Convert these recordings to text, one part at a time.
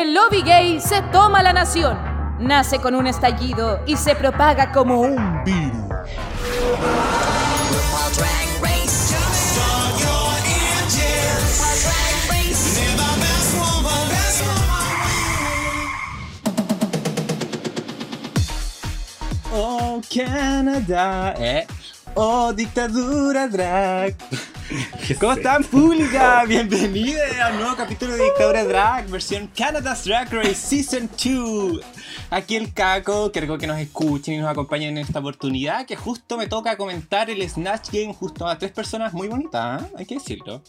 El lobby gay se toma la nación. Nace con un estallido y se propaga como un virus. Oh, Canadá, eh. Oh, dictadura drag. ¿Cómo están, pública? Bienvenidos a un nuevo capítulo de Dictadura Drag, versión Canada's Drag Race Season 2. Aquí el Caco, que que nos escuchen y nos acompañen en esta oportunidad, que justo me toca comentar el Snatch Game justo a tres personas muy bonitas, ¿eh? hay que decirlo.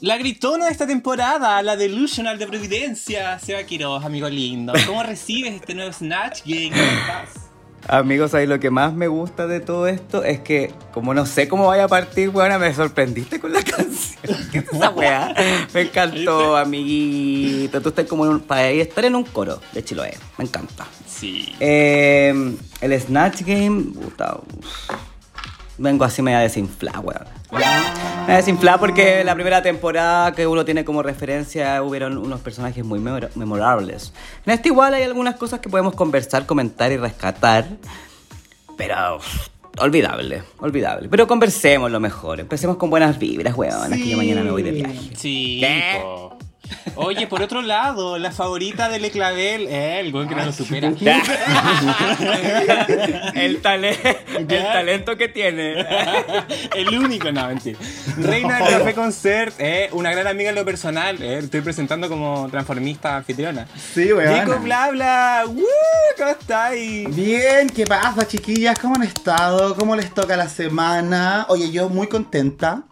La gritona de esta temporada, la Delusional de Providencia, Seba Quiroz, amigo lindo. ¿Cómo recibes este nuevo Snatch Game? ¿Cómo estás? Amigos, ahí lo que más me gusta de todo esto es que, como no sé cómo vaya a partir, weona, me sorprendiste con la canción. ¿Qué es esa weá? Me encantó, amiguito. Tú estás como en un, para estar en un coro de Chiloé. Me encanta. Sí. Eh, el Snatch Game, puta, uf. Vengo así media desinflada, weón. Me desinflada porque la primera temporada que uno tiene como referencia hubieron unos personajes muy memora- memorables. En este igual hay algunas cosas que podemos conversar, comentar y rescatar. Pero uf, olvidable, olvidable. Pero conversemos lo mejor. Empecemos con buenas vibras, weón. que yo mañana me voy de viaje. Sí. ¿Qué? po. Oye, por otro lado, la favorita de Leclavel, eh, el buen que no lo supera. el, tale- el talento que tiene. el único, no, mentira. Reina del Café Concert, eh, una gran amiga en lo personal. Eh, estoy presentando como transformista anfitriona. Sí, weón. Nico Bla Bla, ¡Woo! ¿cómo estáis? Bien, ¿qué pasa, chiquillas? ¿Cómo han estado? ¿Cómo les toca la semana? Oye, yo muy contenta.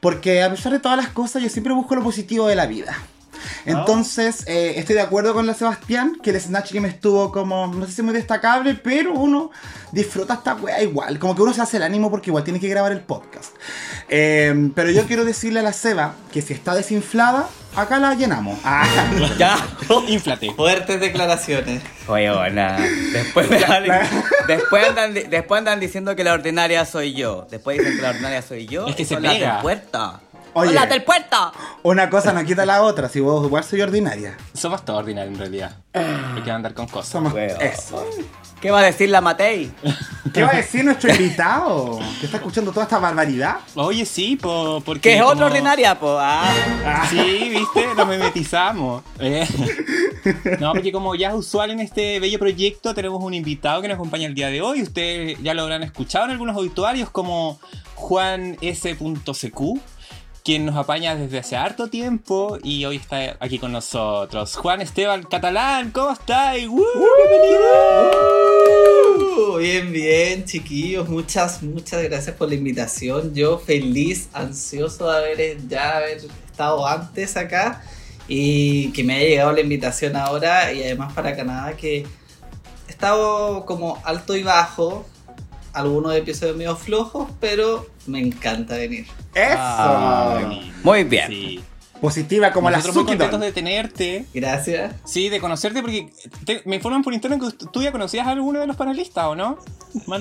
Porque a pesar de todas las cosas, yo siempre busco lo positivo de la vida. Entonces, eh, estoy de acuerdo con la Sebastián, que el Snatch Game estuvo como, no sé si muy destacable, pero uno disfruta esta wea igual. Como que uno se hace el ánimo porque igual tiene que grabar el podcast. Eh, pero yo quiero decirle a la Seba que si está desinflada, acá la llenamos. Ah. Ya. Inflate. Fuertes declaraciones. Oye, buena. Después, me dan- después, andan, después andan diciendo que la ordinaria soy yo. Después dicen que la ordinaria soy yo. Es que se del puerta. Oye. Son las del puerta. Una cosa no quita la otra, si vos igual soy ordinaria. Somos todos ordinarios en realidad. Hay que andar con cosas. Somos eso. ¿Qué va a decir la Matei? ¿Qué va a decir nuestro invitado? Que está escuchando toda esta barbaridad. Oye, sí, po, porque. Que es otra como- ordinaria, po. Ah. Sí, viste, nos mimetizamos. Eh. No, porque como ya es usual en este bello proyecto, tenemos un invitado que nos acompaña el día de hoy. Ustedes ya lo habrán escuchado en algunos obituarios como Juan S.CQ, quien nos apaña desde hace harto tiempo y hoy está aquí con nosotros. Juan Esteban Catalán, ¿cómo estás? ¡Uh, bienvenido! Bien, bien, chiquillos. Muchas, muchas gracias por la invitación. Yo feliz, ansioso de ya haber estado antes acá y que me haya llegado la invitación ahora y además para Canadá que he estado como alto y bajo. Algunos episodios medio flojos, pero me encanta venir. ¡Eso! Ah, Muy bien. Sí. Positiva como la Nosotros muy Suki contentos de tenerte. Gracias. Sí, de conocerte porque te- me informan por internet que tú ya conocías a alguno de los panelistas, ¿o no?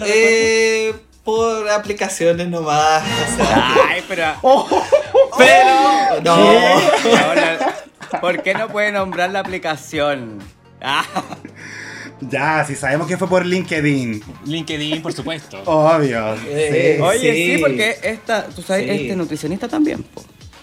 Eh, por aplicaciones nomás. o sea, Ay, pero. pero no. Ahora, ¿Por qué no puede nombrar la aplicación? Ah. Ya, si sabemos que fue por LinkedIn. LinkedIn, por supuesto. Obvio. Eh, sí. Oye, sí, Sí. porque esta, tú sabes, Sí. este es nutricionista también,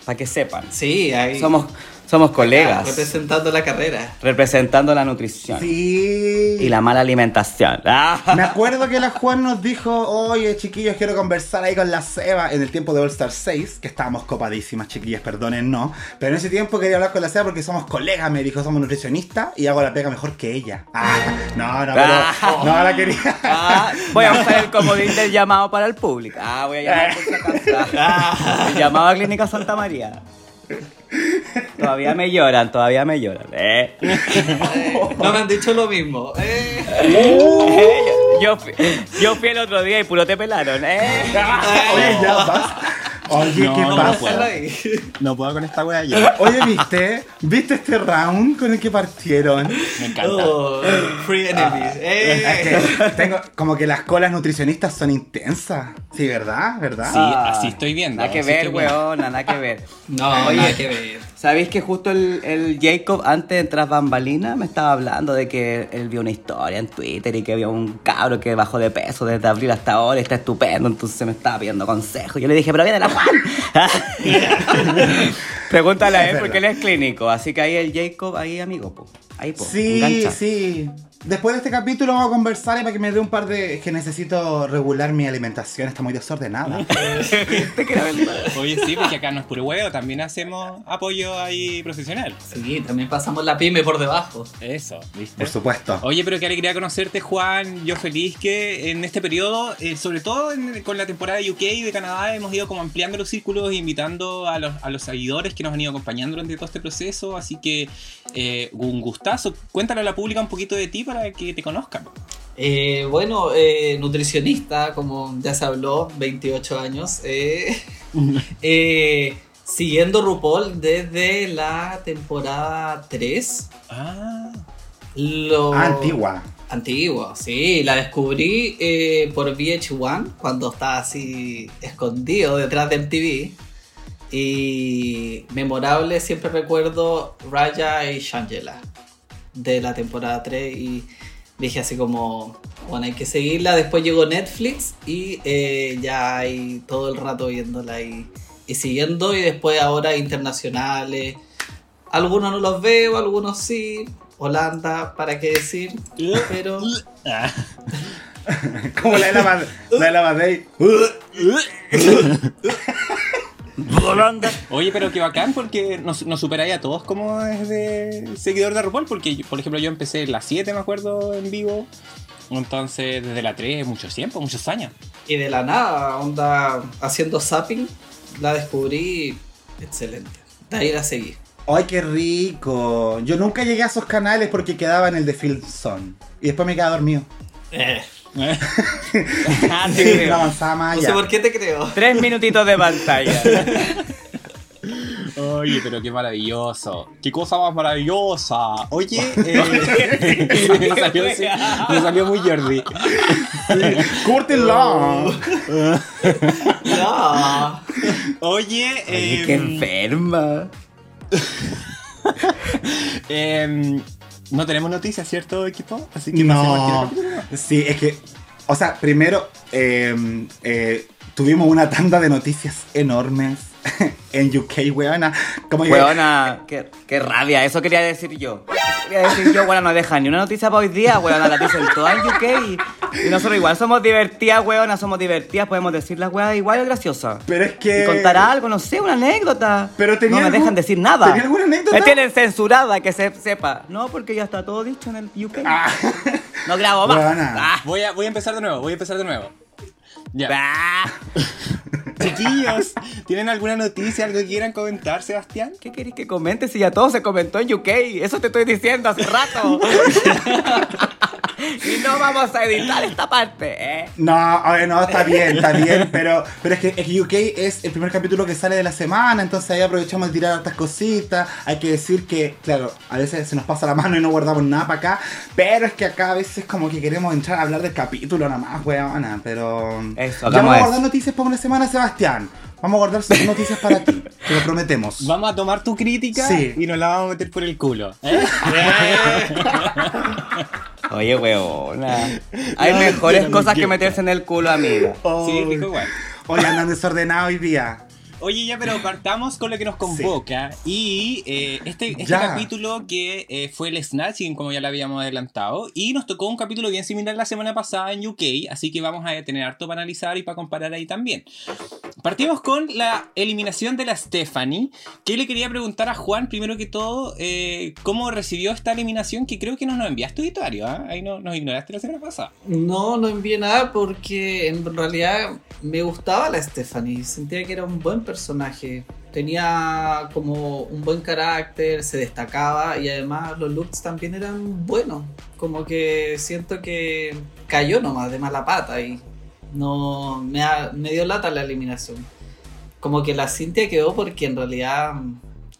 para que sepan. Sí, ahí. Somos, somos acá, colegas Representando la carrera. representando la nutrición Sí. y la mala alimentación. Ah. Me acuerdo que la Juan nos dijo, oye chiquillos, quiero conversar ahí con la Seba en el tiempo de All Star 6, que estábamos copadísimas, chiquillas, perdonen, no. Pero en ese tiempo quería hablar con la Seba porque somos colegas, me dijo, somos nutricionistas y hago la pega mejor que ella. Ah, no, no, pero, Ah. no la quería. Ah, voy a usar el comodín del llamado para el público. Ah, voy a llamar por si acaso. Ah, el llamado a Clínica Santa María. Todavía me lloran, todavía me lloran. Eh. Eh, no me han dicho lo mismo. Eh. Eh, yo, yo fui, yo fui el otro día y puro te pelaron. Eh. Oye, ya vas. Oye, No, ¿qué no pasa? puedo. No puedo con esta wea ya. Oye, ¿viste? ¿Viste este round con el que partieron? Me encanta. Oh, free enemies. Eh. Es que tengo como que las colas nutricionistas son intensas. Sí, ¿verdad? ¿Verdad? Sí, así estoy viendo. Nada que ver, weona, nada que ver. No, Oye. nada que ver. ¿Sabéis que justo el, el Jacob, antes de entrar bambalina, me estaba hablando de que él vio una historia en Twitter y que había un cabro que bajó de peso desde abril hasta ahora y está estupendo, entonces me estaba pidiendo consejos. Yo le dije, pero viene la Juan. Pregúntale a él porque él es clínico, así que ahí el Jacob, ahí amigo, po. Ahí, po. Sí, engancha. sí. Después de este capítulo vamos a conversar y para que me dé un par de... Es que necesito regular mi alimentación, está muy desordenada. Oye, sí, porque acá no es puro huevo, también hacemos apoyo ahí profesional. Sí, también pasamos la pyme por debajo. Eso, ¿viste? Por supuesto. Oye, pero qué alegría conocerte, Juan. Yo feliz que en este periodo, eh, sobre todo en- con la temporada de UK y de Canadá, hemos ido como ampliando los círculos e invitando a los, a los seguidores que nos han ido acompañando durante todo este proceso. Así que eh, un gustazo. Cuéntale a la pública un poquito de ti para que te conozcan. Eh, bueno, eh, nutricionista, como ya se habló, 28 años. eh, eh, siguiendo RuPaul desde la temporada 3. Ah, Lo... Ah, antigua. Antigua, sí. La descubrí eh, por VH1 cuando estaba así escondido detrás del TV. Y memorable, siempre recuerdo Raya y Shangela de la temporada 3 y dije así como, bueno, hay que seguirla. Después llegó Netflix y eh, ya hay todo el rato viéndola y, y siguiendo. Y después ahora internacionales. Algunos no los veo, algunos sí. Holanda, para qué decir. Pero ah. Como la de la, la, de la Badey. Oye, pero qué bacán porque nos, nos superáis a todos como desde seguidor de RuPaul. Porque, yo- por ejemplo, yo empecé en la 7, me acuerdo, en vivo. Entonces, desde la 3, mucho tiempo, muchos años. Y de la nada, onda haciendo zapping, la descubrí excelente. De ahí la seguí. ¡Ay, qué rico! Yo nunca llegué a esos canales porque quedaba en el de Field Zone. Y después me quedaba dormido. Ah, te Sí, no creo. avanzaba más No sé por qué te creo. Tres minutitos de pantalla. Oye, pero qué maravilloso. Qué cosa más maravillosa. Oye, eh, me, salió, me salió muy Jordi. ¡Córtenlo! No. Oye, Oye, em, qué enferma. em, no tenemos noticias, ¿cierto, equipo? Así que No. Sí, es que. O sea, primero eh, eh, tuvimos una tanda de noticias enormes en UK, weona. Como que- Weona, qué, qué rabia, eso quería decir yo. Quería decir yo, weona, no dejan ni una noticia para hoy día, weona, la dicen toda en UK y, y nosotros igual somos divertidas, weona, somos divertidas, podemos decir las weas igual es graciosa. Pero es que. Y contar algo, no sé, una anécdota. Pero tenía No me dejan decir nada. ¿tenía alguna anécdota? Me tienen censurada, que se sepa. No, porque ya está todo dicho en el UK. No grabo más. Ah. Voy a, voy a empezar de nuevo, voy a empezar de nuevo. Ya. Ah. Chiquillos, ¿tienen alguna noticia, algo que quieran comentar, Sebastián? ¿Qué querés que comente si ya todo se comentó en UK? Eso te estoy diciendo hace rato. y no vamos a editar esta parte, ¿eh? No, a ver, no, está bien, está bien, pero, pero es, que, es que UK es el primer capítulo que sale de la semana, entonces ahí aprovechamos de tirar estas cositas. Hay que decir que, claro, a veces se nos pasa la mano y no guardamos nada para acá, pero es que acá a veces como que queremos entrar a hablar del capítulo nada más, weona, pero... Eso, ya vamos a guardar noticias para una semana, Sebastián. Vamos a guardar noticias para ti, te lo prometemos. Vamos a tomar tu crítica Sí. y nos la vamos a meter por el culo. ¿eh? Oye, weona. Hay No, mejores cosas que meterse en el culo, amiga. Sí, rico igual. Hoy andan desordenados hoy día. Oye, ya, pero partamos con lo que nos convoca. Y eh, este, este Ya. capítulo que eh, fue el Snatching, como ya lo habíamos adelantado. Y nos tocó un capítulo bien similar la semana pasada en UK. Así que vamos a tener harto para analizar y para comparar ahí también. Partimos con la eliminación de la Stephanie. Que le quería preguntar a Juan, primero que todo, eh, cómo recibió esta eliminación. Que creo que no nos enviaste auditorio. ¿ah? Ahí no, nos ignoraste la semana pasada. No, no envié nada porque en realidad me gustaba la Stephanie. Sentía que era un buen personaje. Tenía como un buen carácter, se destacaba y además los looks también eran buenos. Como que siento que cayó nomás de mala pata y no me, ha- me dio lata la eliminación. como que la Cintia quedó porque en realidad mm,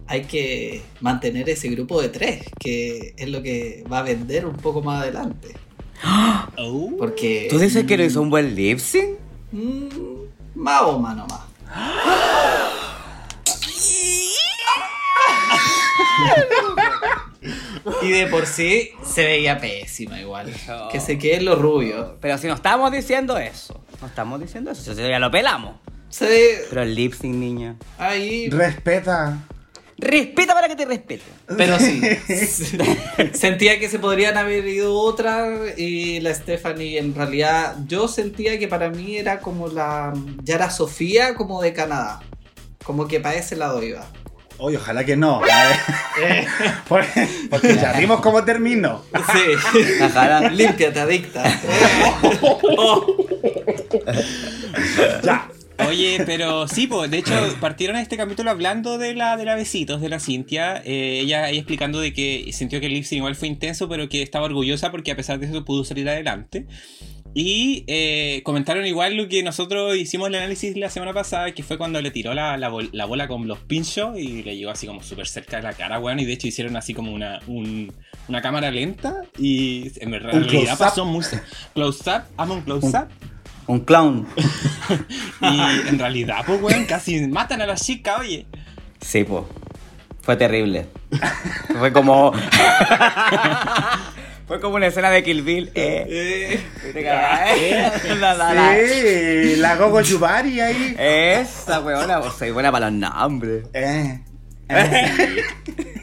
hay que mantener ese grupo de tres, que es lo que va a vender un poco más adelante. Porque. ¿Tú dices que no hizo un buen lip sync? Mm, más o más nomás. Y de por sí se veía pésima igual. Que se quede en lo rubio. Pero si no estamos diciendo eso. No estamos diciendo eso. Si ya lo pelamos. Ve Pero el lip sync, niña. ahí. Respeta. Respeta para que te respete. Pero sí. sentía que se podrían haber ido otra y la Stephanie en realidad yo sentía que para mí era como la ya era Sofía como de Canadá. Como que para ese lado iba. Oye, ojalá que no. eh. porque, porque ya vimos cómo terminó. Sí. Ajá. Límpiate, adicta. Ya. Oye, pero sí, pues, de hecho, partieron este capítulo hablando de la de la besitos, de la Cintia. eh, ella, ella explicando de que sintió que el lip igual fue intenso, pero que estaba orgullosa porque a pesar de eso pudo salir adelante. Y eh, comentaron igual lo que nosotros hicimos el análisis la semana pasada, que fue cuando le tiró la, la bol- la bola con los pinchos y le llegó así como súper cerca de la cara, weón. Y de hecho hicieron así como una, un- una cámara lenta y en verdad- en Un realidad pasó muy... Close-up, amo un close-up. Un clown. Y en realidad, pues, weón, casi matan a la chica, oye. Sí, po. Fue terrible. Fue como. Fue como una escena de Kill Bill. Eh. Eh. La, la, la. Sí, la Gogo Yubari ahí. Esa weona, soy buena para los nombres. Eh. eh.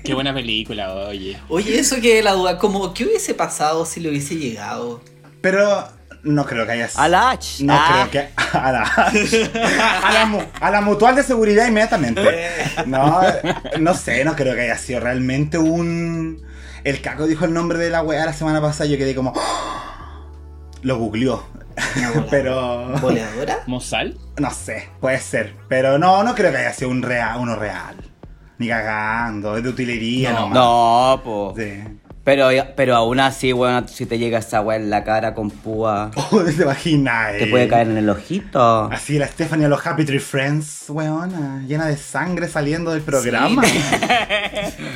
Qué buena película, oye. Oye, eso que la duda, como, ¿qué hubiese pasado si le hubiese llegado? Pero no creo que haya sido. A la H. No Ah. creo que. A la, a, la, a la mutual de seguridad inmediatamente. No, no sé, no creo que haya sido realmente un. El Caco dijo el nombre de la weá la semana pasada y yo quedé como. Lo googleó. Pero. ¿Boleadora? ¿Mozal? No sé, puede ser. Pero no, no creo que haya sido un real, uno real. Ni cagando, es de utilería No. nomás. No, po. Sí. Pero, pero aún así, weón, si te llega esa weá en la cara con púa, Oh, te imaginas. te eh. puede caer en el ojito. Así la Stephanie a los Happy Tree Friends, weona, llena de sangre saliendo del programa.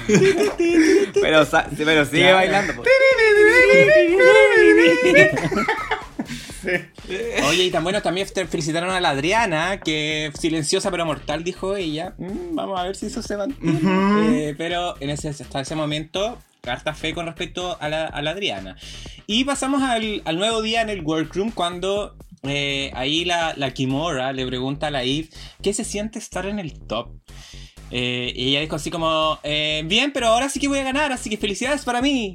Pero, pero sigue Claro. bailando, po. Oye, y tan bueno, también felicitaron a la Adriana, que silenciosa pero mortal, dijo ella. Mm, vamos a ver si eso se mantiene. Ujú. Eh, pero en ese, hasta ese momento, carta fe con respecto a la, a la Adriana. Y pasamos al, al nuevo día en el workroom cuando eh, ahí la, la Kimora le pregunta a la Eve qué se siente estar en el top. Eh, y ella dijo así como, eh, bien, pero ahora sí que voy a ganar, así que felicidades para mí.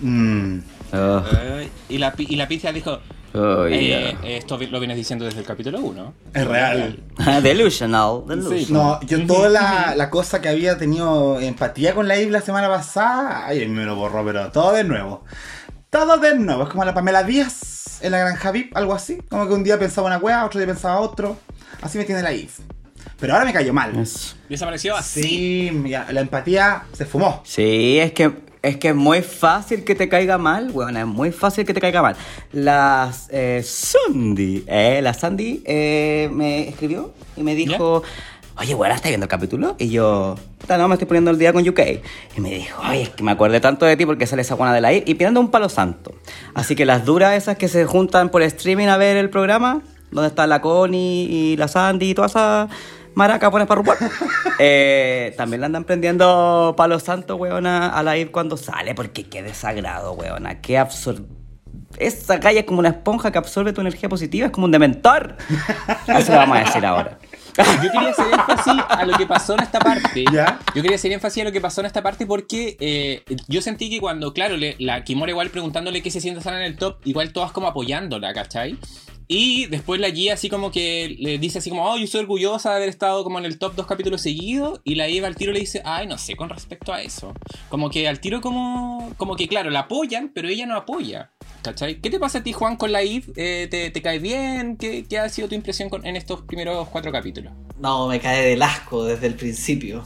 Mm. Oh, Eh, y la, y la pizza dijo, oh, eh, yeah. esto lo vienes diciendo desde el capítulo 1. Es real. Delusional, delusional. No, yo toda la, la cosa que había tenido empatía con la isla la semana pasada, ay, me lo borró, pero todo de nuevo. Todo de nuevo. Es como la Pamela Díaz en la Granja VIP, algo así. Como que un día pensaba una wea, otro día pensaba otro. Así me tiene la Eve. Pero ahora me cayó mal. Eso. Desapareció así. Sí, ya, la empatía se fumó. Sí, es que es que es muy fácil que te caiga mal, weón, es muy fácil que te caiga mal. La eh, Sandy, eh, la Sandy eh, me escribió y me dijo, oye, weón, ¿estás viendo el capítulo? Y yo, "Puta, no, me estoy poniendo el día con UK. Y me dijo, oye, es que me acordé tanto de ti porque sale esa buena de la I y pidiendo un palo santo. Así que las duras esas que se juntan por streaming a ver el programa, donde está la Connie y la Sandy y todas esas maracas pones para rupar. Eh, también le andan prendiendo palos santos, weona, a la ir cuando sale, porque qué desagrado, weona. Qué absurdo. Esa calle es como una esponja que absorbe tu energía positiva, es como un dementor. Eso lo vamos a decir ahora. Yo quería hacer énfasis a lo que pasó en esta parte. ¿Ya? Yo quería hacer énfasis a lo que pasó en esta parte porque eh, yo sentí que cuando, claro, le- la Kimora igual preguntándole qué se siente estar en el top, igual todas como apoyándola, ¿cachai? Y después la Gia así como que le dice así como, oh, yo soy orgullosa de haber estado como en el top dos capítulos seguidos. Y la Eva al tiro le dice, ay, no sé, con respecto a eso. Como que al tiro como, como que, claro, la apoyan, pero ella no apoya. ¿Cachai? ¿Qué te pasa a ti, Juan, con la Eve? Eh, ¿te, te cae bien? ¿Qué, qué ha sido tu impresión con- en estos primeros cuatro capítulos? No, me cae del asco desde el principio.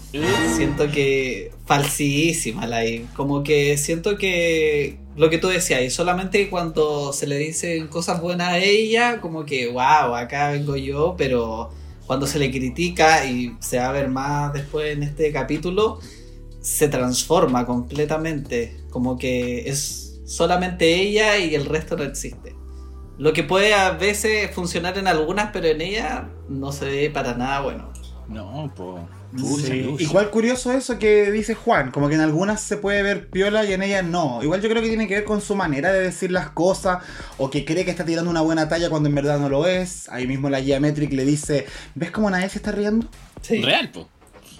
Siento que falsísima la I. Como que siento que lo que tú decías, y solamente cuando se le dicen cosas buenas a ella, como que, wow, acá vengo yo, pero cuando se le critica, y se va a ver más después en este capítulo, se transforma completamente. Como que es solamente ella y el resto no existe. Lo que puede a veces funcionar en algunas, pero en ella no se ve para nada bueno. No, po. Sí. Igual curioso eso que dice Juan, como que en algunas se puede ver piola y en ellas no. Igual yo creo que tiene que ver con su manera de decir las cosas o que cree que está tirando una buena talla cuando en verdad no lo es. Ahí mismo la Geometric le dice, ¿ves cómo nadie se está riendo? Sí. Real, po.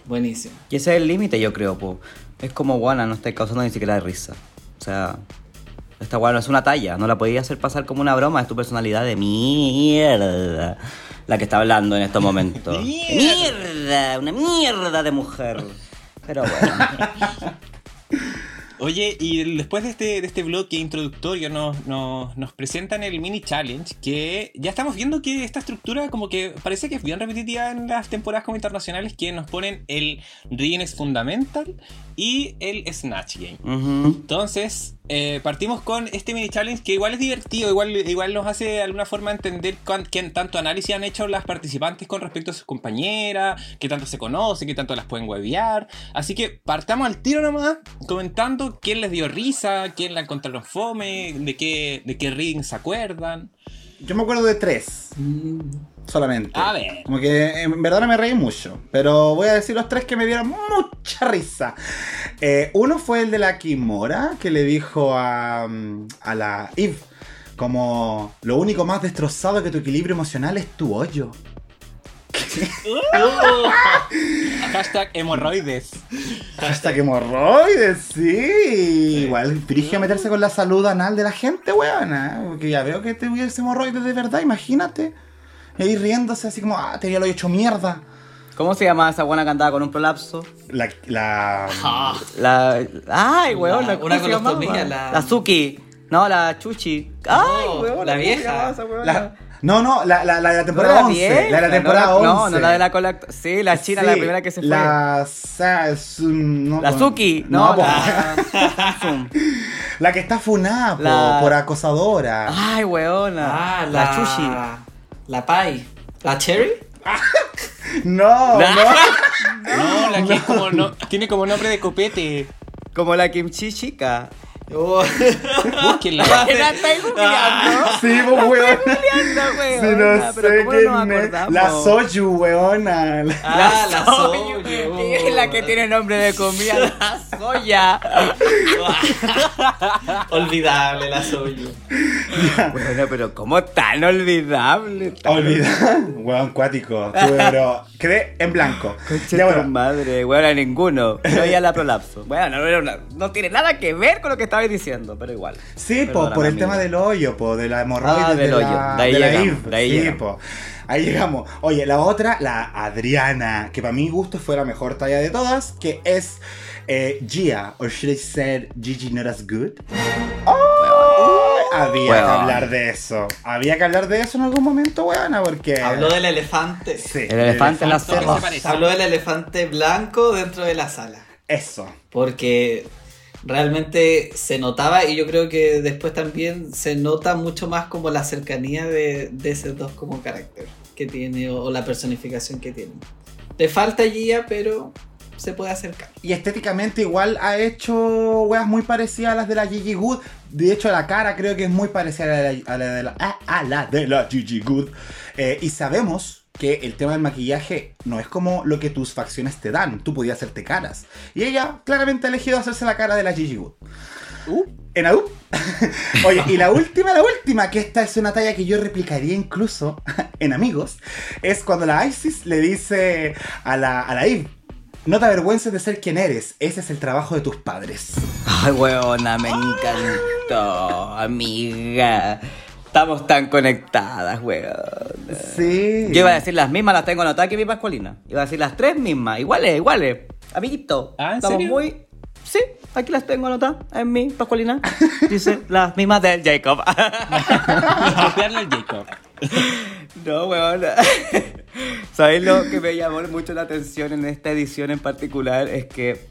Buenísimo. Y ese es el límite, yo creo, po. Es como, guana, no estáis causando ni siquiera risa. O sea, esta guana no es una talla, no la podía hacer pasar como una broma, es tu personalidad de mierda. La que está hablando en estos momentos. Mierda. mierda, una mierda de mujer. Pero bueno. Oye, y después de este, de este bloque introductorio nos, nos, nos presentan el mini challenge que ya estamos viendo que esta estructura como que parece que es bien repetitiva en las temporadas como internacionales que nos ponen el Reading Fundamental y el Snatch Game. Entonces, eh, partimos con este mini challenge que igual es divertido, igual, igual nos hace de alguna forma entender cuán- qué tanto análisis han hecho las participantes con respecto a sus compañeras, qué tanto se conocen, qué tanto las pueden huevear. Así que partamos al tiro nomás, comentando quién les dio risa, quién la encontraron fome, de qué, de qué reading se acuerdan. Yo me acuerdo de tres, Mm, solamente. A ver. Como que en verdad no me reí mucho, pero voy a decir los tres que me dieron mucha risa. Eh, uno fue el de la Kimora, que le dijo a, mm, a la Eve, como lo único más destrozado que tu equilibrio emocional es tu hoyo. Hashtag hemorroides. Hashtag hemorroides, sí. Igual dirige a meterse con la salud anal de la gente, weona. Porque ya veo que te hubiese hemorroides de verdad, imagínate. Y ahí riéndose así como, ah, te había lo hecho mierda. ¿Cómo se llama esa buena cantada con un prolapso? La, la, Ah, La. ¡Ay, weón! La- ¿cómo una comillas, la- La Suki. No, la Chuchi. ¡Ay, No, weón! la ¿cómo se vieja. esa la- no, no, la, la, la de la ¿No temporada era 11. vieja? La de la temporada no, 11. No, no la de la cola. Sí, la china, la primera que se fue. La, La Suki. No, la. La que está funada po, La- por acosadora. Ay, weona. ah, la, la, Chuchi. La Pai. ¿La Cherry? No, La- no. No, la que es como no, tiene como nombre de copete. Como la kimchi chica. Oh. Búsquenla. ¿La estáis googleando? Sí, pues, weona. googleando, Sí, no pero sé ¿cómo no nos quién es. acordamos? La Soyu, weona. La- Ah, la Soyu, Soyu. Es la que tiene nombre de comida, la soya. Olvidable la Soyu. Bueno, pero ¿cómo tan olvidable? Tan Olvidar. Weón, cuático. Tú, pero quedé en blanco. Concha Ya bueno. madre, a ninguno. No ya la prolapso. Bueno, no, no, no tiene nada que ver con lo que estabais diciendo, pero igual. Sí, po, por el tema del hoyo, po, de la hemorroides Ah, de del la, hoyo. De ahí de la de ahí sí, po. Ahí llegamos. Oye, la otra, la Adriana, que para mi gusto fue la mejor talla de todas, que es eh, Gia, or should I say Gigi not as good. Ay, había que hablar de eso. Había que hablar de eso en algún momento, weona, porque... Habló del elefante. Sí, El elefante en la. Habló del elefante blanco dentro de la sala. Eso. Porque realmente se notaba y yo creo que después también se nota mucho más como la cercanía de, de esos dos como carácter que tiene o, la personificación que tiene. Le falta Gia, pero se puede acercar. Y estéticamente igual ha hecho weas muy parecidas a las de la Gigi Good. De hecho, la cara creo que es muy parecida a la de la, a la de la Gigi Good. Eh, y sabemos que el tema del maquillaje no es como lo que tus facciones te dan. Tú podías hacerte caras. Y ella claramente ha elegido hacerse la cara de la Gigi Good. En AU. Oye, y la última, la última, que esta es una talla que yo replicaría incluso en amigos, es cuando la Isis le dice a la, a la Eve, no te avergüences de ser quien eres, ese es el trabajo de tus padres. Ay, weona, me encantó, amiga. Estamos tan conectadas, weón. Sí. Yo iba a decir las mismas, las tengo anotadas que mi Pascualina. Iba a decir las tres mismas, iguales, iguales. Amiguito. Ah, ¿en Estamos serio? muy. Sí, aquí las tengo anotadas en mi Pascualina. Dice las mismas del Jacob. Copiarle al Jacob. No, weón. ¿Sabéis lo que me llamó mucho la atención en esta edición en particular? Es que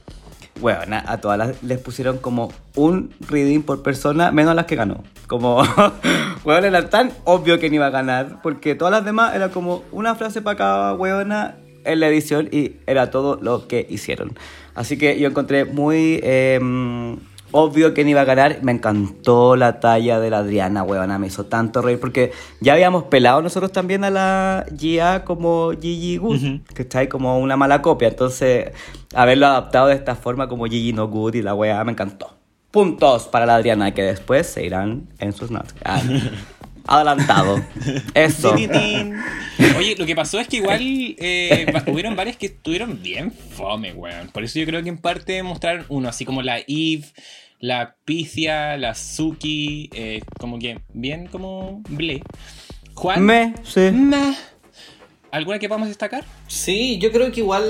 Bueno, a todas las, les pusieron como un reading por persona, menos a las que ganó. Como, weón, era tan obvio que no iba a ganar, porque todas las demás era como una frase para cada weona en la edición y era todo lo que hicieron. Así que yo encontré muy em, obvio que no iba a ganar. Me encantó la talla de la Adriana, weona, me hizo tanto reír porque ya habíamos pelado nosotros también a la Gia como Gigi Good, que está ahí como una mala copia. Entonces, haberlo adaptado de esta forma como Gigi No Good y la wea me encantó. Puntos para la Adriana que después se irán en sus notas. Ah, adelantado. Eso. Oye, lo que pasó es que igual eh, hubieron varias que estuvieron bien fome, weón. Por eso yo creo que en parte mostraron uno, así como la Eve, la Picia, la Suki, eh, como que bien como ble. Juan, Me, sí. Meh. ¿alguna que podamos destacar? Sí, yo creo que igual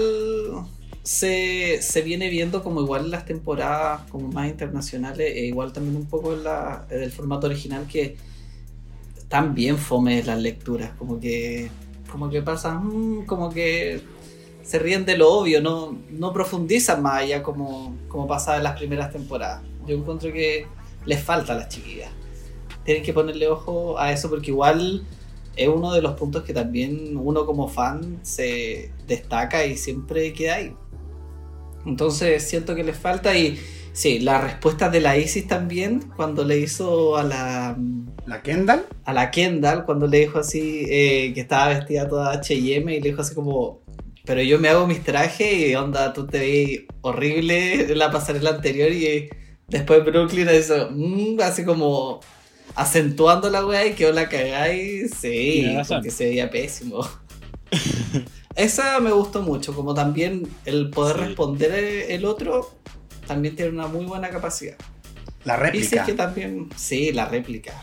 se, se viene viendo como igual en las temporadas como más internacionales, e igual también un poco en la, del formato original que bien fome las lecturas, como que como que pasan, mm, como que se ríen de lo obvio, no, no profundizan más allá como, como pasaba en las primeras temporadas. Yo encuentro que les falta a las chiquillas. Tienen que ponerle ojo a eso porque igual es uno de los puntos que también uno como fan se destaca y siempre queda ahí. Entonces siento que les falta y sí, las respuestas de la Isis también, cuando le hizo a la, ¿La Kendall? a la Kendall, cuando le dijo así eh, que estaba vestida toda HM y le dijo así como, pero yo me hago mis trajes y onda, tú te ves horrible en la pasarela anterior y después Brooklyn hizo, mm, así como acentuando la weá y quedó la cagáis, sí, Tiene razón. porque se veía pésimo. Esa me gustó mucho, como también el poder Sí. responder el otro también tiene una muy buena capacidad. La Y sí réplica. que también, sí, la réplica.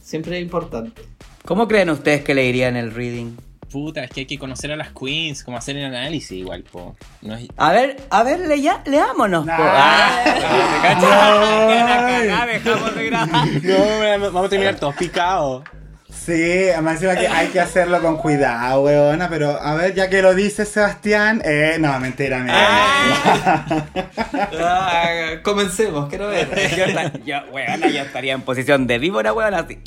Siempre es importante. ¿Cómo creen ustedes que le irían el reading? Puta, es que hay que conocer a las queens, como hacer el análisis igual, po. No es- A ver, a ver, le ya, leámonos. po. Nah. Ah, cagá, dejamos de grabar. No, vamos a terminar todos picados. Sí, además que hay que hacerlo con cuidado, weona, pero a ver, ya que lo dice Sebastián, eh, no, mentira, mentira. Ah, comencemos, quiero ver. Yo, yo, weona, yo estaría en posición de víbora, weona, así.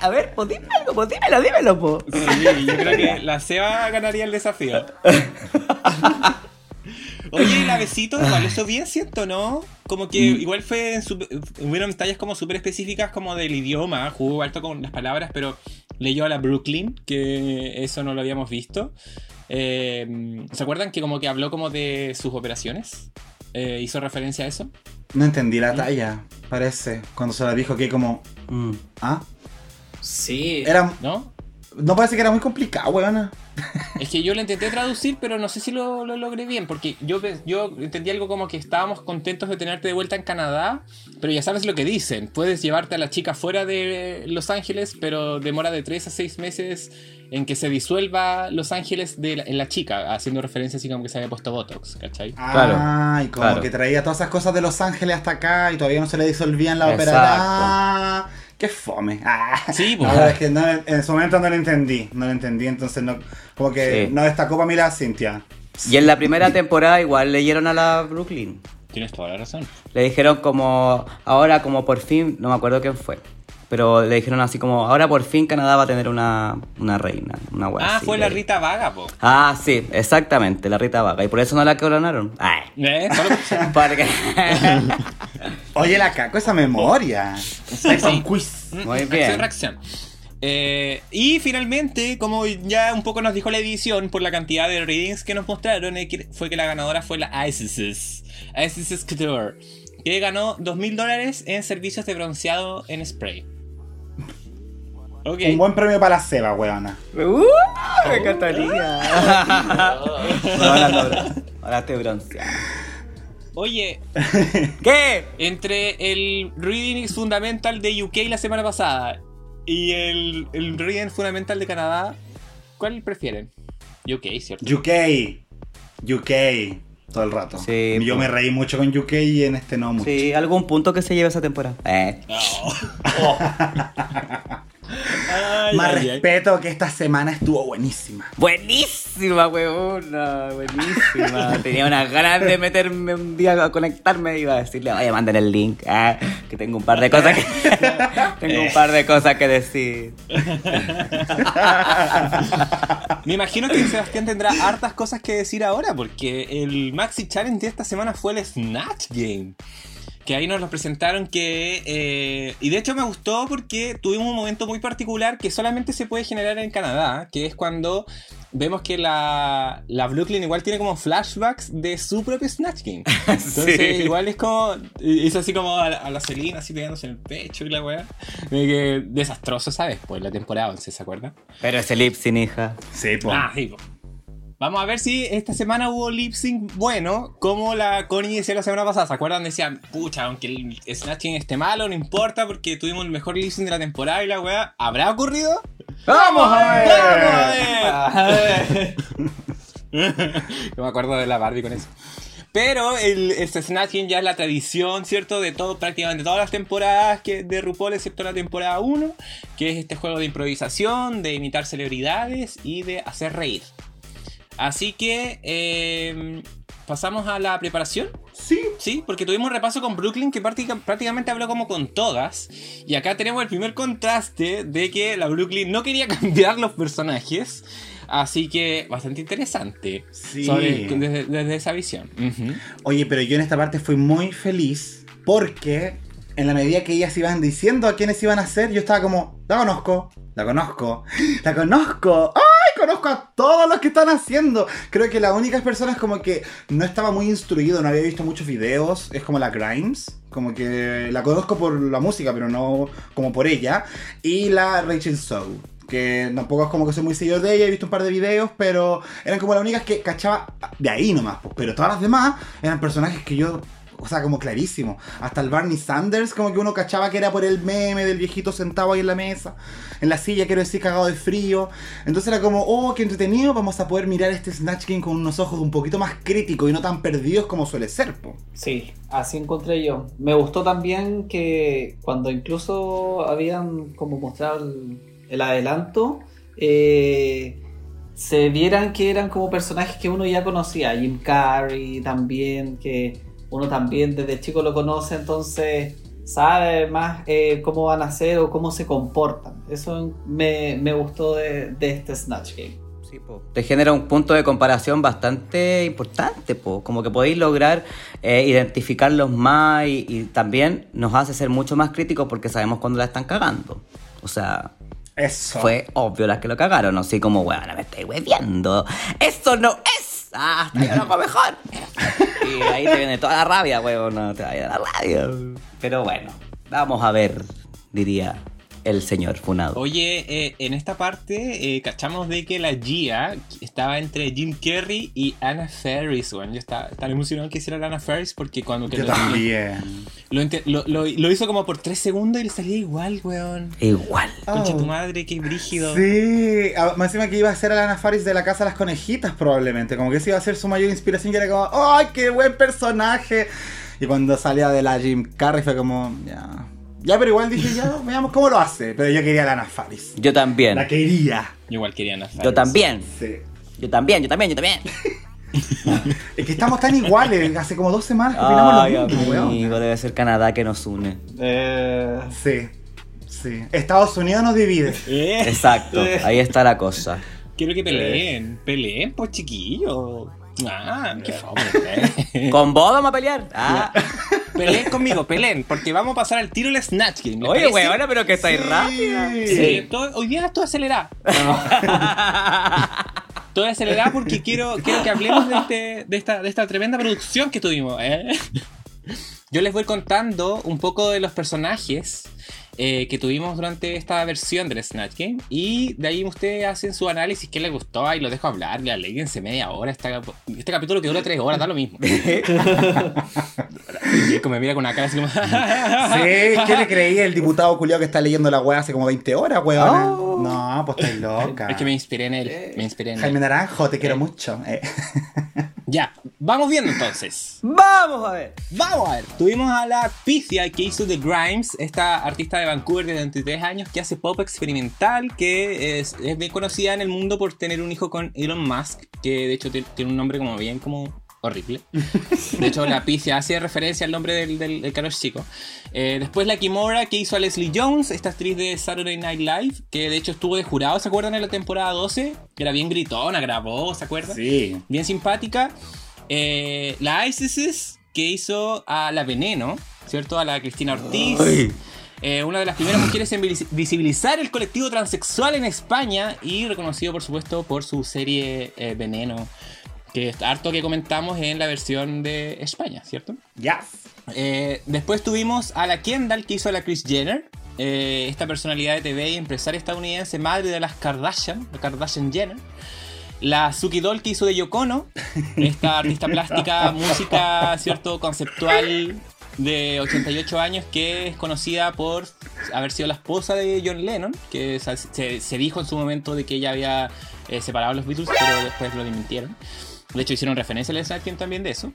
A ver, pues dime algo, pues dímelo, dímelo, po. Sí, yo creo que la Seba ganaría el desafío. Oye, y la besito igual, eso bien cierto, ¿no? Como que igual fue en su, hubieron tallas como súper específicas como del idioma, jugó alto con las palabras, pero leyó a la Brooklyn, que eso no lo habíamos visto. Eh, ¿Se acuerdan que como que habló como de sus operaciones? Eh, ¿Hizo referencia a eso? No entendí la talla, parece, cuando se la dijo que como... Mm. ¿Ah? Sí. Era... ¿No? No parece que era muy complicado, weona. Es que yo lo intenté traducir, pero no sé si lo, lo logré bien, porque yo, entendí algo como que estábamos contentos de tenerte de vuelta en Canadá, pero ya sabes lo que dicen, puedes llevarte a la chica fuera de Los Ángeles, pero demora de 3 a 6 meses en que se disuelva Los Ángeles de la- en la chica, haciendo referencia así como que se había puesto Botox, ¿cachai? Claro, Ah, y como claro. que traía todas esas cosas de Los Ángeles hasta acá y todavía no se le disolvían la ópera. Exacto. Ah, qué fome. Ah. Sí, La pues. verdad es que no- en su momento no lo entendí, no lo entendí, entonces no, como que Sí. no destacó para mí la Cintia. Y en la primera temporada igual leyeron a la Brooklyn. Tienes toda la razón. Le dijeron como, ahora como por fin, no me acuerdo quién fue. Pero le dijeron así como, ahora por fin Canadá va a tener una, una reina, una wea Ah, así, fue la Rita Vaga, po. Ah, sí, exactamente, la Rita Vaga. Y por eso no la coronaron. Ay. ¿Eh? Porque... Oye, la caco esa memoria. Sí. Un quiz. Muy Acción, bien. reacción. Eh, y finalmente, como ya un poco nos dijo la edición por la cantidad de readings que nos mostraron, eh, que- fue que la ganadora fue la Isis. Isis Couture, que ganó 2.000 dólares en servicios de bronceado en spray. Un buen premio para la Seba, weona. ¡Uh! Me encantaría. ahora, no, bro. ahora estoy bronceado. Oye, ¿Qué? entre el Reading Fundamental de UK la semana pasada y el, el Reading Fundamental de Canadá, ¿cuál prefieren? UK, ¿cierto? UK. UK. Todo el rato. Sí, Yo me reí mucho con UK y en este no mucho. Sí, algún punto que se lleve esa temporada. Eh. Ay, Más ay, ay. respeto que esta semana estuvo buenísima. Buenísima, weona, buenísima. Tenía unas ganas de meterme un día a conectarme y iba a decirle, vaya, manden el link, ah, que tengo un par de cosas que, tengo un par de cosas que decir. Me imagino que Sebastián tendrá hartas cosas que decir ahora, porque el Maxi Challenge de esta semana fue el Snatch Game. Que ahí nos lo presentaron que... eh, y de hecho me gustó porque tuvimos un momento muy particular que solamente se puede generar en Canadá, que es cuando vemos que la, la Brooklyn igual tiene como flashbacks de su propio Snatch Game. Entonces Sí. igual es como... Hizo así como a, la- a la Selena, así pegándose en el pecho y la weá. De que desastroso, ¿sabes? Pues la temporada 11, ¿se acuerdan? Pero ese lip sin hija. Sí, po. Ah, sí, po. Vamos a ver si esta semana hubo lip sync bueno, como la Connie decía la semana pasada. ¿Se acuerdan? Decían, pucha, aunque el Snatching esté malo, no importa, porque tuvimos el mejor lip sync de la temporada y la weá. ¿Habrá ocurrido? ¡Vamos a ver! ¡Vamos a ver! Yo me acuerdo de la Barbie con eso. Pero el, este Snatching ya es la tradición, ¿cierto? De todo, prácticamente todas las temporadas que, de RuPaul, excepto la temporada 1, que es este juego de improvisación, de imitar celebridades y de hacer reír. Así que eh, pasamos a la preparación. Sí. Sí, porque tuvimos un repaso con Brooklyn que práctica- prácticamente habló como con todas. Y acá tenemos el primer contraste de que la Brooklyn no quería cambiar los personajes. Así que bastante interesante Sí. sobre- desde, desde esa visión. Oye, pero yo en esta parte fui muy feliz porque en la medida que ellas iban diciendo a quiénes iban a ser, yo estaba como, la conozco, la conozco, la conozco. ¡Ay! Conozco a todos los que están haciendo. Creo que las únicas personas como que no estaba muy instruido, no había visto muchos videos, es como la Grimes. Como que la conozco por la música, pero no como por ella. Y la Rachel Sow. Que tampoco es como que soy muy seguidor de ella, he visto un par de videos, pero eran como las únicas que cachaba de ahí nomás. pues. Pero todas las demás eran personajes que yo, o sea, como clarísimo. Hasta el Barney Sanders, como que uno cachaba que era por el meme del viejito sentado ahí en la mesa, en la silla, quiero decir, cagado de frío. Entonces era como, oh, qué entretenido, vamos a poder mirar este Snatch Game con unos ojos un poquito más críticos y no tan perdidos como suele ser, po. Sí, así encontré yo. Me gustó también que cuando incluso habían como mostrado el, el adelanto, eh, se vieran que eran como personajes que uno ya conocía. Jim Carrey también, que uno también desde chico lo conoce, entonces sabe más eh, cómo van a ser o cómo se comportan. Eso me, me gustó de, de este Snatch Game. Sí, po. Te genera un punto de comparación bastante importante, po. como que podéis lograr eh, identificarlos más y, y también nos hace ser mucho más críticos porque sabemos cuando la están cagando. O sea, Eso. fue obvio las que lo cagaron, así como, bueno, me estoy hueviando. ¡Eso no es! ¡Ah, hasta yo lo hago mejor! ahí te viene toda la rabia, weón, no te vaya la rabia. Pero bueno, vamos a ver, diría el señor Funado. Oye, eh, en esta parte eh, cachamos de que la Gia estaba entre Jim Carrey y Anna Ferris, weón. Yo estaba tan emocionado que hiciera la Anna Ferris porque cuando que Yo lo, también. lo, ente- lo- lo- lo hizo como por tres segundos y le salía igual, weón. Igual. Concha Oh. tu madre, qué brígido. Sí, a- más encima que iba a ser a la Ana Faris de la Casa de las Conejitas probablemente, como que esa iba a ser su mayor inspiración y era como, ¡ay, qué buen personaje! Y cuando salía de la Jim Carrey fue como, ya, ya, pero igual dije, ya, veamos cómo lo hace, pero yo quería la Ana Faris. Yo también. La quería. Yo igual quería Anna Ferris. Yo también. Sí. Yo también, yo también, yo también. Es que estamos tan iguales, hace como dos semanas que opinamos Ay, lo mismo, weón. amigo, debe ser Canadá que nos une. Sí, sí. Estados Unidos nos divide. Eh, Exacto, ahí está la cosa. quiero que peleen. Peleen, pues chiquillo. Ah, qué fome. eh. ¿Con vos vamos a pelear? Ah. Peleen conmigo, peleen, porque vamos a pasar al tiro el Snatch Game. ¿les Oye, parece? weona, pero que estáis rápida. Sí, todo- hoy día estoy acelerada. Estoy acelerada porque quiero, quiero que hablemos de, este- de esta, de esta tremenda producción que tuvimos. ¿eh? Yo les voy contando un poco de los personajes eh, que tuvimos durante esta versión del Snatch Game. Y de ahí ustedes hacen su análisis, qué les gustó, y lo dejo hablar, ya leyense media hora. Esta- este capítulo que dura tres horas, da lo mismo. y como me mira con una cara así como... Sí, ¿qué le creí? El diputado culiao que está leyendo la weá hace como 20 horas, weón. Oh. No, pues estás loca. Es que me inspiré en él. Me inspiré en él. Jaime Naranjo, te quiero mucho. Eh. Ya, vamos viendo entonces. Vamos a ver. Vamos a ver. Tuvimos a la Picia que hizo The Grimes, esta artista de Vancouver de 23 años que hace pop experimental, que es, es bien conocida en el mundo por tener un hijo con Elon Musk, que de hecho tiene un nombre como bien como horrible. De hecho, la Picia hace referencia al nombre del, del, del chico. Eh, después la Kimora que hizo a Leslie Jones, esta actriz de Saturday Night Live, que de hecho estuvo de jurado, ¿se acuerdan? En la temporada 12, que era bien gritona, grabó, ¿se acuerdan? Sí. Bien simpática. Eh, la Isis, que hizo a la Veneno, ¿cierto? A la Cristina Ortiz. Ay. Eh, una de las primeras mujeres en vis- visibilizar el colectivo transexual en España y reconocido, por supuesto, por su serie eh, Veneno, que es harto que comentamos en la versión de España, ¿cierto? Ya. Eh, después tuvimos a la Kendall que hizo a la Kris Jenner. esta personalidad de TV y empresaria estadounidense, madre de las Kardashian, la Kardashian Jenner. La Suki Doll que hizo de Yokono, esta artista plástica, música, ¿cierto? Conceptual de 88 años que es conocida por haber sido la esposa de John Lennon, que se, se- dijo en su momento de que ella había eh, separado a los Beatles, pero después lo desmintieron. De hecho, hicieron referencia al Snatch Game también de eso.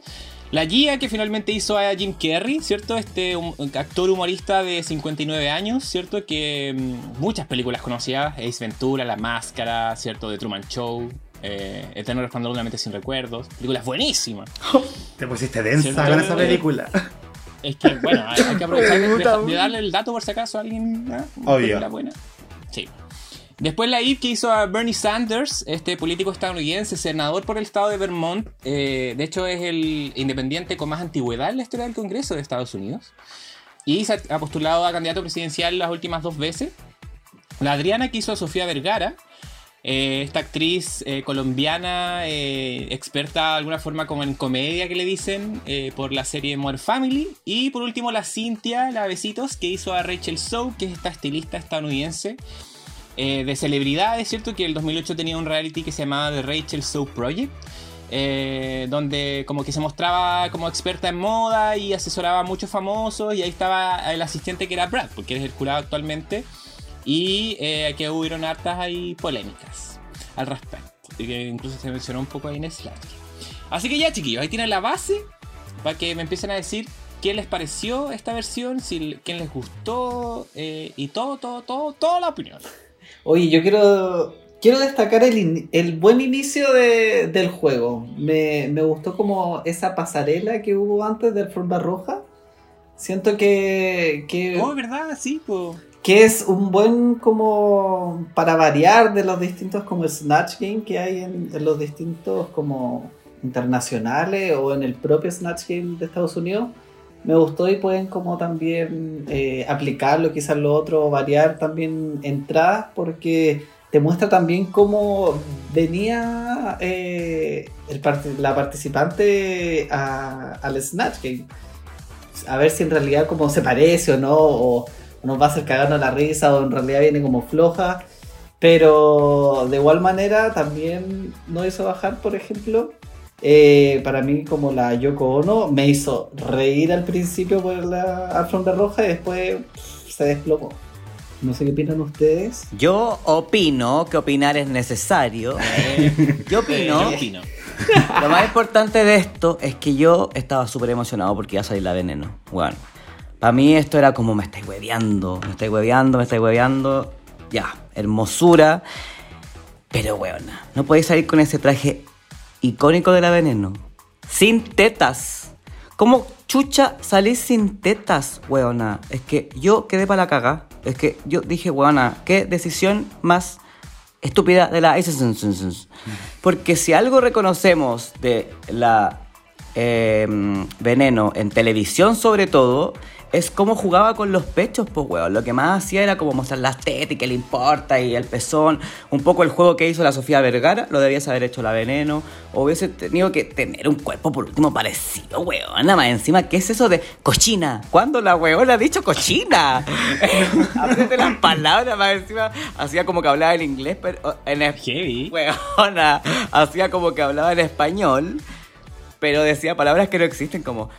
La Gia, que finalmente hizo a Jim Carrey, ¿cierto? Este hum- actor humorista de 59 años, ¿cierto? Que mm, muchas películas conocidas, Ace Ventura, La Máscara, ¿cierto? The Truman Show, eh, Eterno Resplandor de una mente sin recuerdos. Películas buenísimas. Te pusiste densa Cierto. con esa película. Es que, bueno, hay, hay que aprovechar de, de- de darle el dato por si acaso a alguien. Una Obvio. película buena. Sí. Después la Eve que hizo a Bernie Sanders, este político estadounidense, senador por el estado de Vermont. eh, de hecho, es el independiente con más antigüedad en la historia del Congreso de Estados Unidos. Y se ha postulado a candidato presidencial las últimas dos veces. La Adriana que hizo a Sofía Vergara. Eh, esta actriz eh, colombiana, eh, experta de alguna forma como en comedia que le dicen, por la serie More Family. Y por último la Cintia, la Besitos, que hizo a Rachel Sow, que es esta estilista estadounidense de celebridades, ¿cierto? Que en el 2008 tenía un reality que se llamaba The Rachel Sow Project. donde como que se mostraba como experta en moda y asesoraba a muchos famosos y ahí estaba el asistente que era Brad, porque es el jurado actualmente y eh, que hubieron hartas ahí polémicas al respecto y que incluso se mencionó un poco ahí en Slack. Así que ya chiquillos, ahí tienen la base para que me empiecen a decir qué les pareció esta versión, si quién les gustó eh, y todo, todo, todo, toda la opinión. Oye, yo quiero, quiero destacar el, el buen inicio de- del juego. Me, me gustó como esa pasarela que hubo antes de Alfombra Roja. Siento que, que, Oh, ¿verdad? Sí, pues. Que es un buen como para variar de los distintos como Snatch Game que hay en, los distintos como internacionales o en el propio Snatch Game de Estados Unidos. Me gustó y pueden como también eh, aplicarlo, quizás lo otro, variar también entradas porque te muestra también cómo venía eh, el parti- la participante al Snatch Game. A ver si en realidad como se parece o no, nos va a hacer cagarnos la risa o en realidad viene como floja. Pero de igual manera también no hizo bajar, por ejemplo, eh, para mí como la Yoko Ono me hizo reír al principio por la alfombra roja y después pff, se desplomó. No sé qué opinan ustedes. Yo opino que opinar es necesario. Yo Eh, opino. yo opino. Lo más importante de esto es que yo estaba súper emocionado porque iba a salir la veneno. Bueno, para mí esto era como me estáis hueveando, me estáis hueveando, me estáis hueveando. Ya, hermosura. Pero weona, no podéis salir con ese traje icónico de la veneno. Sin tetas. ¿Cómo chucha salís sin tetas, weona? Es que yo quedé para la caga. Es que yo dije, weona, qué decisión más estúpida de la. Porque si algo reconocemos de la eh, Veneno en televisión sobre todo, es cómo jugaba con los pechos, pues weón. Lo que más hacía era como mostrar las tetas y que le importa y el pezón. Un poco el juego que hizo la Sofía Vergara, lo debías haber hecho la Veneno. O hubiese tenido que tener un cuerpo por último parecido, weón. Nada más encima, ¿qué es eso de cochina? ¿Cuándo la weón ha dicho cochina? Aprende las palabras, más encima. Hacía como que hablaba en inglés, pero en es- Heavy. Weona, hacía como que hablaba en español, pero decía palabras que no existen como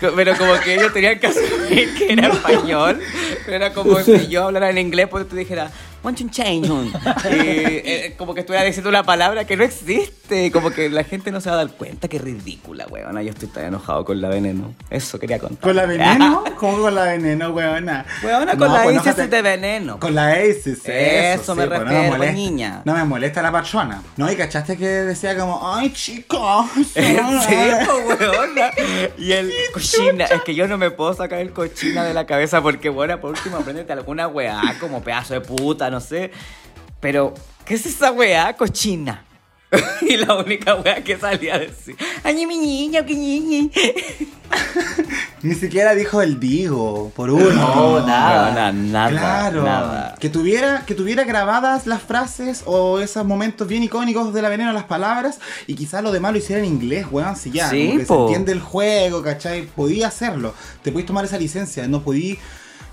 Pero como que ellos tenían que asumir que era español. Pero era como si yo hablara en inglés, pues tú dijeras want to change. un". Y eh, como que estuviera diciendo una palabra que no existe. Como que la gente no se va a dar cuenta. Qué ridícula, weón. Yo estoy tan enojado con la veneno. Eso quería contar. ¿Con la veneno? ¿Cómo con la veneno, weona? Weona, con la pues, ISIS de veneno. Con la ISIS, eso, Eso me sí, pues, refiero, molesta. niña. No me molesta la patrona. No, y cachaste que decía como, ay, chicos. Sí, po, weona. Y el cochina, es que yo no me puedo sacar el cochina de la cabeza porque, bueno, por último, apréndete alguna weá como pedazo de puta, no sé. Pero, ¿qué es esa weá cochina? y la única weá que salía a decir, ay, mi niña, que niña. Ni siquiera dijo el digo, por uno. No, nada. Weona, nada, Claro, nada. que tuviera, que tuviera grabadas las frases o esos momentos bien icónicos de la veneno, las palabras, y quizás lo demás lo hiciera en inglés, weón, si ya, Sí, como que se entiende el juego, ¿cachai? Podía hacerlo, te podías tomar esa licencia, no podí,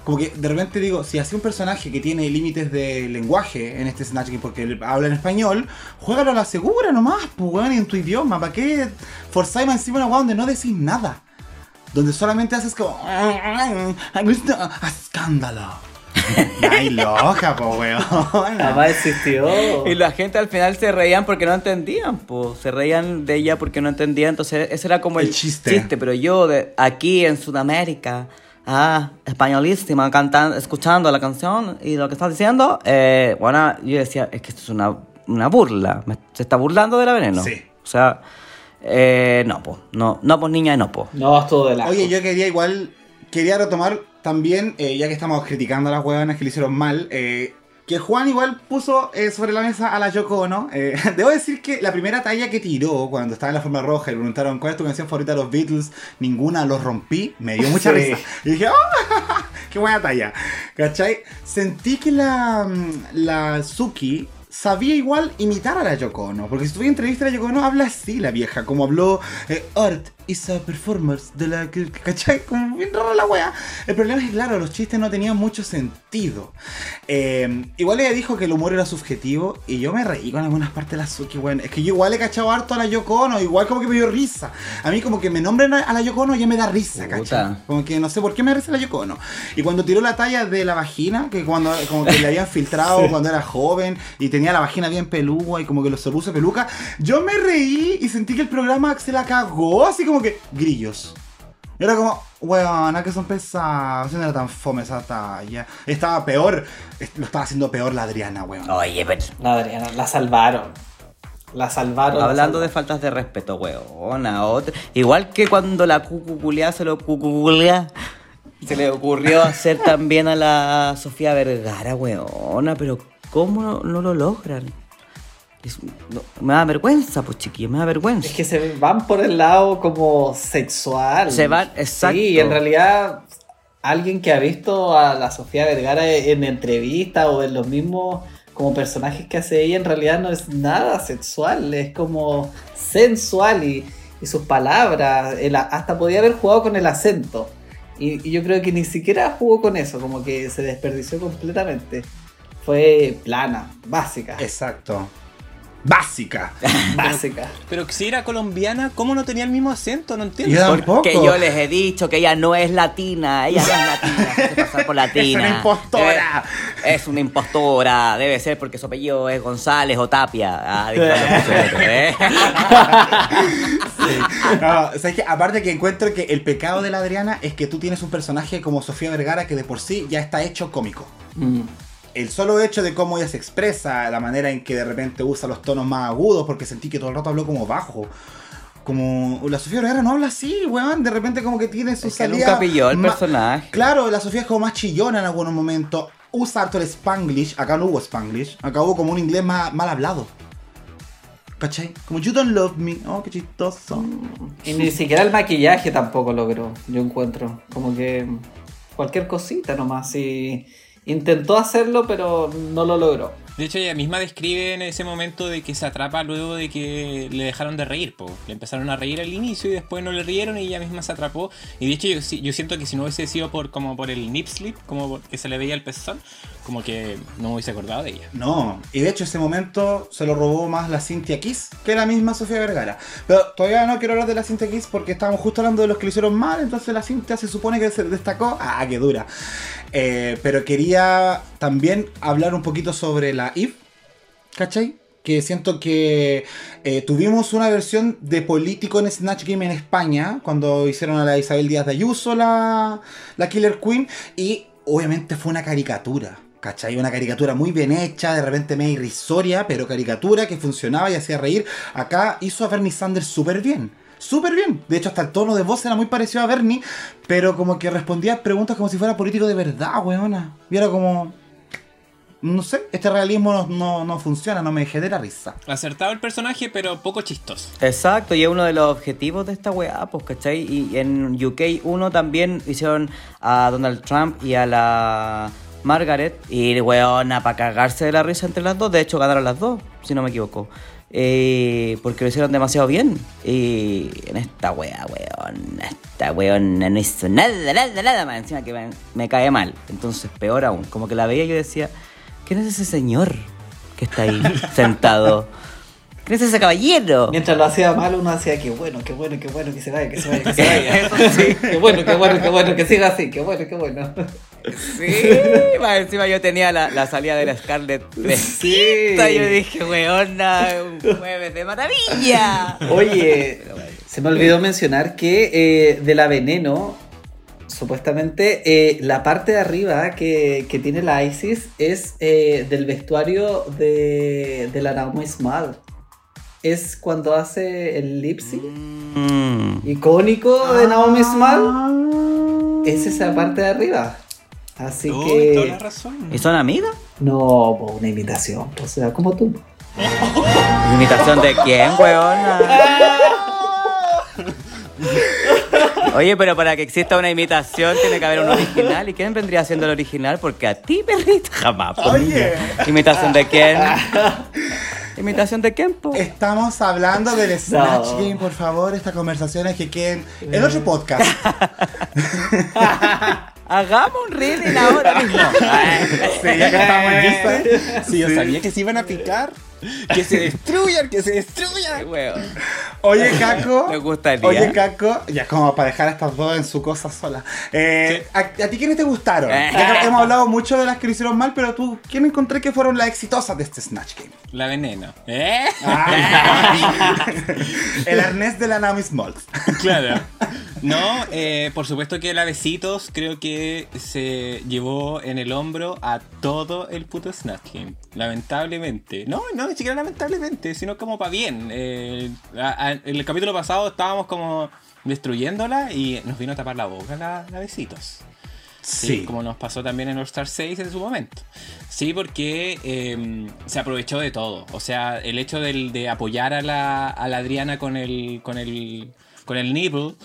como que de repente digo, si hacía un personaje que tiene límites de lenguaje en este Snatch Game porque habla en español, juégalo a la segura nomás, pues weón, en tu idioma, ¿para qué forzáis encima una weón donde no decís nada? Donde solamente haces como. ¡Escándalo! ¡Ay, loca, po, weón! Jamás existió. Y la gente al final se reían porque no entendían, pues se reían de ella porque no entendían, entonces ese era como el, El chiste. pero yo de aquí en Sudamérica, ah, españolísima, cantando, escuchando la canción y lo que está diciendo, eh, bueno, yo decía, es que esto es una, una burla, me- se está burlando de la veneno. Sí. O sea, eh, no, pues, no, no, pues niña, no, pues. No, estuvo de la. Oye, yo quería igual. Quería retomar también, eh, ya que estamos criticando a las huevonas que le hicieron mal, eh, que Juan igual puso eh, sobre la mesa a la Yoko Ono. Eh, debo decir que la primera talla que tiró cuando estaba en la forma roja y le preguntaron cuál es tu canción favorita de los Beatles, ninguna los rompí, me dio mucha Sí. risa. Y dije, ¡oh! ¡Qué buena talla! ¿Cachai? Sentí que la, mm, la Suki sabía igual imitar a la Yoko Ono, porque si tuviera entrevista a la Yoko Ono, habla así la vieja, como habló eh, Art is a performance de la que, ¿cachai? Como bien rara la wea. El problema es que, claro, los chistes no tenían mucho sentido. Eh, igual ella dijo que el humor era subjetivo y yo me reí con algunas partes de la Suki, weón. Es que yo igual he cachado harto a la Yoko Ono, igual como que me dio risa. A mí como que me nombren a la Yoko Ono ya me da risa, Puta. ¿cachai? Como que no sé por qué me da risa la Yoko Ono. Y cuando tiró la talla de la vagina, que cuando como que le habían filtrado cuando era joven y tenía la vagina bien pelúa y como que lo se puso peluca, yo me reí y sentí que el programa se la cagó, así como que grillos. Y Era como, weona, que son pesados, no era tan fome esa talla. Estaba peor, lo estaba haciendo peor la Adriana, weón. Oye, pero... La Adriana, la salvaron. La salvaron. la Hablando de faltas de respeto, weona. otra- Igual que cuando la cucuculea se lo cucuculea. Se le ocurrió hacer también a la Sofía Vergara, weona. Pero ¿cómo no, lo logran? Es- no, me da vergüenza, pues chiquillos, me da vergüenza. Es que se van por el lado como sexual. Se van- exacto. Sí, en realidad, alguien que ha visto a la Sofía Vergara en entrevistas o en los mismos como personajes que hace ella, en realidad no es nada sexual, es como sensual y, y sus palabras, el hasta podía haber jugado con el acento. Y, y yo creo que ni siquiera jugó con eso, como que se desperdició completamente. Fue plana, básica. Exacto. Básica. Básica. Pero si era colombiana, ¿cómo no tenía el mismo acento? No entiendo. Yo tampoco. Porque yo les he dicho que ella no es latina, ella no es latina, se pasar por latina. Es una impostora. Debe- es una impostora, debe ser porque su apellido es González o Tapia. Ah. No, ¿sabes qué? Aparte que encuentro que el pecado de la Adriana es que tú tienes un personaje como Sofía Vergara que de por sí ya está hecho cómico. Mm. El solo hecho de cómo ella se expresa, la manera en que de repente usa los tonos más agudos, porque sentí que todo el rato habló como bajo. Como la Sofía Vergara no habla así, weón. De repente como que tiene su Es que salida nunca pilló el personaje. Claro, la Sofía es como más chillona en algunos momentos. Usa harto el Spanglish. Acá no hubo Spanglish. Acá hubo como un inglés más, mal hablado. ¿Cachai? Como You don't love me. Oh, qué chistoso. Y ni siquiera el maquillaje tampoco logró, yo encuentro. Como que cualquier cosita nomás. Y intentó hacerlo, pero no lo logró. De hecho, ella misma describe en ese momento de que se atrapa luego de que le dejaron de reír, po. Le empezaron a reír al inicio y después no le rieron y ella misma se atrapó. Y de hecho, yo, siento que si no hubiese sido por como por el nip slip, como que se le veía el pezón, como que no me hubiese acordado de ella. No, y de hecho ese momento se lo robó más la Cynthia Kiss que la misma Sofía Vergara. Pero todavía no quiero hablar de la Cynthia Kiss porque estábamos justo hablando de los que lo hicieron mal, entonces la Cynthia se supone que se destacó. Ah, qué dura. Eh, pero quería también hablar un poquito sobre la IF, ¿cachai? Que siento que eh, tuvimos una versión de político en Snatch Game en España, cuando hicieron a la Isabel Díaz de Ayuso, la, la Killer Queen, y obviamente fue una caricatura. ¿Cachai? Una caricatura muy bien hecha, de repente medio irrisoria, pero caricatura que funcionaba y hacía reír. Acá hizo a Bernie Sanders súper bien. Súper bien. De hecho, hasta el tono de voz era muy parecido a Bernie, pero como que respondía preguntas como si fuera político de verdad, weona. Y era como. No sé, este realismo no, no- no funciona, no me genera risa. Acertado el personaje, pero poco chistoso. Exacto, y es uno de los objetivos de esta weá, pues, ¿cachai? Y en UK 1 también hicieron a Donald Trump y a la Margaret, y weona, para cagarse de la risa entre las dos, de hecho ganaron las dos, si no me equivoco. Eh, porque lo hicieron demasiado bien. Y en esta weá, weón, esta weón no hizo nada, nada, nada más. Encima que me, me cae mal. Entonces, peor aún. Como que la veía y yo decía, ¿quién es ese señor que está ahí sentado? ¿Quién es ese caballero? Mientras lo hacía mal, uno hacía que bueno, qué bueno, qué bueno, que se vaya, que se vaya, que se vaya. Qué bueno, qué bueno, qué bueno, que siga así, qué bueno, qué bueno. Sí, más encima yo tenía la, la salida de la Scarlett fresquita. y Yo dije, weona, un jueves de maravilla. Oye, se me olvidó mencionar que eh, de la veneno, supuestamente, eh, la parte de arriba que, que tiene la Isis es eh, del vestuario de, de la Naomi Small. Es cuando hace el lip sync Mm. icónico de Naomi Small. Es esa parte de arriba. Así Uy, toda la que. razón. ¿Y son amigas? No, po, una imitación. O sea, como tú. ¿Imitación de quién, weona? Oye, pero para que exista una imitación tiene que haber un original. ¿Y quién vendría siendo el original? Porque a ti, perrito, jamás. po, Oye. ¿Imitación de quién? ¿Imitación de quién, po? Estamos hablando del Snatch Game, por favor. Estas conversaciones que queden en otro podcast. Hagamos un reading ahora mismo. Sí, ya que estamos esta. Sí, yo sabía que se iban a picar. Que se destruyan, que se destruyan. weón. Oye, Caco. Me gustaría. Oye, Caco. Ya como para dejar a estas dos en su cosa sola. Eh, ¿a, a ti quiénes te gustaron? Ya que hemos hablado mucho de las que lo hicieron mal, pero tú, ¿quién encontré que fueron las exitosas de este Snatch Game? La veneno. ¿Eh? Ah. El arnés de la Naomi Smalls. Claro. No, eh, por supuesto que la Besitos creo que se llevó en el hombro a todo el puto Snatch Game. Lamentablemente. No, no, ni siquiera lamentablemente, sino como para bien. Eh, a- a- en el capítulo pasado estábamos como destruyéndola y nos vino a tapar la boca la, la Besitos. Sí, como nos pasó también en All Star 6 en su momento. Sí, porque eh, se aprovechó de todo. O sea, el hecho del- de apoyar a la, a la Adriana con el, con el, con el nipple,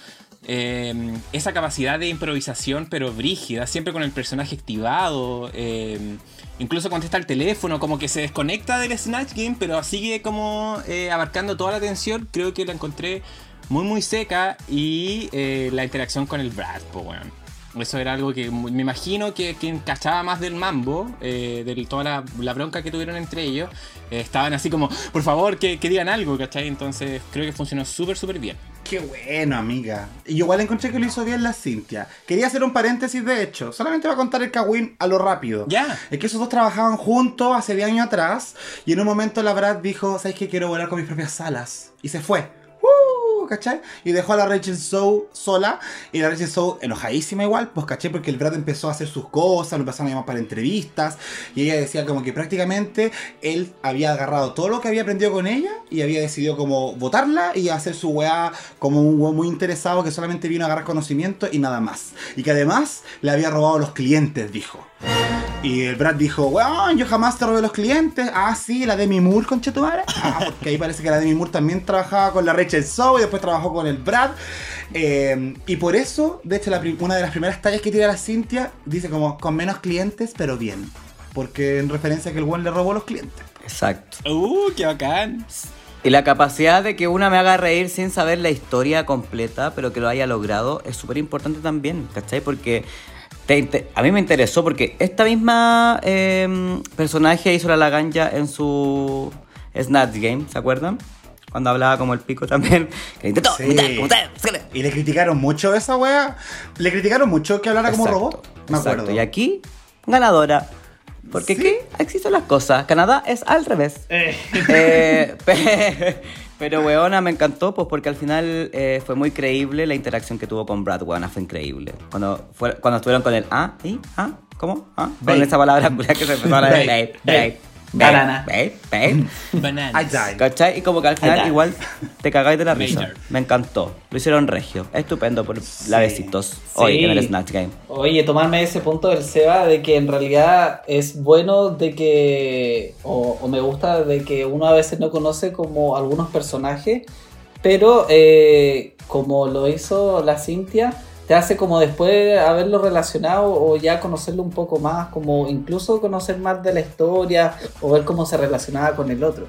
eh, esa capacidad de improvisación, pero brígida, siempre con el personaje activado. eh, incluso contesta el teléfono, como que se desconecta del Snatch Game, pero sigue como eh, abarcando toda la atención. Creo que la encontré muy, muy seca. Y eh, la interacción con el Brad, pues bueno. Eso era algo que me imagino que quien cachaba más del mambo, eh, de toda la, la bronca que tuvieron entre ellos, eh, estaban así como, por favor, que, que digan algo, ¿cachai? Entonces creo que funcionó súper, súper bien. Qué bueno, amiga. Y igual encontré que lo hizo bien la Cintia. Quería hacer un paréntesis, de hecho. Solamente va a contar el Kawin a lo rápido. Ya. Es que esos dos trabajaban juntos hace 10 años atrás. Y en un momento la Brad dijo, ¿sabes qué? Quiero volar con mis propias alas. Y se fue. ¿Cachai? Y dejó a la Rachel Sow sola. Y la Rachel Sow enojadísima igual, pues ¿cachai? Porque el Brad empezó a hacer sus cosas, lo empezaron a para entrevistas. Y ella decía como que prácticamente él había agarrado todo lo que había aprendido con ella y había decidido como votarla y hacer su weá como un weón muy interesado que solamente vino a agarrar conocimiento y nada más. Y que además le había robado los clientes, dijo. Y el Brad dijo, weón, yo jamás te robé los clientes. Ah, sí, la Demi Moore, conchetumare. Ah, porque ahí parece que la Demi Moore también trabajaba con la Rachel Zoe y después trabajó con el Brad. Eh, y por eso, de hecho, la una de las primeras tallas que tira la Cintia dice como, con menos clientes, pero bien. Porque en referencia a que el weón le robó los clientes. Exacto. ¡Uh, qué bacán! Y la capacidad de que una me haga reír sin saber la historia completa, pero que lo haya logrado, es súper importante también, ¿cachai? Porque te a mí me interesó porque esta misma eh, personaje hizo la laganja en su Snatch Game, ¿se acuerdan? Cuando hablaba como el pico también. Que intentó Sí. imitar como usted, síguele. Y le criticaron mucho esa wea. Le criticaron mucho que hablara como robot. Me exacto. acuerdo. Y aquí, ganadora. Porque ¿qué? Existen las cosas. Canadá es al revés. Eh, pe- pero weona, me encantó, pues porque al final eh, fue muy creíble la interacción que tuvo con Brad, weona, fue increíble. Cuando, fue, cuando estuvieron con el ah, ¿y? ¿ah? ¿Cómo? ¿Ah? Con esa palabra que se empezó a hablar babe, Banana. babe, babe. Died. ¿Cachai? Y como que al final igual te cagáis de la risa. Me encantó. Lo hicieron regio. Estupendo por la besitos hoy Sí. en el Snatch Game. Oye, tomarme ese punto del Seba de que en realidad es bueno de que, o, o me gusta de que uno a veces no conoce como algunos personajes, pero eh, como lo hizo la Cintia, te hace como después haberlo relacionado o ya conocerlo un poco más, como incluso conocer más de la historia o ver cómo se relacionaba con el otro.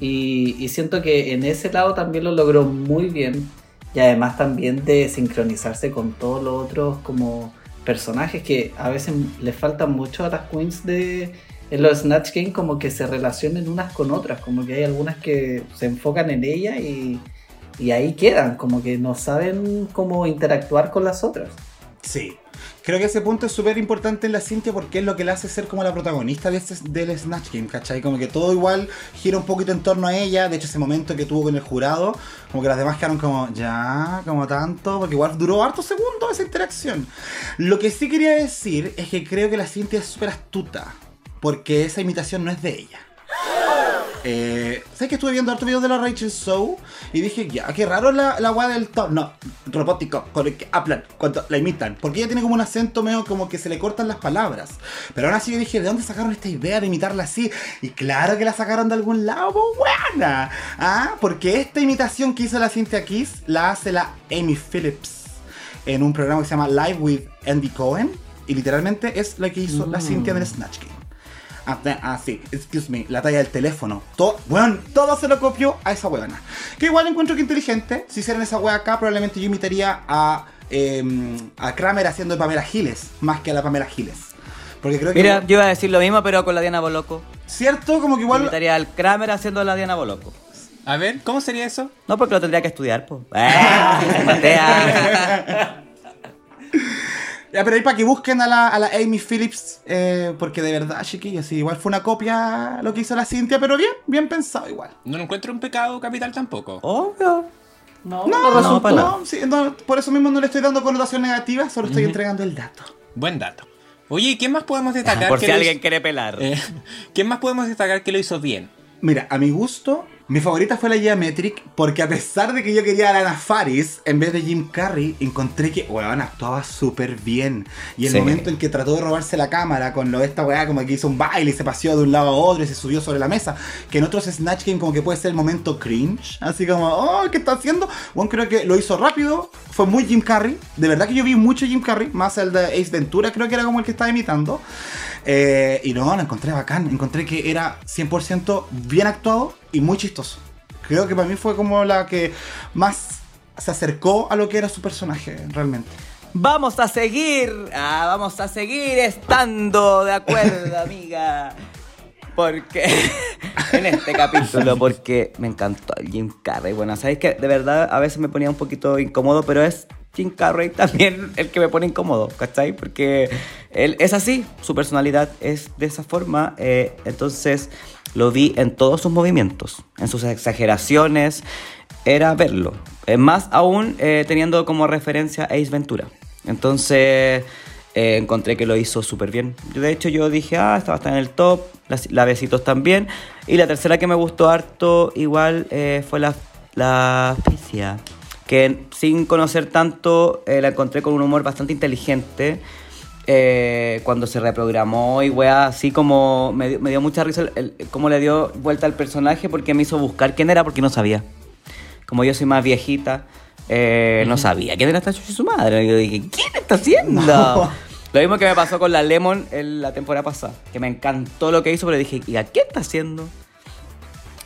Y, y siento que en ese lado también lo logró muy bien y además también de sincronizarse con todos los otros como personajes que a veces les faltan mucho a las queens de en los Snatch Game como que se relacionen unas con otras, como que hay algunas que se enfocan en ella y, y ahí quedan, como que no saben cómo interactuar con las otras. Sí. Creo que ese punto es súper importante en la Cintia porque es lo que le hace ser como la protagonista de este- del Snatch Game, ¿cachai? Como que todo igual gira un poquito en torno a ella. De hecho, ese momento que tuvo con el jurado, como que las demás quedaron como, ya, como tanto, porque igual duró hartos segundos esa interacción. Lo que sí quería decir es que creo que la Cintia es súper astuta, porque esa imitación no es de ella. Eh, ¿Sabes que estuve viendo harto videos de la Rachel Show? Y dije, ya, qué raro la, la weá del tono robótico con el que hablan cuando la imitan. Porque ella tiene como un acento medio como que se le cortan las palabras. Pero aún así yo dije, ¿de dónde sacaron esta idea de imitarla así? Y claro que la sacaron de algún lado, buena. Ah, porque esta imitación que hizo la Cynthia Kiss la hace la Amy Phillips en un programa que se llama Live with Andy Cohen. Y literalmente es la que hizo la Cynthia del Snatch Game. Ah, ah, sí, excuse me, la talla del teléfono. Todo, weón, todo se lo copió a esa weona. Que igual encuentro que inteligente. Si hicieran esa wea acá, probablemente yo imitaría a, em, a Kramer haciendo de Pamela Giles, más que a la Pamela Giles. Porque creo que. Mira, yo iba a decir lo mismo, pero con la Diana Boloco. ¿Cierto? Como que igual. Invitaría al Kramer haciendo la Diana Boloco. A ver, ¿cómo sería eso? No, porque lo tendría que estudiar, pues. Ya, pero ahí para que busquen a la, a la Amy Phillips, eh, porque de verdad, chiquillos, sí, igual fue una copia lo que hizo la Cintia, pero bien, bien pensado igual. No lo encuentro un pecado capital tampoco. Obvio. No, No, no para no, sí, no, por eso mismo no le estoy dando connotación negativa, solo estoy entregando el dato. Buen dato. Oye, ¿y ¿quién más podemos destacar Por que si alguien hizo- quiere pelar. Eh, ¿Quién más podemos destacar que lo hizo bien? Mira, a mi gusto, mi favorita fue la Geometric porque a pesar de que yo quería a Lana Faris en vez de Jim Carrey, encontré que, weón, actuaba súper bien. Y el Sí. momento en que trató de robarse la cámara con lo de esta weá, como que hizo un baile y se paseó de un lado a otro y se subió sobre la mesa, que en otros Snatch Game como que puede ser el momento cringe, así como, oh, ¿qué está haciendo? Bueno, creo que lo hizo rápido, fue muy Jim Carrey. De verdad que yo vi mucho Jim Carrey, más el de Ace Ventura, creo que era como el que estaba imitando. Eh, y no, lo encontré bacán. Encontré que era 100% bien actuado y muy chistoso. Creo que para mí fue como la que más se acercó a lo que era su personaje realmente. Vamos a seguir, ah, vamos a seguir estando de acuerdo, amiga. Porque en este capítulo, porque me encantó el Jim Carrey. Bueno, sabéis que de verdad a veces me ponía un poquito incómodo, pero es Jim Carrey también el que me pone incómodo, ¿cachai? Porque él es así, su personalidad es de esa forma. eh, entonces lo vi en todos sus movimientos, en sus exageraciones, era verlo. Eh, más aún eh, teniendo como referencia Ace Ventura. Entonces eh, encontré que lo hizo súper bien. De hecho, yo dije, ah, esta en el top, la, Besitos también. Y la tercera que me gustó harto igual fue la, la Ficia, que sin conocer tanto la encontré con un humor bastante inteligente. Eh, cuando se reprogramó y weá, así como me dio, me dio mucha risa el- el- cómo le dio vuelta al personaje porque me hizo buscar quién era porque no sabía. Como yo soy más viejita, eh, no sabía quién era esta chucha su madre. Y yo dije, ¿quién está haciendo? Lo mismo que me pasó con la Lemon en la temporada pasada, que me encantó lo que hizo, pero dije, ¿y a qué está haciendo?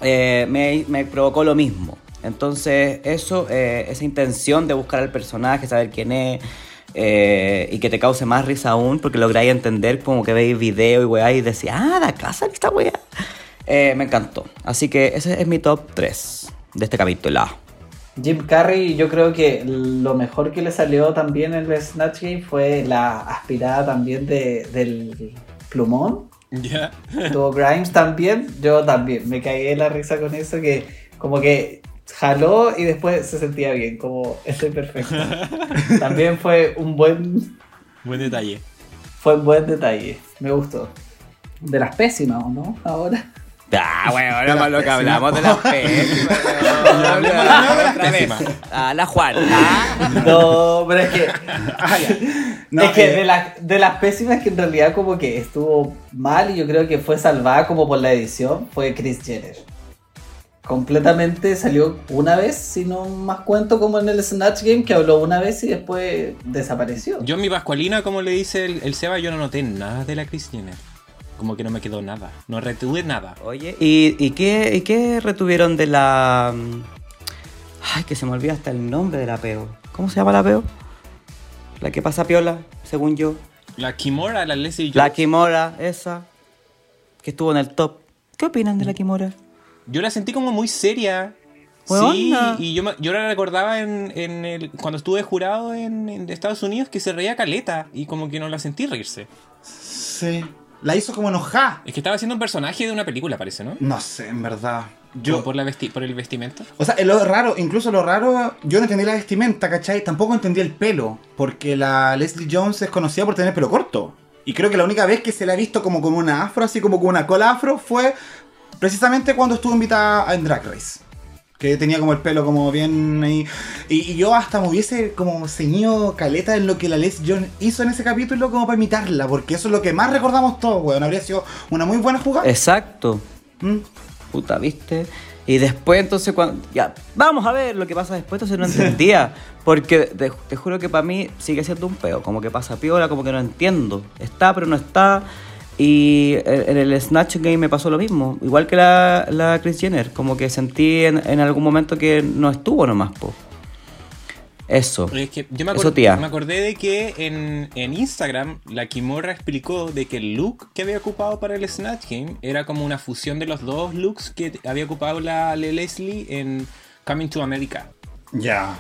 Eh, me, me provocó lo mismo. Entonces, eso, eh, esa intención de buscar al personaje, saber quién es, eh, y que te cause más risa aún, porque lográis entender como que veis video y weá y decís, ah, de acá sale esta weá. Eh, me encantó. Así que ese es mi top 3 de este capítulo. Jim Carrey, yo creo que lo mejor que le salió también en el Snatch Game fue la aspirada también de, del plumón. Ya. Tuvo Grimes también, yo también. Me caí de la risa con eso que como que jaló y después se sentía bien, como estoy perfecto. también fue un buen Buen detalle. fue un buen detalle. Me gustó. De las pésimas, ¿o no? Ahora. Ah, De ahora para lo que hablamos de las pésimas, Otra vez. pésimas. Ah, la Juan. Ah. No, pero es que Ah. No, es que eh, de, la- de las pésimas que en realidad como que estuvo mal y yo creo que fue salvada como por la edición fue Chris Jenner. Completamente salió una vez, si no más cuento como en el Snatch Game que habló una vez y después desapareció. Yo en mi Pascualina, como le dice el, el Seba, yo no noté nada de la Kris Jenner. Como que no me quedó nada. No retuve nada. Oye, ¿y, y qué, ¿y qué retuvieron de la. mm, Ay, que se me olvida hasta el nombre de la peo. ¿Cómo se llama la peo? La que pasa piola, según yo. La Kimora, la Leslie La Kimora, esa. Que estuvo en el top. ¿Qué opinan de la Kimora? Yo la sentí como muy seria. Sí, y yo, yo la recordaba en, en el, cuando estuve jurado en, en Estados Unidos que se reía caleta y como que no la sentí reírse. Sí. La hizo como enojada. Es que estaba haciendo un personaje de una película, parece, ¿no? No sé, en verdad. Yo, Yo, por, la vesti por el vestimenta. O sea, lo raro, incluso lo raro, yo no entendí la vestimenta, ¿cachai? Tampoco entendí el pelo, porque la Leslie Jones es conocida por tener pelo corto. Y creo que la única vez que se la ha visto como con una afro, así como con una cola afro, fue precisamente cuando estuvo invitada en Drag Race. Que tenía como el pelo como bien ahí. Y, y yo hasta me hubiese como ceñido caleta en lo que la Leslie Jones hizo en ese capítulo como para imitarla, porque eso es lo que más recordamos todos, weón. Habría sido una muy buena jugada. Exacto. ¿Mm? Puta, ¿viste? Y después entonces cuando... Ya, vamos a ver lo que pasa después, entonces no entendía. Porque te, te juro que para mí sigue siendo un peo. Como que pasa piola, como que no entiendo. Está, pero no está. Y en el Snatch Game me pasó lo mismo. Igual que la, la Kris Jenner. Como que sentí en, en algún momento que no estuvo nomás, po. Eso. Es que yo me, Eso, acor- tía. me acordé de que en, en Instagram la Kimora explicó de que el look que había ocupado para el Snatch Game era como una fusión de los dos looks que había ocupado la Le- Leslie en Coming to America. Ya.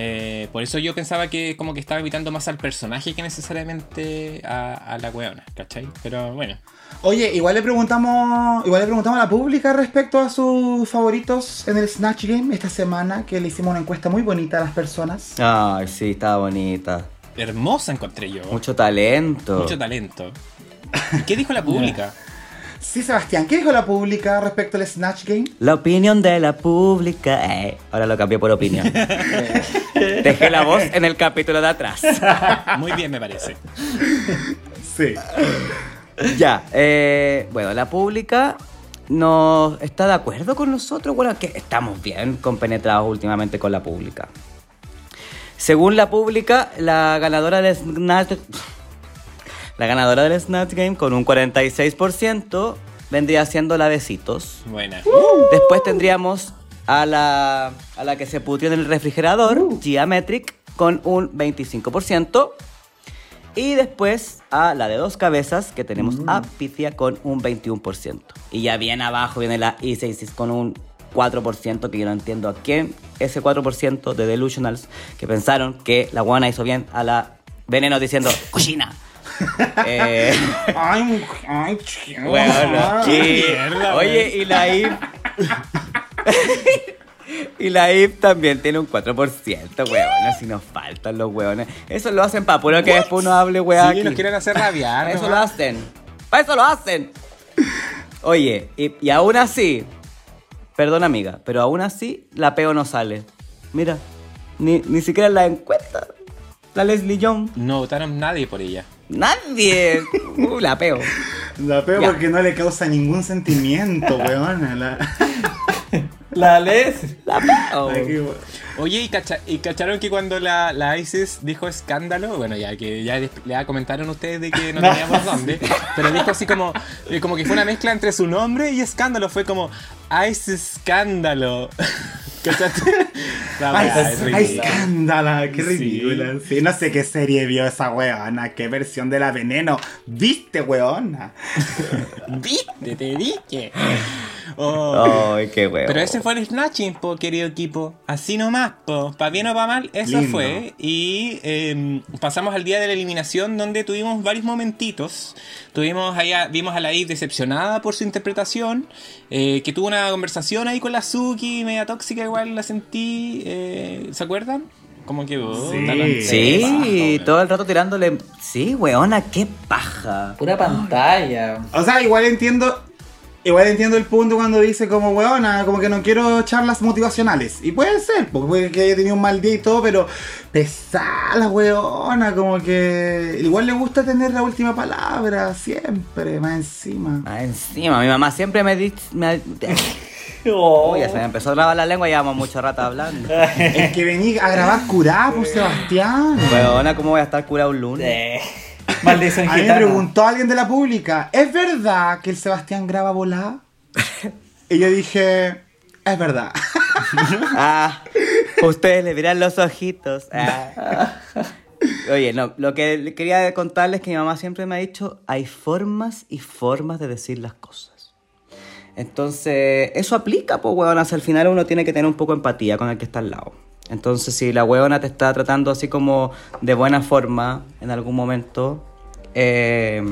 Eh, por eso yo pensaba que como que estaba imitando más al personaje que necesariamente a, a la weona, ¿cachai? Pero bueno. Oye, igual le preguntamos, igual le preguntamos a la pública respecto a sus favoritos en el Snatch Game esta semana, que le hicimos una encuesta muy bonita a las personas. Ay, sí, estaba bonita. Hermosa encontré yo. Mucho talento. Mucho talento. ¿Y qué dijo la pública? Sí, Sebastián, ¿qué dijo la pública respecto al Snatch Game? La opinión de la pública. Eh, ahora lo cambié por opinión. Dejé la voz en el capítulo de atrás. Muy bien, me parece. Sí. ya, eh, bueno, la pública no está de acuerdo con nosotros. Bueno, que estamos bien compenetrados últimamente con la pública. Según la pública, la ganadora del Snatch. La ganadora del Snatch Game con un 46% vendría siendo la Besitos. Buena. Después tendríamos a la, a la que se putrió en el refrigerador, Geometric, con un 25%. Y después a la de dos cabezas, que tenemos a Pitia con un 21%. Y ya bien abajo viene la E66 con un 4%, que yo no entiendo a quién ese 4% de Delusionals que pensaron que la guana hizo bien a la Veneno diciendo, cochina. eh, Ay, ay, chido. bueno, y- mierda, oye, y la IF. y la IF también tiene un 4%, weón. Así nos faltan los weones. Eso lo hacen para puro que después uno hable, weón. Sí, nos quieren hacer rabiar. Eso ¿no? lo hacen. Para eso lo hacen. Oye, y, y aún así, perdón amiga, pero aún así la peo no sale. Mira, ni, ni siquiera la encuesta. La Leslie Young. No votaron nadie por ella. Nadie. Uh, la peo. La peo Ya. porque no le causa ningún sentimiento, weón. La... La Les. La peo. Oye, ¿y, cacha- y cacharon que cuando la, la ISIS dijo escándalo? Bueno, ya que ya ya comentaron ustedes de que no teníamos dónde, pero dijo así como, eh, como que fue una mezcla entre su nombre y escándalo. Fue como ISIS escándalo. Ay, es ridícula. escándala, qué Sí. ridícula. Sí, no sé qué serie vio esa weona, qué versión de la veneno. ¿Viste, weona? ¿Viste? Te dije. Oh. Ay, qué huevo. Pero ese fue el snatching, po, querido equipo. Así nomás, po. Pa' bien o pa' mal, eso Lindo. fue. Y eh, pasamos al día de la eliminación, donde tuvimos varios momentitos. Tuvimos allá, vimos a la Eve decepcionada por su interpretación. eh, que tuvo una conversación ahí con la Suki, media tóxica, igual la sentí. eh, ¿Se acuerdan? Como que vos. Sí. Sí, todo el rato tirándole. Sí, weona, qué paja. Pura pantalla. O sea, igual entiendo. Igual entiendo el punto cuando dice como weona, como que no quiero charlas motivacionales. Y puede ser, porque puede que haya tenido un mal día y todo, pero pesada la weona, como que igual le gusta tener la última palabra, siempre, más encima. Ah, encima, mi mamá siempre me dice. Me... Oh. Uy, ya se me empezó a trabar la lengua, llevamos mucho rato hablando. Es que vení a grabar curá, pues Sebastián. Weona, ¿cómo voy a estar curado un lunes? A mí me gitana. preguntó alguien de la pública, ¿es verdad que el Sebastián graba volá? Y yo dije, es verdad. Ah, ustedes le miran los ojitos. Ah. Oye, no, lo que quería contarles es que mi mamá siempre me ha dicho, hay formas y formas de decir las cosas. Entonces, eso aplica, pues, huevona. Al final uno tiene que tener un poco de empatía con el que está al lado. Entonces, si la huevona te está tratando así como de buena forma en algún momento, eh,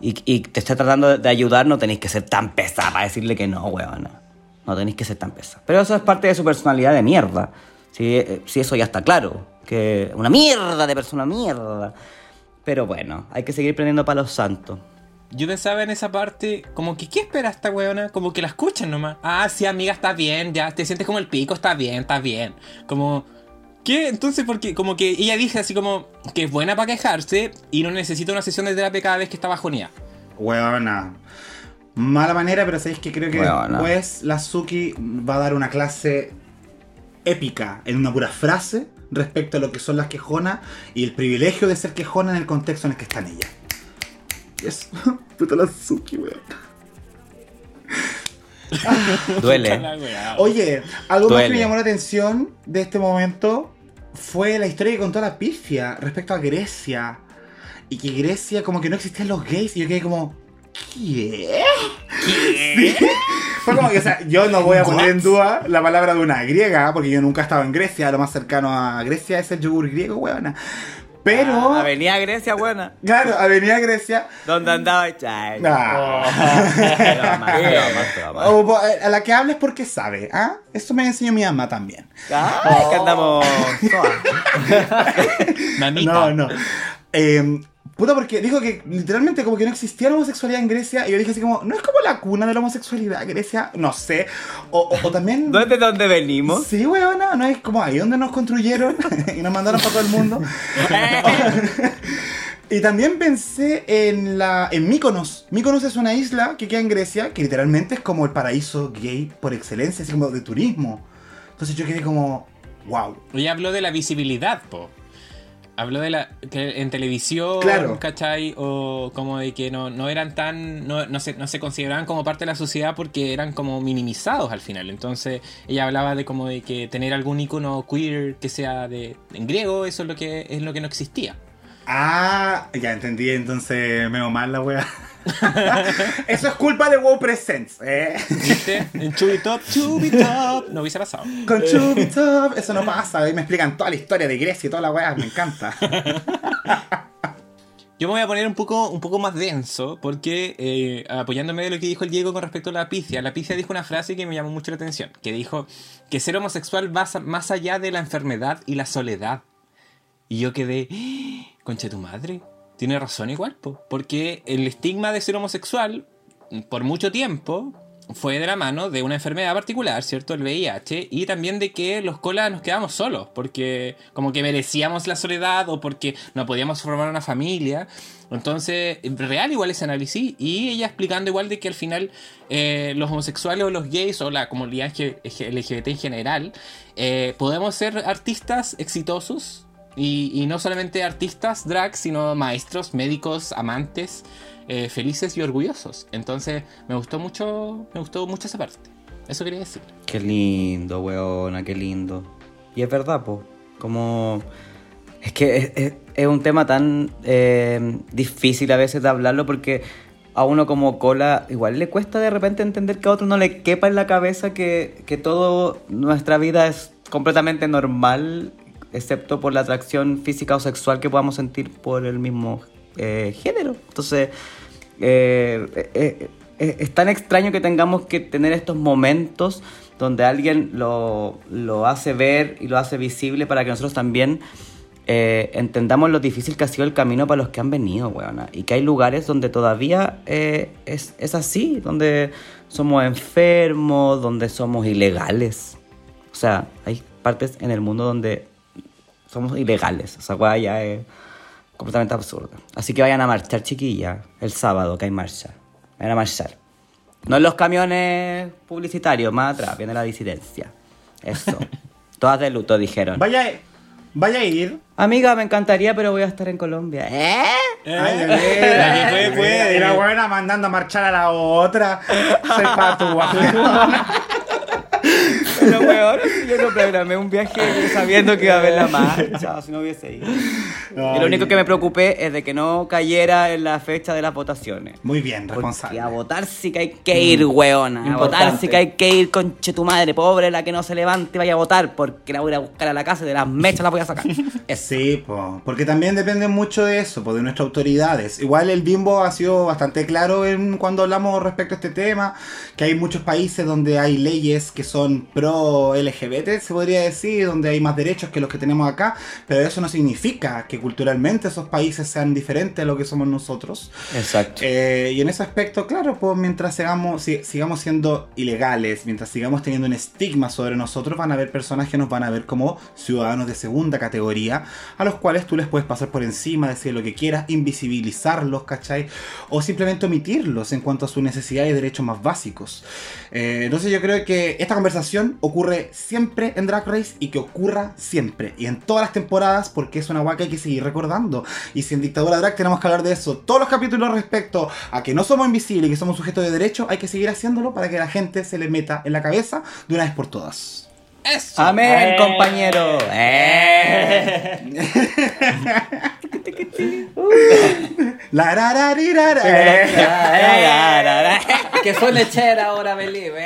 y, te está tratando de ayudar, no tenéis que ser tan pesada para decirle que no, huevona. No tenéis que ser tan pesada. Pero eso es parte de su personalidad de mierda. Si, eh, si eso ya está claro. Que una mierda de persona, mierda. Pero bueno, hay que seguir prendiendo palos santos. Yo pensaba en esa parte, como que, ¿qué espera esta weona? Como que la escuchan nomás. Ah, sí, amiga, está bien, ya, te sientes como el pico, está bien, está bien. Como, ¿qué? Entonces, porque como que ella dice así como que es buena para quejarse y no necesita una sesión de terapia cada vez que está bajoneada. Weona. Mala manera, pero sabéis que creo que Weona. después la Suki va a dar una clase épica en una pura frase respecto a lo que son las quejonas y el privilegio de ser quejona en el contexto en el que están ellas. Yes. Puta la Suki, weón. Duele. Oye, algo más que Duele. me llamó la atención de este momento fue la historia que contó la pifia respecto a Grecia. Y que Grecia como que no existían los gays. Y yo quedé como... ¿Qué? Sí. Fue como que, o sea, yo no voy a poner en duda la palabra de una griega, porque yo nunca he estado en Grecia. Lo más cercano a Grecia es el yogur griego, weona. Pero... Ah, Avenida Grecia, buena. Claro, Avenida Grecia. ¿Dónde andaba? Ay, Ah. broma, broma, broma. O, po- a la que hables porque sabe, ¿ah? Eso me enseñó mi mamá también. Ay, que andamos. Mamita. No, no. Eh, puta, porque dijo que literalmente como que no existía la homosexualidad en Grecia. Y yo dije así como, ¿no es como la cuna de la homosexualidad Grecia? No sé. O, o- o también... ¿No es de dónde venimos? Sí, weona, no es como ahí donde nos construyeron y nos mandaron para todo el mundo. y también pensé en la en Mykonos. Mykonos es una isla que queda en Grecia, que literalmente es como el paraíso gay por excelencia, así como de turismo. Entonces yo quedé como, wow. Ella habló de la visibilidad, po. Habló de la. que en televisión, Claro. ¿cachai? O como de que no, no eran tan. No, no, se, no se consideraban como parte de la sociedad porque eran como minimizados al final. Entonces, ella hablaba de como de que tener algún icono queer que sea de. en griego, eso es lo que, es lo que no existía. Ah, ya entendí, entonces me mal la wea. Eso es culpa de WoW Presents, ¿eh? ¿Viste? En Chubitop, Chubitop. No hubiese pasado. Con Chubitop, eso no pasa. Ahí me explican toda la historia de Grecia y toda la wea, me encanta. Yo me voy a poner un poco, un poco más denso, porque eh, apoyándome de lo que dijo el Diego con respecto a la picia, la picia dijo una frase que me llamó mucho la atención, que dijo que ser homosexual va más allá de la enfermedad y la soledad. Y yo quedé, ¡Ah! concha tu madre, tiene razón igual, po, porque el estigma de ser homosexual, por mucho tiempo, fue de la mano de una enfermedad particular, ¿cierto? El VIH, y también de que los colas nos quedamos solos, porque como que merecíamos la soledad o porque no podíamos formar una familia. Entonces, real igual ese análisis, y ella explicando igual de que al final eh, los homosexuales o los gays o la comunidad LGBT en general, eh, podemos ser artistas exitosos, y, no solamente artistas drag, sino maestros, médicos, amantes, eh, felices y orgullosos. Entonces me gustó mucho, me gustó mucho esa parte. Eso quería decir. Qué lindo, weona, qué lindo. Y es verdad, po. Como. Es que es, un tema tan eh, difícil a veces de hablarlo porque a uno como cola, igual le cuesta de repente entender que a otro no le quepa en la cabeza que, que todo nuestra vida es completamente normal, excepto por la atracción física o sexual que podamos sentir por el mismo eh, género. Entonces, eh, eh, es tan extraño que tengamos que tener estos momentos donde alguien lo, lo hace ver y lo hace visible para que nosotros también entendamos lo difícil que ha sido el camino para los que han venido, weona. Y que hay lugares donde todavía eh, es, es así, donde somos enfermos, donde somos ilegales. O sea, hay partes en el mundo donde somos ilegales. O sea, weá ya es completamente absurda. Así que vayan a marchar, chiquillas, el sábado que hay marcha. Vayan a marchar. No en los camiones publicitarios, más atrás, viene la disidencia. Eso. Todas de luto, dijeron. Vaya, vaya a ir. Amiga, me encantaría, pero voy a estar en Colombia. ¿Eh? Ay, La que puede, puede. Y la buena mandando a marchar a la otra. Soy patúa. Pero weón, yo no programé un viaje sabiendo que iba a haber la marcha, si no hubiese ido. Y lo único que me preocupé es de que no cayera en la fecha de las votaciones. Muy bien, Porque a responsable. votar sí que hay que ir, weona. A votar Importante. sí que hay que ir, conche tu madre, pobre, la que no se levante y vaya a votar, porque la voy a a buscar a la casa y de las mechas la voy a sacar. Eso. Sí, po, porque también depende mucho de eso, po, de nuestras autoridades. Igual el Bimbo ha sido bastante claro en cuando hablamos respecto a este tema, que hay muchos países donde hay leyes que son pro LGBT, se podría decir, donde hay más derechos que los que tenemos acá, pero eso no significa que culturalmente esos países sean diferentes a lo que somos nosotros. Exacto. Eh, y en ese aspecto, claro, pues mientras sigamos, si- sigamos siendo ilegales, mientras sigamos teniendo un estigma sobre nosotros, van a haber personas que nos van a ver como ciudadanos de segunda categoría, a los cuales tú les puedes pasar por encima, decir lo que quieras, invisibilizarlos, ¿cachai? O simplemente omitirlos en cuanto a sus necesidades y derechos más básicos. Eh, entonces yo creo que esta conversación ocurre siempre en Drag Race y que ocurra siempre y en todas las temporadas porque es una guay que hay que seguir recordando. Y si en Dictadura Drag tenemos que hablar de eso, todos los capítulos respecto a que no somos invisibles y que somos sujetos de derecho, hay que seguir haciéndolo para que la gente se le meta en la cabeza de una vez por todas. Eso. Amén, compañero. Eh. La ra, ra, ri, ra, ra. Que fue lechera ahora, Believe.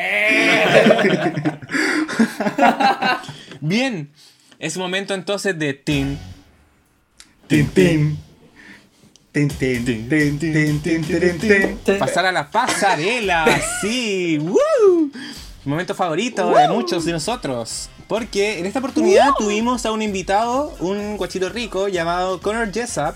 Bien. Es momento entonces de tin, tin, tin. Pasar a la pasarela. Sí. ¡Woo! Momento favorito de muchos de nosotros. Porque en esta oportunidad tuvimos a un invitado, un guachito rico llamado Connor Jessup.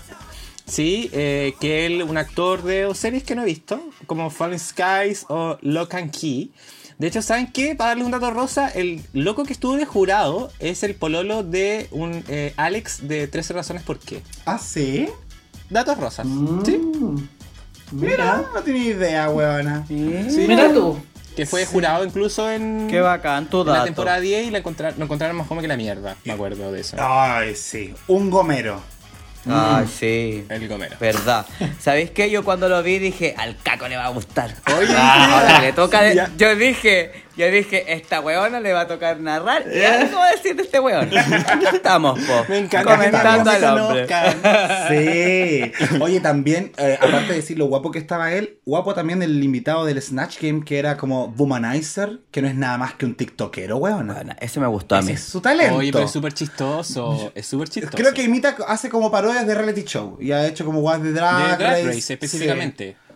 Sí, eh, que él, un actor de series que no he visto, como Fallen Skies o Lock and Key. De hecho, ¿saben qué? Para darle un dato rosa, el loco que estuvo de jurado es el pololo de un eh, Alex de 13 razones por qué. ¿Ah, sí? Datos rosas. ¿Sí? Mira, no tenía idea, weona. Sí. Mira tú. Que fue jurado incluso en, Qué bacán tu en la dato. temporada 10 y la encontrar- lo encontraron más joven que la mierda. Me acuerdo de eso. Ay, sí. Un gomero. Ay, sí. El gomero. Verdad. ¿Sabéis qué? Yo cuando lo vi dije, al caco le va a gustar. Oye, Ahora le toca. de- Ya. Yo dije, yo dije, esta weona le va a tocar narrar. Y algo va a decir de este weón. Aquí estamos, po. Me encanta Comentando al hombre. Sí. Oye, también, eh, aparte de decir lo guapo que estaba él, guapo también el invitado del Snatch Game, que era como Womanizer, que no es nada más que un tiktokero, weón. Bueno, ese me gustó a Ese mí. es su talento. Oye, pero es súper chistoso. Es súper chistoso. Creo que imita, hace como parodias de reality show. Y ha hecho como guas de De drag, Race, Sí. específicamente. Sí.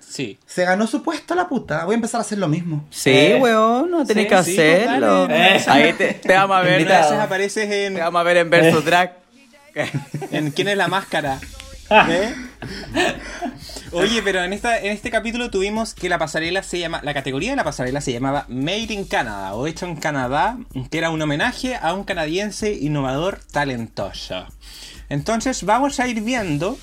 Se ganó su puesto la puta. Voy a empezar a hacer lo mismo. Sí, Eh. weón, no tenés Sí, que sí, hacerlo. pues, dale. Ahí te, te vamos a ver. A Invitado. veces apareces en, Te vamos a ver en Versus Drag. en ¿Quién es la máscara? ¿Eh? Oye, pero en, esta, en este capítulo tuvimos que la pasarela se llama. La categoría de la pasarela se llamaba Made in Canada o hecho en Canadá, que era un homenaje a un canadiense innovador talentoso. Entonces vamos a ir viendo.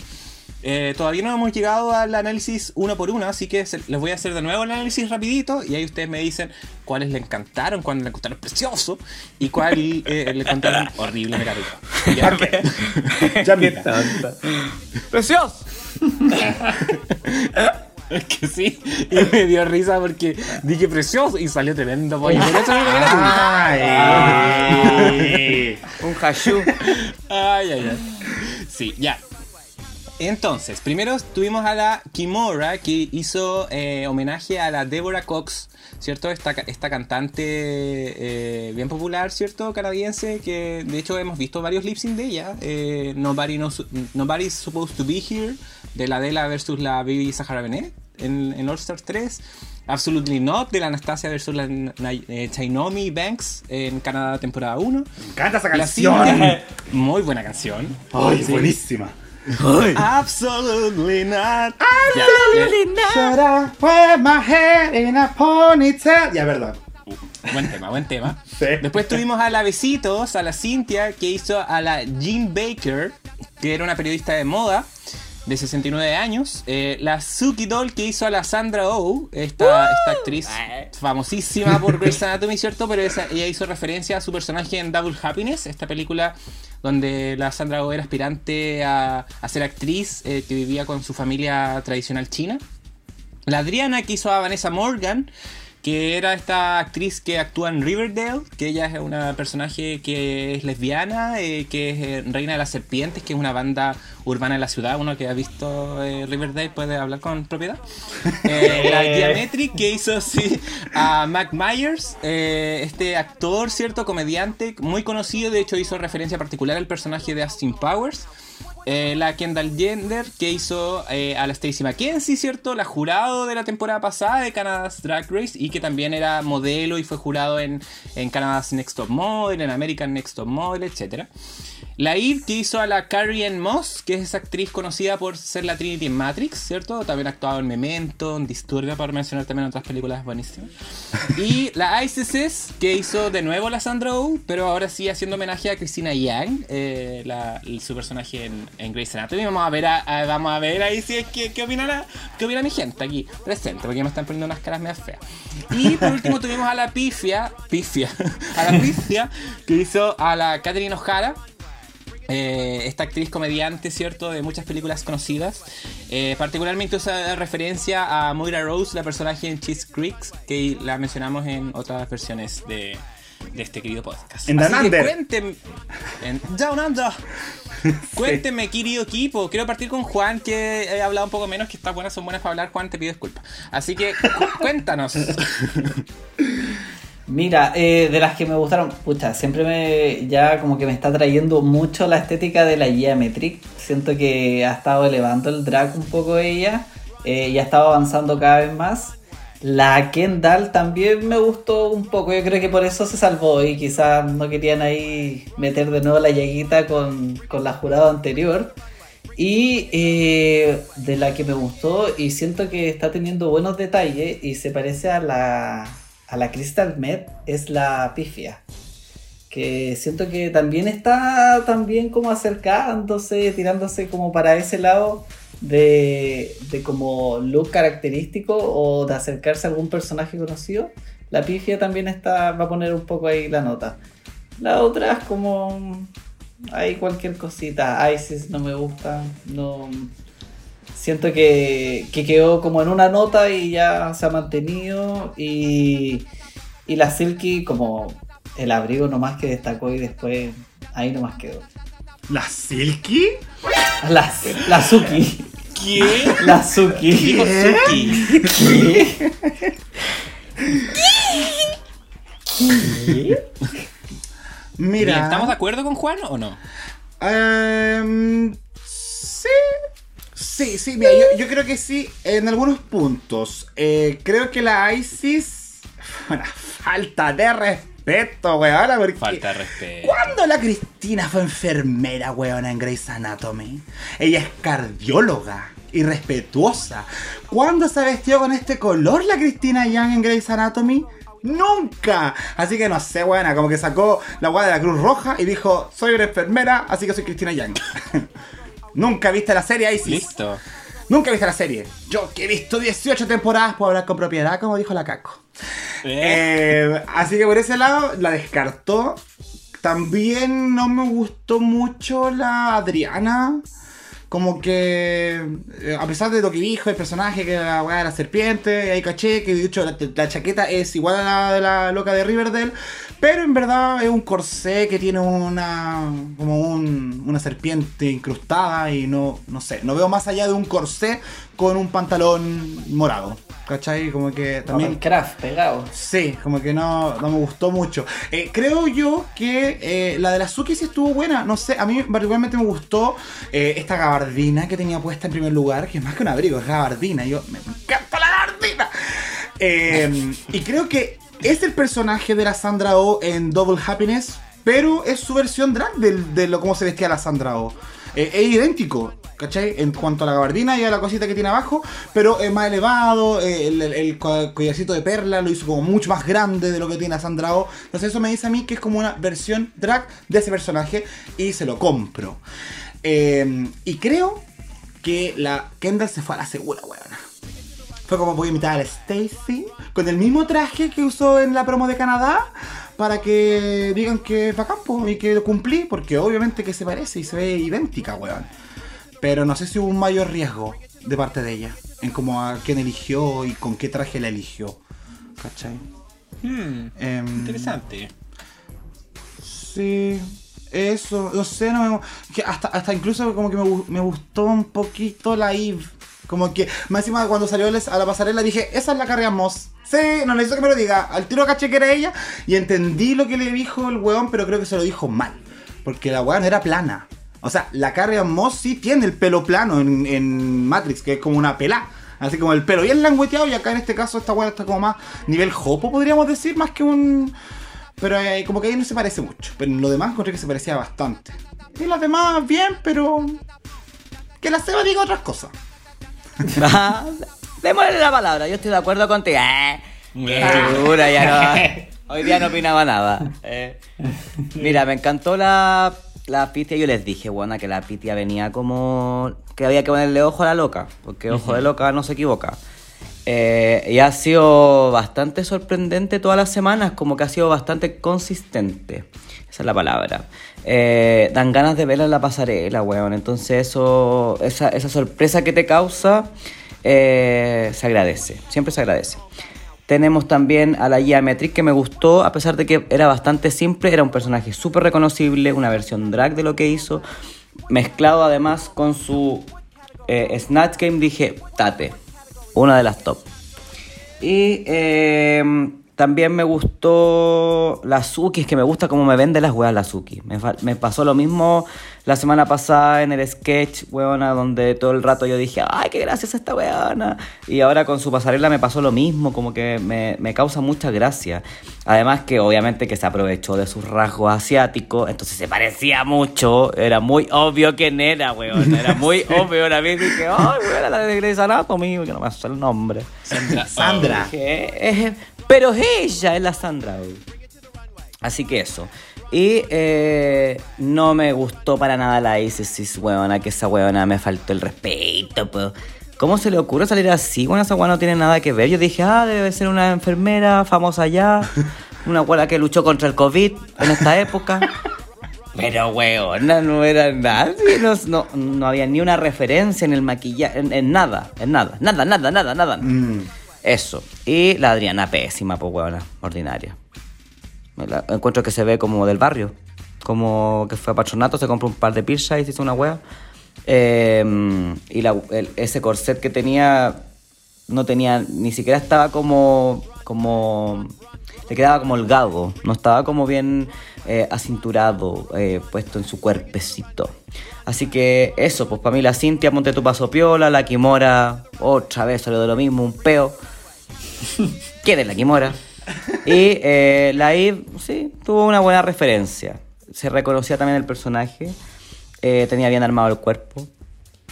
Eh, todavía no hemos llegado al análisis uno por uno, así que se- les voy a hacer de nuevo el análisis rapidito y ahí ustedes me dicen cuáles le encantaron, cuáles le encontraron precioso y cuál eh, le encontraron horrible, me cargo. Ya. ¡Precioso! Es que sí, y me dio risa porque dije precioso y salió tremendo pollo. Por eso me pegué la Ay. Un hashu. risa. Ay, ay, ay. Sí, ya. Entonces, primero tuvimos a la Kimora que hizo eh, homenaje a la Deborah Cox, ¿cierto? Esta, esta cantante eh, bien popular, ¿cierto? Canadiense, que de hecho hemos visto varios lip sync de ella. eh, Nobody knows, Nobody's Supposed to Be Here, de la Adela versus la Baby Sahara Benet en, en All Stars 3. Absolutely Not, de la Anastasia versus la Tainomi Banks en Canadá temporada 1. Me encanta esa canción. Muy buena canción. Ay, Sí. buenísima. Absolutely not. Ya, Should I wear my hair in a ponytail? Ya, perdón. eh, buen tema, buen tema. Sí. Después tuvimos a la Besitos, a la Cintia, que hizo a la Jean Baker, que era una periodista de moda de 69 años. Eh, la Suki Doll, que hizo a la Sandra Oh, esta, esta actriz famosísima por Grey's Anatomy, ¿cierto? Pero esa- ella hizo referencia a su personaje en Double Happiness, esta película donde la Sandra Oh era aspirante a, a ser actriz, eh, que vivía con su familia tradicional china. La Adriana que hizo a Vanessa Morgan, que era esta actriz que actúa en Riverdale, que ella es una personaje que es lesbiana, eh, que es eh, Reina de las Serpientes, que es una banda urbana en la ciudad. Uno que ha visto eh, Riverdale puede hablar con propiedad. Eh, la Diametric, que hizo sí, a Mac Myers, eh, este actor, cierto, comediante, muy conocido, de hecho hizo referencia particular al personaje de Austin Powers. Eh, la Kendall Jenner, que hizo eh, a la Stacey McKenzie, ¿cierto? La jurado de la temporada pasada de Canada's Drag Race y que también era modelo y fue jurado en, en Canada's Next Top Model, en American Next Top Model, etc. La Eve, que hizo a la Carrie Ann Moss, que es esa actriz conocida por ser la Trinity en Matrix, ¿cierto? También ha actuado en Memento, en Disturbia, para mencionar también otras películas buenísimas. Y la ISIS, que hizo de nuevo la Sandra Oh, pero ahora sí haciendo homenaje a Christina Yang, eh, su personaje en, en Grey's Anatomy. Vamos a ver, a- a- vamos a ver ahí si es que, qué, opina la, qué opina mi gente aquí presente, porque me están poniendo unas caras medio feas. Y por último tuvimos a la Pifia, Pifia, a la Pifia, que hizo a la Catherine O'Hara, eh, esta actriz comediante, ¿cierto? De muchas películas conocidas. Eh, particularmente usa referencia a Moira Rose, la personaje en Cheese Creeks, que la mencionamos en otras versiones de, de este querido podcast. En Así Down Under. cuéntenme. En Down Under. Cuénteme, querido equipo. Quiero partir con Juan, que he hablado un poco menos, que estas buenas son buenas para hablar. Juan, te pido disculpas. Así que cu- cuéntanos. Mira, eh, de las que me gustaron, pucha, siempre me ya como que me está trayendo mucho la estética de la Geometric. Siento que ha estado elevando el drag un poco ella eh, y ha estado avanzando cada vez más. La Kendall también me gustó un poco, yo creo que por eso se salvó y quizás no querían ahí meter de nuevo la llaguita con, con la jurado anterior. Y eh, de la que me gustó y siento que está teniendo buenos detalles y se parece a la, a la Crystal Met es la Pifia. Que siento que también está también como acercándose, tirándose como para ese lado de, de como look característico o de acercarse a algún personaje conocido. La Pifia también está, va a poner un poco ahí la nota. La otra es como hay cualquier cosita. Isis no me gusta. No. Siento que, que quedó como en una nota y ya se ha mantenido. Y, y la Silky como el abrigo nomás que destacó y después ahí nomás quedó. ¿La Silky? La, la Suki. ¿Qué? La Suki. Dijo Suki. ¿Qué? ¿Qué? Mira. Bien, ¿Estamos de acuerdo con Juan o no? Em, sí. Sí, sí, mira, yo, yo creo que sí, en algunos puntos. Eh, creo que la ISIS. Una falta de respeto, weón. Porque Falta de respeto. ¿Cuándo la Cristina fue enfermera, weón, en Grey's Anatomy? Ella es cardióloga y respetuosa. ¿Cuándo se vestió con este color la Cristina Young en Grey's Anatomy? Nunca. Así que no sé, buena, como que sacó la weá de la Cruz Roja y dijo, soy una enfermera, así que soy Cristina Young. Nunca viste la serie Isis. Listo. Nunca viste la serie. Yo que he visto 18 temporadas puedo hablar con propiedad, como dijo la Caco. Eh, así que por ese lado la descartó. También no me gustó mucho la Adriana. Como que, eh, a pesar de lo que dijo el personaje, que la weá de la serpiente, ahí caché, que de hecho la, la chaqueta es igual a la de la loca de Riverdale, pero en verdad es un corsé que tiene una, como un, una serpiente incrustada y no, no sé, no veo más allá de un corsé con un pantalón morado. ¿Cachai? Como que también... craft pegado. Sí, como que no, no me gustó mucho. Eh, creo yo que eh, la de la Suki sí estuvo buena. No sé, a mí particularmente me gustó eh, esta gabardina que tenía puesta en primer lugar, que es más que un abrigo, es gabardina. Yo, me encanta la gabardina. Eh, y creo que es el personaje de la Sandra O en Double Happiness, pero es su versión drag de, lo cómo se vestía la Sandra O. Eh, es idéntico, ¿cachai? En cuanto a la gabardina y a la cosita que tiene abajo, pero es más elevado, eh, el, el- de perla lo hizo como mucho más grande de lo que tiene la Sandra Oh. Entonces eso me dice a mí que es como una versión drag de ese personaje y se lo compro. Eh, y creo que la Kendall se fue a la segura, weona. Fue como voy a imitar a la Stacy con el mismo traje que usó en la promo de Canadá para que digan que es bacán po, y que lo cumplí, porque obviamente que se parece y se ve idéntica, weón. Pero no sé si hubo un mayor riesgo de parte de ella en cómo a quién eligió y con qué traje la eligió. ¿Cachai? Hmm, Em, interesante. Sí, eso, no sé, no me, que hasta, hasta incluso como que me, me gustó un poquito la Eve. Como que, más encima cuando salió a la pasarela dije, esa es la Carrie Moss. Sí, no necesito que me lo diga. Al tiro caché que era ella y entendí lo que le dijo el weón, pero creo que se lo dijo mal. Porque la weón era plana. O sea, la Carrie Moss sí tiene el pelo plano en, en Matrix, que es como una pelá. Así como el pelo bien langueteado y acá en este caso esta weón está como más nivel jopo, podríamos decir, más que un... Pero eh, como que ahí no se parece mucho. Pero en lo demás encontré que se parecía bastante. Y las demás bien, pero... Que la Seba diga otras cosas. Ah, Démosle la palabra, yo estoy de acuerdo contigo. Eh, dura, ya no. Hoy día no opinaba nada. Eh, Mira, me encantó la, la pitia. Yo les dije, buena, que la pitia venía como. que había que ponerle ojo a la loca. Porque ojo de loca no se equivoca. Eh, y ha sido bastante sorprendente todas las semanas, como que ha sido bastante consistente. Esa es la palabra. Eh, dan ganas de verla en la pasarela, weón. Entonces eso, esa, esa sorpresa que te causa, eh, se agradece. Siempre se agradece. Tenemos también a la Geometric que me gustó, a pesar de que era bastante simple, era un personaje súper reconocible, una versión drag de lo que hizo, mezclado además con su Snatch Game, dije, tate, una de las top. Y eh, también me gustó la Suki, es que me gusta cómo me vende las weas la Suki. Me, me pasó lo mismo la semana pasada en el sketch, weona, donde todo el rato yo dije, ay, qué graciosa esta weona. Y ahora con su pasarela me pasó lo mismo, como que me, me causa mucha gracia. Además que obviamente que se aprovechó de sus rasgos asiáticos, entonces se parecía mucho, era muy obvio quién era, weón. Era muy obvio, una vez dije, ay, weona, la de Grey's Anatomy, que no me hace el nombre. Sandra. Sandra. Dije, "Eh, pero ella, es la Sandra. güey". Así que eso. Y eh, no me gustó para nada la Isis, weona, que esa weona me faltó el respeto, po. ¿Cómo se le ocurre salir así? Bueno, esa weona no tiene nada que ver. Yo dije, ah, debe ser una enfermera famosa ya, una weona que luchó contra el COVID en esta época. Pero weona, no era nadie, no, no, no había ni una referencia en el maquillaje, en, en nada, en nada, nada, nada, nada, nada. Mm. Eso. Y la Adriana pésima, pues weona, ordinaria. La- encuentro que se ve como del barrio. Como que fue a patronato, se compró un par de pirsa y se hizo una wea. Eh, y la- ese corset que tenía no tenía, ni siquiera estaba como, como, le quedaba como holgado, no estaba como bien eh, acinturado, eh, puesto en su cuerpecito. Así que eso, pues para mí la Cintia, Monte tu paso piola, la Kimora, otra vez salió de lo mismo, un peo. ¿Quién es la Kimora? Y eh, la Eve, sí, tuvo una buena referencia. Se reconocía también el personaje. eh, tenía bien armado el cuerpo.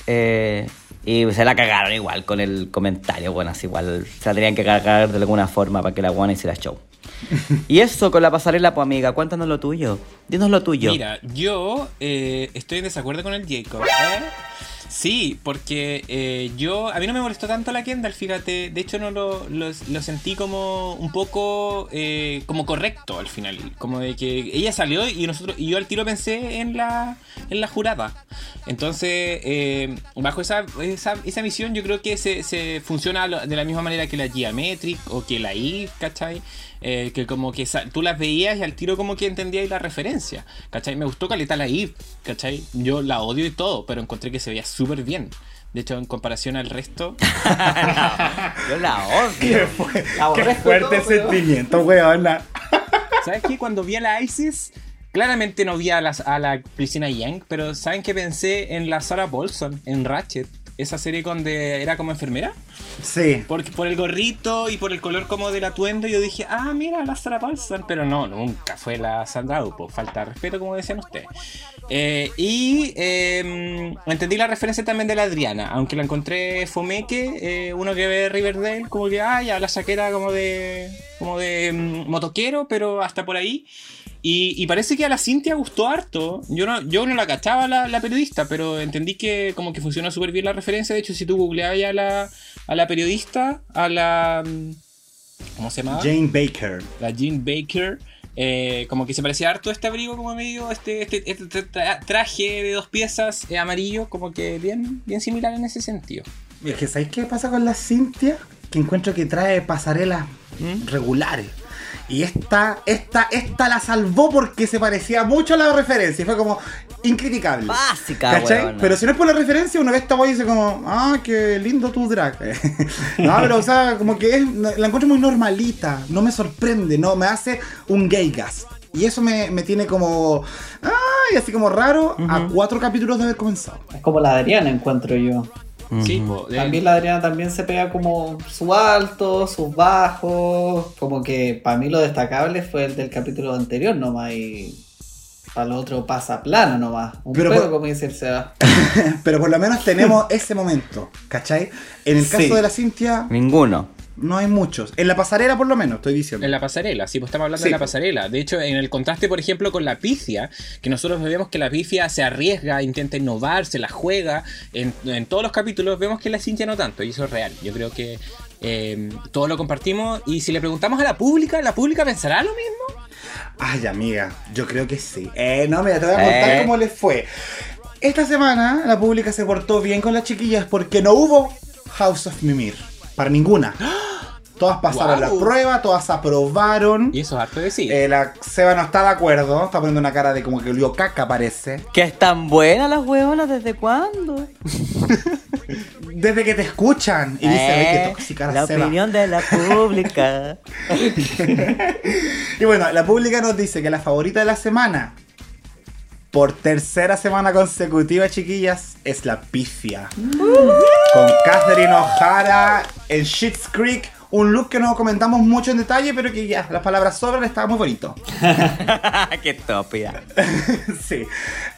eh, y se la cagaron igual con el comentario. Bueno, así igual se la tenían que cagar de alguna forma para que la buena hiciera show. y eso con la pasarela, pues amiga, cuéntanos lo tuyo. Dinos lo tuyo. Mira, yo eh, estoy en desacuerdo con el Jacob. ¿eh? Sí, porque eh, yo. A mí no me molestó tanto la Kendall, fíjate. De hecho, no lo, lo, sentí como un poco. eh, como correcto al final. Como de que ella salió y nosotros y yo al tiro pensé en la, en la jurada. Entonces, eh, bajo esa, esa, esa misión, yo creo que se, se funciona de la misma manera que la Geometric o que la I, ¿cachai? Eh, que como que tú las veías y al tiro como que entendías la referencia, ¿cachai? Me gustó Caleta la Eve, ¿cachai? Yo la odio y todo, pero encontré que se veía súper bien. De hecho, en comparación al resto, Yo la odio. La Qué fuerte todo, sentimiento, weona. ¿sabes qué? Cuando vi a la Isis, claramente no vi a, las, a la Christina Yang, pero ¿saben qué pensé en la Sarah Paulson, en Ratchet? Esa serie donde era como enfermera. Sí. Porque por el gorrito y por el color como del atuendo yo dije, ah, mira, la Sarah Paulson. Pero no, nunca fue la Sandra pues falta de respeto como decían ustedes. Eh, y eh, entendí la referencia también de la Adriana, aunque la encontré fomeque, eh, uno que ve Riverdale, como que, ah, ya la saquera como de, como de mm, motoquero, pero hasta por ahí. Y, y parece que a la Cintia gustó harto. Yo no, yo no la cachaba la, la periodista, pero entendí que como que funcionó súper bien la referencia. De hecho, si tú googleabas a la, a la periodista, a la... mm, ¿Cómo se llamaba? Jane Baker. la Jean Baker, eh, como que se parecía harto a este abrigo, como medio, este, este, este tra- traje de dos piezas eh, amarillo, como que bien, bien similar en ese sentido. Es que ¿sabéis qué pasa con la Cintia? Que encuentro que trae pasarelas regulares. Y esta, esta, esta la salvó porque se parecía mucho a la referencia. Y fue como incriticable. Básica, ¿Cachai? weona. Pero si no es por la referencia, uno ve esta voz y dice como, ah, qué lindo tu drag. no, pero o sea, como que es, la encuentro muy normalita. No me sorprende, no, me hace un gay gas. Y eso me, me tiene como, ay, así como raro a cuatro capítulos de haber comenzado. Es como la Adriana, encuentro yo. Sí, También la Adriana también se pega como su alto, sus bajos. Como que para mí lo destacable fue el del capítulo anterior nomás. Y para lo otro pasa plano nomás. Un Pero pedo, por- como dice el Seba. Pero por lo menos tenemos ese momento, ¿cachai? En el caso Sí. de la Cintia, Ninguno. No hay muchos. En la pasarela, por lo menos, estoy diciendo. En la pasarela, sí, pues estamos hablando Sí, de la pasarela. De hecho, en el contraste, por ejemplo, con la pifia, que nosotros vemos que la pifia se arriesga, intenta innovar, se la juega. En, en todos los capítulos vemos que la Cintia no tanto, y eso es real. Yo creo que eh, todos lo compartimos. Y si le preguntamos a la pública, ¿la pública pensará lo mismo? Ay, amiga, yo creo que sí. Eh, no, mira, te voy a contar Eh. cómo les fue. Esta semana la pública se portó bien con las chiquillas porque no hubo House of Mimir. Para ninguna. Todas pasaron la prueba, todas aprobaron. Y eso es harto de decir. Eh, la Seba no está de acuerdo, está poniendo una cara de como que olió caca, parece. ¿Que están buenas las huevonas? ¿Desde cuándo? Desde que te escuchan y dice, Eh, ay, qué tóxica la, la Seba. opinión de la pública. Y bueno, la pública nos dice que la favorita de la semana, por tercera semana consecutiva, chiquillas, es la pifia. Con Catherine O'Hara en Schitt's Creek. Un look que no comentamos mucho en detalle, pero que ya, las palabras sobran, estaba muy bonito. Qué estúpida. sí.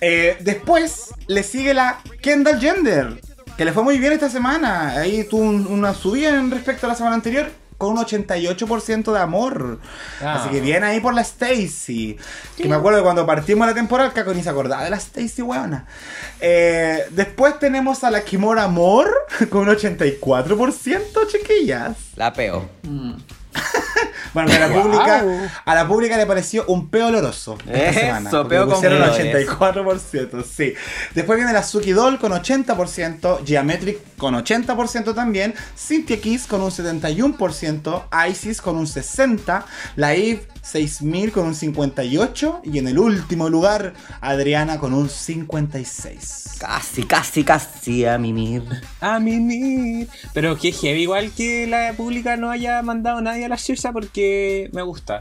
Eh, después le sigue la Kendall Gender, que le fue muy bien esta semana. Ahí tuvo un- una subida en respecto a la semana anterior con un 88% de amor. Ah. Así que bien ahí por la Stacy. Que me acuerdo que cuando partimos la temporada, el Caco ni se acordaba de la Stacy, weona. Eh, después tenemos a la Kimora Amor con un 84%, chiquillas. La peo. Mm. Bueno, a la, pública, a la pública le pareció un peo oloroso esta Eso, semana. peo con pusieron olores. 84%, sí. Después viene la Suki Doll con 80%, Geometric con 80% también, Cynthia Kiss con un 71%, Isis con un 60%, la Eve 6000 con un 58% y en el último lugar, Adriana con un 56%. Casi, casi, casi a mimir. A mimir. Pero que heavy, igual que la pública no haya mandado a nadie a la Shirza porque me gusta.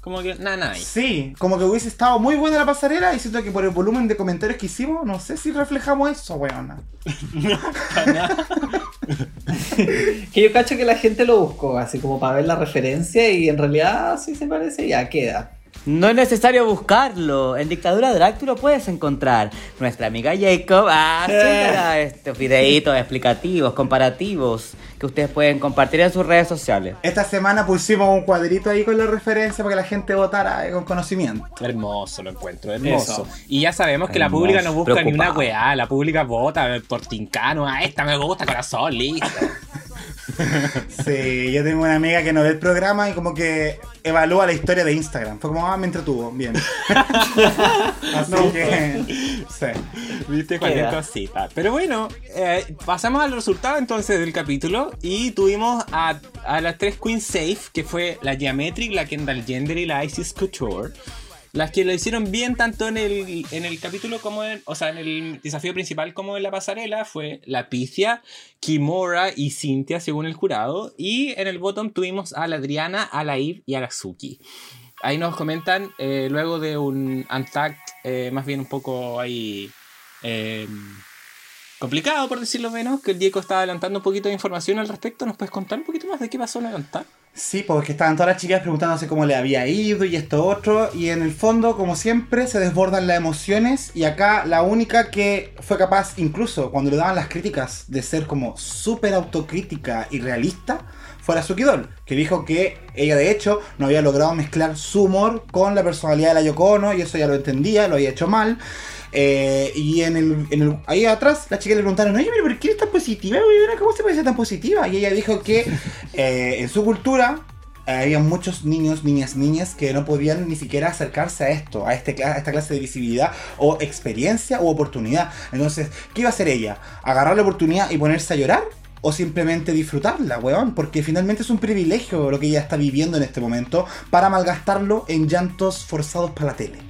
Como que nada, nada. Sí, como que hubiese estado muy buena la pasarela y siento que por el volumen de comentarios que hicimos, no sé si reflejamos eso, weona. Que yo cacho que la gente lo buscó, así como para ver la referencia y en realidad sí se parece, ya queda. No es necesario buscarlo. En Dictadura Drag tú lo puedes encontrar. Nuestra amiga Jacob hace estos videitos explicativos, comparativos, que ustedes pueden compartir en sus redes sociales. Esta semana pusimos un cuadrito ahí con la referencia para que la gente votara eh, con conocimiento. Hermoso lo encuentro, hermoso. Eso. Y ya sabemos que la pública no busca ni una preocupado. weá, la pública vota por Tincano, a esta me gusta, corazón, listo. Sí, yo tengo una amiga que no ve el programa y como que evalúa la historia de Instagram. Fue como, ah, me entretuvo, bien. Así que, sí. Viste cualquier Queda. cosita. Pero bueno, eh, pasamos al resultado entonces del capítulo y tuvimos a, a las tres Queens Safe, que fue la Geometric, la Kendall Gender y la Isis Couture. Las que lo hicieron bien tanto en el, en el capítulo como en, o sea, en el desafío principal como en la pasarela fue la Picia, Kimora y Cynthia según el jurado. Y en el bottom tuvimos a la Adriana, a la Eve y a la Suki. Ahí nos comentan, eh, luego de un Untact, eh, más bien un poco ahí eh, complicado, por decirlo menos, que el Diego estaba adelantando un poquito de información al respecto. ¿Nos puedes contar un poquito más de qué pasó en el? Sí, porque estaban todas las chicas preguntándose cómo le había ido y esto otro. Y en el fondo, como siempre, se desbordan las emociones. Y acá la única que fue capaz, incluso cuando le daban las críticas, de ser como súper autocrítica y realista, fue la Suki Doll, que dijo que ella de hecho no había logrado mezclar su humor con la personalidad de la Yoko Ono, y eso ya lo entendía, lo había hecho mal. Eh, y en el, en el- ahí atrás, las chicas le preguntaron, oye, pero ¿por qué eres tan positiva? ¿Cómo se puede ser tan positiva? Y ella dijo que eh, en su cultura eh, había muchos niños, niñas, niñas que no podían ni siquiera acercarse a esto, a, este, a esta clase de visibilidad o experiencia o oportunidad. Entonces, ¿qué iba a hacer ella? ¿Agarrar la oportunidad y ponerse a llorar? O simplemente disfrutarla, weón, porque finalmente es un privilegio lo que ella está viviendo en este momento para malgastarlo en llantos forzados para la tele.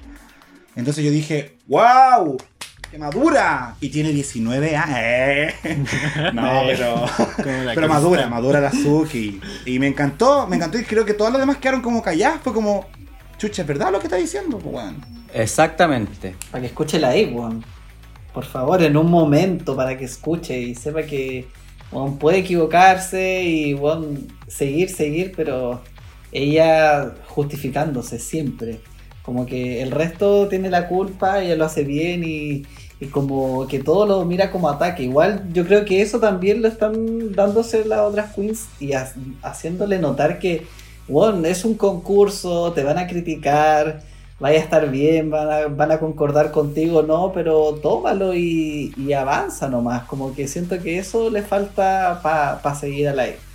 Entonces yo dije, ¡Wow! ¡Qué madura! Y tiene 19 años. Eh. No, pero. La Pero que- madura, madura la Suki. Y me encantó, me encantó. Y creo que todos los demás quedaron como callados. Fue como, chucha, ¿es verdad lo que está diciendo? Bueno. Exactamente. Para que escuche la weón. Por favor, en un momento para que escuche y sepa que weón, puede equivocarse y weón, seguir, seguir, pero ella justificándose siempre. Como que el resto tiene la culpa, ella lo hace bien y, como que todo lo mira como ataque. Igual yo creo que eso también lo están dándose las otras queens y ha- haciéndole notar que, weón, es un concurso, te van a criticar vaya a estar bien, van a, van a concordar contigo, no, pero tómalo y, y avanza nomás. Como que siento que eso le falta para seguir al aire.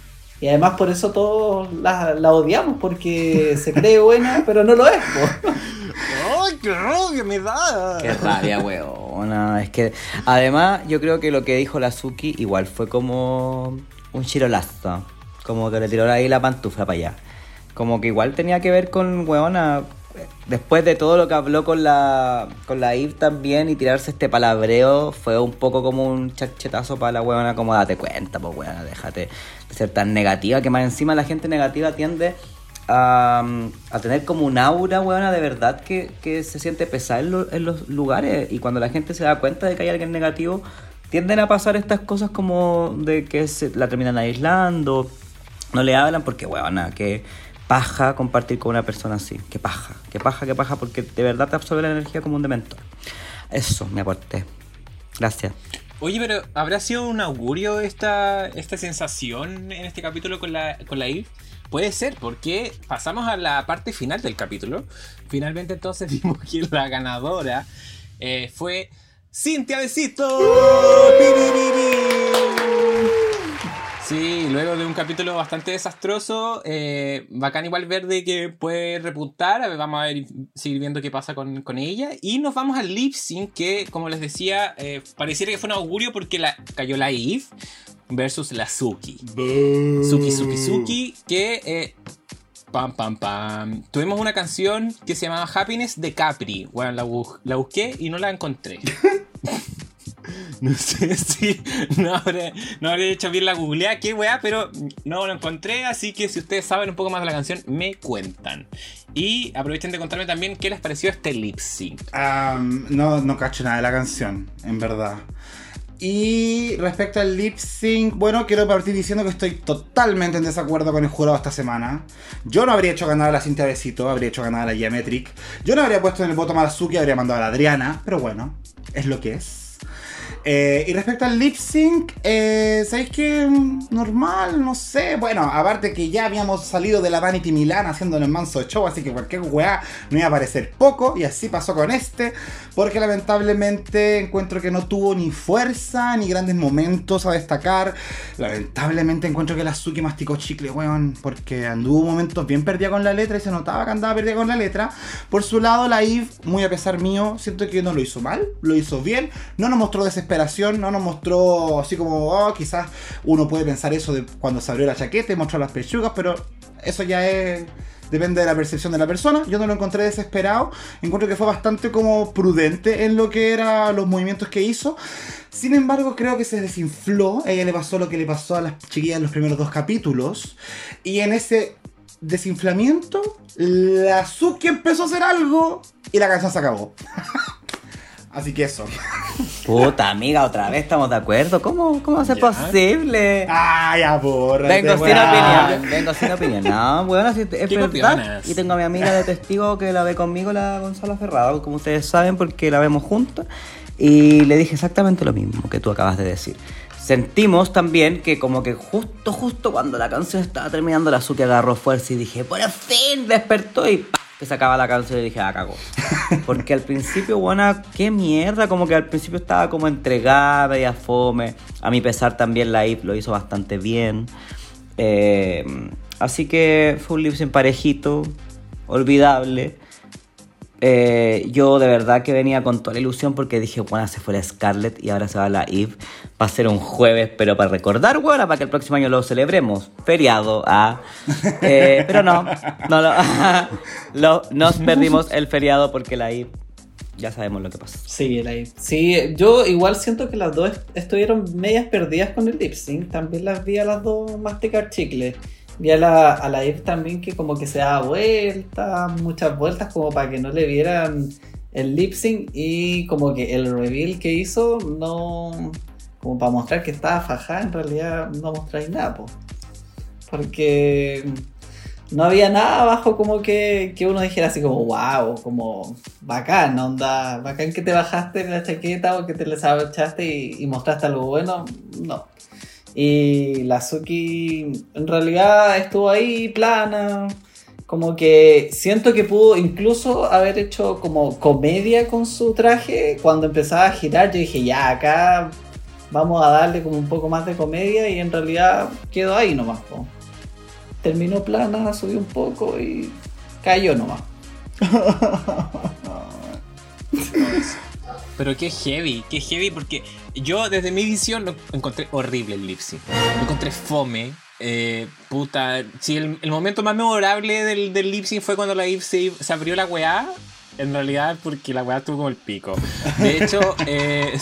Y además por eso todos la, la odiamos, porque se cree buena, pero no lo es. po. ¡Ay, qué rabia me da! Qué rabia, weona. Es que además yo creo que lo que dijo la Suki igual fue como un chirolazo. Como que le tiró ahí la pantufla para allá. Como que igual tenía que ver con, weona, después de todo lo que habló con la con la Eve también y tirarse este palabreo, fue un poco como un chachetazo para la weona, como date cuenta, pues weona, déjate de ser tan negativa, que más encima la gente negativa tiende a, a tener como un aura, weona, de verdad que, que se siente pesada en, en los lugares. Y cuando la gente se da cuenta de que hay alguien negativo, tienden a pasar estas cosas como de que se la terminan aislando, no le hablan porque, weona, que paja compartir con una persona así. Que paja, que paja, que paja, porque de verdad te absorbe la energía como un dementor. Eso, me aporté. Gracias. Oye, pero ¿habrá sido un augurio esta, esta sensación en este capítulo con la, con la Eve? Puede ser, porque pasamos a la parte final del capítulo. Finalmente entonces vimos que la ganadora eh, fue Cintia Besito. Piririrí. Sí, luego de un capítulo bastante desastroso, eh, bacán igual ver de que puede repuntar, a ver, vamos a ver, seguir viendo qué pasa con, con ella. Y nos vamos al lip sync que, como les decía, eh, pareciera que fue un augurio porque la, cayó la Eve versus la Suki. Suki, Suki, Suki, que... eh, Pam, pam, pam. Tuvimos una canción que se llamaba Happiness de Capri. Bueno, la, bu- la busqué y no la encontré. No sé si no habré, no habré hecho bien la googlea, qué weá, pero no lo encontré, así que si ustedes saben un poco más de la canción, me cuentan. Y aprovechen de contarme también qué les pareció este lip sync. No, no cacho nada de la canción, en verdad. Y respecto al lip sync, bueno, quiero partir diciendo que estoy totalmente en desacuerdo con el jurado esta semana. Yo no habría hecho ganar a la Cintia Besito, habría hecho ganar a la Geometric. Yo no habría puesto en el voto a Suki, habría mandado a la Adriana, pero bueno, es lo que es. Eh, y respecto al lip sync, eh, ¿sabéis qué? Normal, no sé. Bueno, aparte que ya habíamos salido de la Vanity Milan haciendo el manso show, así que cualquier weá me iba a parecer poco. Y así pasó con este, porque lamentablemente encuentro que no tuvo ni fuerza ni grandes momentos a destacar. Lamentablemente encuentro que la Suki masticó chicle, weón, porque anduvo momentos bien perdida con la letra y se notaba que andaba perdida con la letra. Por su lado, la Eve, muy a pesar mío, siento que no lo hizo mal, lo hizo bien. No nos mostró desesperación, no nos mostró así como, oh, quizás uno puede pensar eso de cuando se abrió la chaqueta y mostró las pechugas, pero eso ya es depende de la percepción de la persona. Yo no lo encontré desesperado. Encuentro que fue bastante como prudente en lo que eran los movimientos que hizo. Sin embargo, creo que se desinfló. Ella le pasó lo que le pasó a las chiquillas en los primeros dos capítulos. Y en ese desinflamiento, la Suki empezó a hacer algo y la canción se acabó. Así que eso. Puta amiga, otra vez estamos de acuerdo. ¿Cómo, cómo va a ser posible? Ay, porra. Vengo sin opinión, vengo sin opinión. No, bueno, si es ¿Qué verdad. Y tengo a mi amiga de testigo que la ve conmigo, la Gonzalo Ferrado, como ustedes saben, porque la vemos juntos. Y le dije exactamente lo mismo que tú acabas de decir. Sentimos también que como que justo, justo cuando la canción estaba terminando, la Suki agarró fuerza y dije, por fin despertó y ¡pah! Que se acaba la canción y dije, ah, cagó. Porque al principio, buena, qué mierda, como que al principio estaba como entregada y a fome. A mi pesar también la IP lo hizo bastante bien. Eh, así que fue un lip sync parejito, olvidable. Eh, yo de verdad que venía con toda la ilusión porque dije, bueno, se fue la Scarlett y ahora se va la Eve. Va a ser un jueves, pero para recordar, bueno, para que el próximo año lo celebremos. Feriado, ah. Eh, pero no, no lo- lo- nos perdimos el feriado porque la Eve, ya sabemos lo que pasó. Sí, la Eve. Sí, yo igual siento que las dos est- estuvieron medias perdidas con el lip sync. También las vi a las dos masticar chicle. Vi a la, a la Eve también que como que se daba vueltas, muchas vueltas como para que no le vieran el lip sync y como que el reveal que hizo no... Como para mostrar que estaba fajada, en realidad no mostráis nada, po. Porque no había nada abajo como que, que uno dijera así como wow, como bacán, onda, bacán que te bajaste la chaqueta o que te les abachaste y, y mostraste algo bueno, no. Y la Suki en realidad estuvo ahí plana, como que siento que pudo incluso haber hecho como comedia con su traje, cuando empezaba a girar yo dije ya acá vamos a darle como un poco más de comedia y en realidad quedó ahí nomás. po. Terminó plana, subió un poco y cayó nomás. Pero qué heavy, qué heavy, porque yo desde mi visión lo encontré horrible el lip sync. Lo encontré fome. eh, puta, si el, el momento más memorable del, del lip sync fue cuando la Eve se, se abrió la weá, en realidad porque la weá estuvo como el pico. De hecho, eh,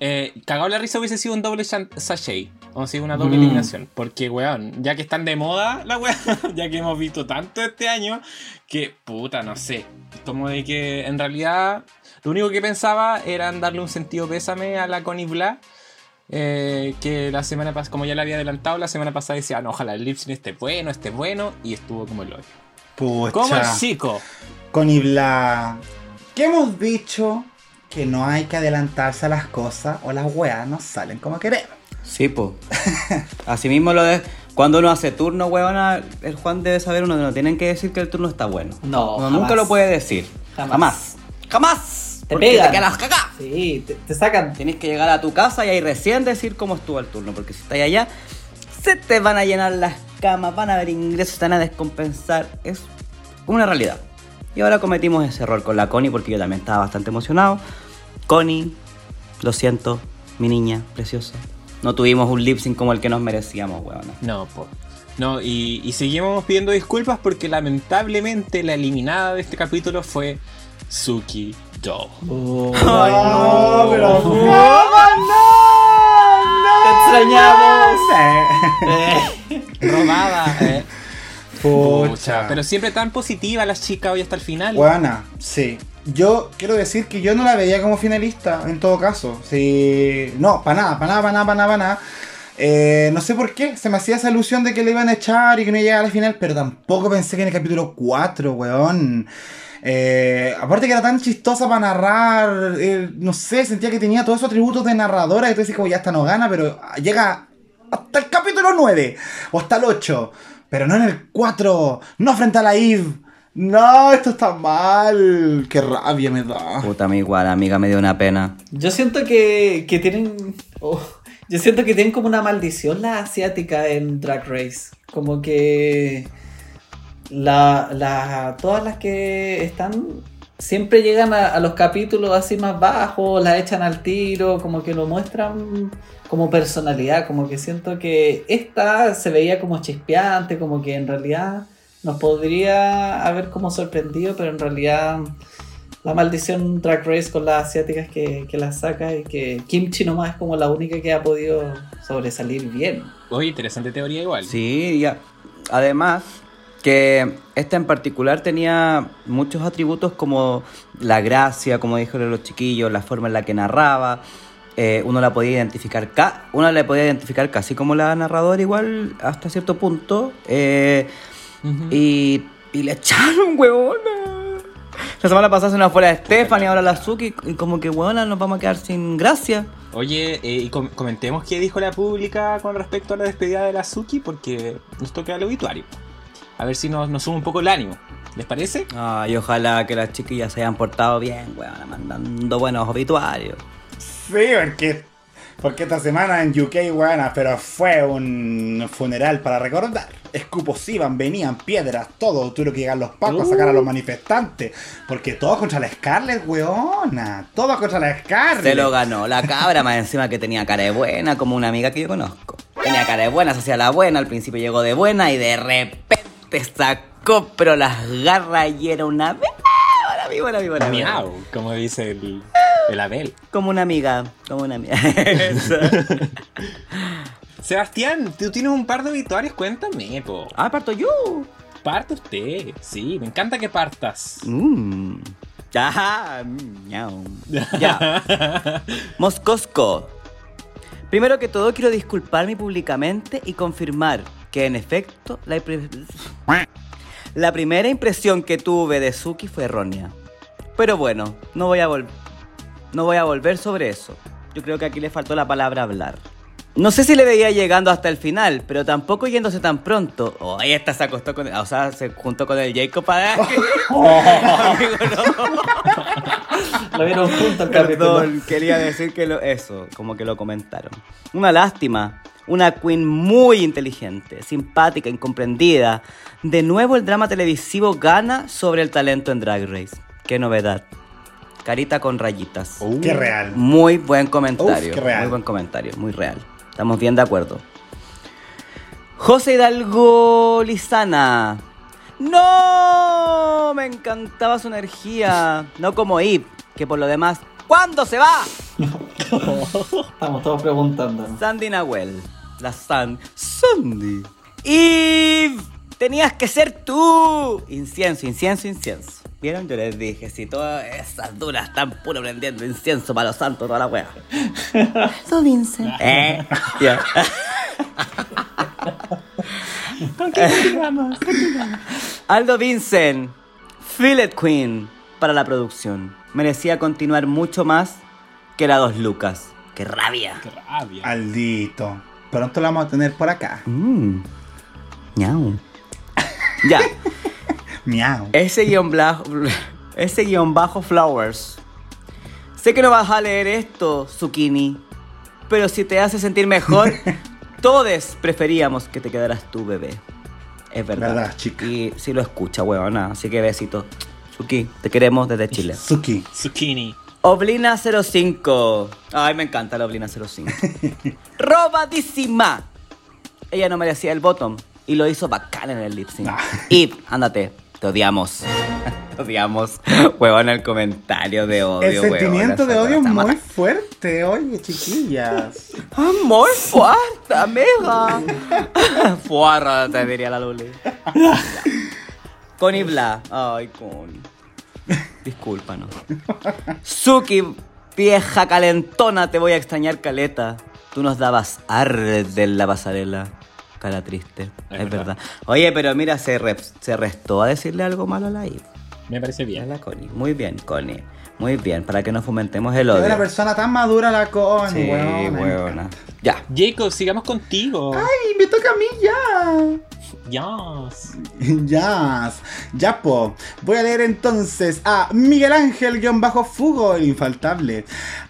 eh, cagado la risa hubiese sido un doble sachet. O sea, una doble Mm. eliminación. Porque, weón, ya que están de moda la weá, ya que hemos visto tanto este año, que puta, no sé. Como de que en realidad lo único que pensaba era darle un sentido pésame a la Connie Bla. eh, que la semana pasada, como ya le había adelantado, la semana pasada decía, no, ojalá el lip sync esté bueno, esté bueno, y estuvo como el hoyo. Pucha. Como el chico. Con Ibla. ¿Qué hemos dicho? Que no hay que adelantarse a las cosas o las weas no salen como queremos. Sí, po. Así mismo lo de... Cuando uno hace turno, huevona, el Juan debe saber, uno no tienen que decir que el turno está bueno. No, Uno jamás. nunca lo puede decir. Jamás. Jamás. Jamás. Te pegan. Te quedas cagá. Sí, te, te sacan. Tienes que llegar a tu casa y ahí recién decir cómo estuvo el turno, porque si estás allá, se te van a llenar las camas, van a haber ingresos, te van a descompensar. Es una realidad. Y ahora cometimos ese error con la Connie, porque yo también estaba bastante emocionado. Connie, lo siento, mi niña preciosa. No tuvimos un lip sync como el que nos merecíamos, huevona. No, po. No, y, y seguimos pidiendo disculpas porque lamentablemente la eliminada de este capítulo fue Suki Do. Ay, no, pero Te extrañamos. Robada, eh. Pucha. Pucha, Pero siempre tan positiva la chica hoy hasta el final. Buena, sí. Yo quiero decir que yo no la veía como finalista, en todo caso. Sí. No, para nada, para nada, para nada, para nada, para nada. Eh, no sé por qué, se me hacía esa ilusión de que le iban a echar y que no iba a llegar a la final, pero tampoco pensé que en el capítulo 4, weón. Eh, aparte que era tan chistosa para narrar, eh, no sé, sentía que tenía todos esos atributos de narradora que tú decís como ya hasta no gana, pero llega hasta el capítulo 9 o hasta el 8, pero no en el 4, no frente a la Eve. No, esto está mal. Qué rabia me da. Puta, mi igual, amiga, me dio una pena. Yo siento que, que tienen. oh, yo siento que tienen como una maldición la asiática en Drag Race. Como que. La, la- todas las que están siempre llegan a, a los capítulos así más bajos, las echan al tiro, como que lo muestran como personalidad. Como que siento que esta se veía como chispeante, como que en realidad nos podría haber como sorprendido, pero en realidad la maldición Drag Race con las asiáticas que, que las saca y que Kimchi nomás es como la única que ha podido sobresalir bien. Oye, interesante teoría igual. Sí, ya. Además, que esta en particular tenía muchos atributos como la gracia, como dijeron los chiquillos, la forma en la que narraba. eh, uno la podía identificar, ca uno la podía identificar casi como la narradora igual hasta cierto punto. eh, y, y le echaron, huevona. La semana pasada se nos fue la Stephanie, ahora la Suki, y como que, huevona, nos vamos a quedar sin gracia. Oye, eh, y com- comentemos qué dijo la pública con respecto a la despedida de la Suki, porque nos toca el obituario. A ver si nos, nos sube un poco el ánimo. ¿Les parece? Ay, ojalá que las chiquillas se hayan portado bien, weón, mandando buenos obituarios. Sí, porque, porque esta semana en UK, bueno, pero fue un funeral para recordar. Escupos iban, venían, piedras, todo. Tuvieron que llegar los pacos a sacar a los manifestantes. Porque todos contra la Scarlett, weona. Todos contra la Scarlett. Se lo ganó la cabra, más encima que tenía cara de buena, como una amiga que yo conozco. Tenía cara de buena, se hacía la buena, al principio llegó de buena y de repente sacó, pero las garras y era una víbora, víbora, víbora. Miau, como dice el, el Abel. Como una amiga, como una amiga. Sebastián, tú tienes un par de obituarios, cuéntame, po. ah, parto yo. Parte usted. Sí, me encanta que partas. Mmm. Ya, mm, ñau. Ya. Moscosco. Primero que todo quiero disculparme públicamente y confirmar que en efecto la, primera impresión que tuve de Suki fue errónea. Pero bueno, no voy a vol- no voy a volver sobre eso. Yo creo que aquí le faltó la palabra hablar. No sé si le veía llegando hasta el final, pero tampoco yéndose tan pronto. Oh, ahí esta se acostó con, o sea, se juntó con el Jacob para Amigo, no. Lo vieron juntos capítulo. Perdón, quería decir que lo, eso, como que lo comentaron. Una lástima. Una queen muy inteligente, simpática, incomprendida. De nuevo el drama televisivo gana sobre el talento en Drag Race. Qué novedad. Carita con rayitas. Uh, Qué real. Muy buen comentario. Uf, qué real. Muy buen comentario, muy real. Estamos bien de acuerdo. José Hidalgo Lizana. ¡No! Me encantaba su energía. No como Eve, que por lo demás. ¿Cuándo se va? Estamos todos preguntando. Sandy Nahuel. La San. Sandy. Eve, tenías que ser tú. Incienso, incienso, incienso. ¿Vieron? Yo les dije, si todas esas duras están puro prendiendo incienso para los santos, toda la wea. Eso, Vincent. ¿Eh? Ya. Aldo Vincent, Fillet Queen para la producción. Merecía continuar mucho más que la dos lucas. ¡Qué rabia! Qué rabia. Aldito. Pronto la vamos a tener por acá. Mmm. Ñau. Ya. Miau. Ese guion, bla- ese guion bajo Flowers. Sé que no vas a leer esto, Zucchini. Pero si te hace sentir mejor, todos preferíamos que te quedaras tú, bebé. Es verdad. Verdad, chica. Y si lo escucha, huevona. Así que besito. Zuki, te queremos desde Chile. Suki. Zucchini. Oblina 05. Ay, me encanta la Oblina 05. Robadísima. Ella no merecía el bottom y lo hizo bacán en el lip sync. Ah. Y, ándate, te odiamos. te odiamos. Huevón el comentario de odio. El sentimiento huevona, de odio es muy mata- fuerte, oye, chiquillas. Amor fuerte, amiga. Fuarra, te diría la Luli. Connie Bla. Ay, Connie. Discúlpanos. Suki, vieja calentona, te voy a extrañar caleta. Tú nos dabas arde en la pasarela. Cara triste. Es, verdad. verdad. Oye, pero mira, se, re- se restó a decirle algo malo a la Eve. Me parece bien. La Connie. Muy bien, Connie. Muy bien, para que no fomentemos el Es una odio. persona tan madura la con, Sí, weón. weona. Ya. Jacob, sigamos contigo. Ay, me toca a mí ya. Yes. Ya, ya po. Voy a leer entonces a Miguel Ángel-Fugo, el infaltable.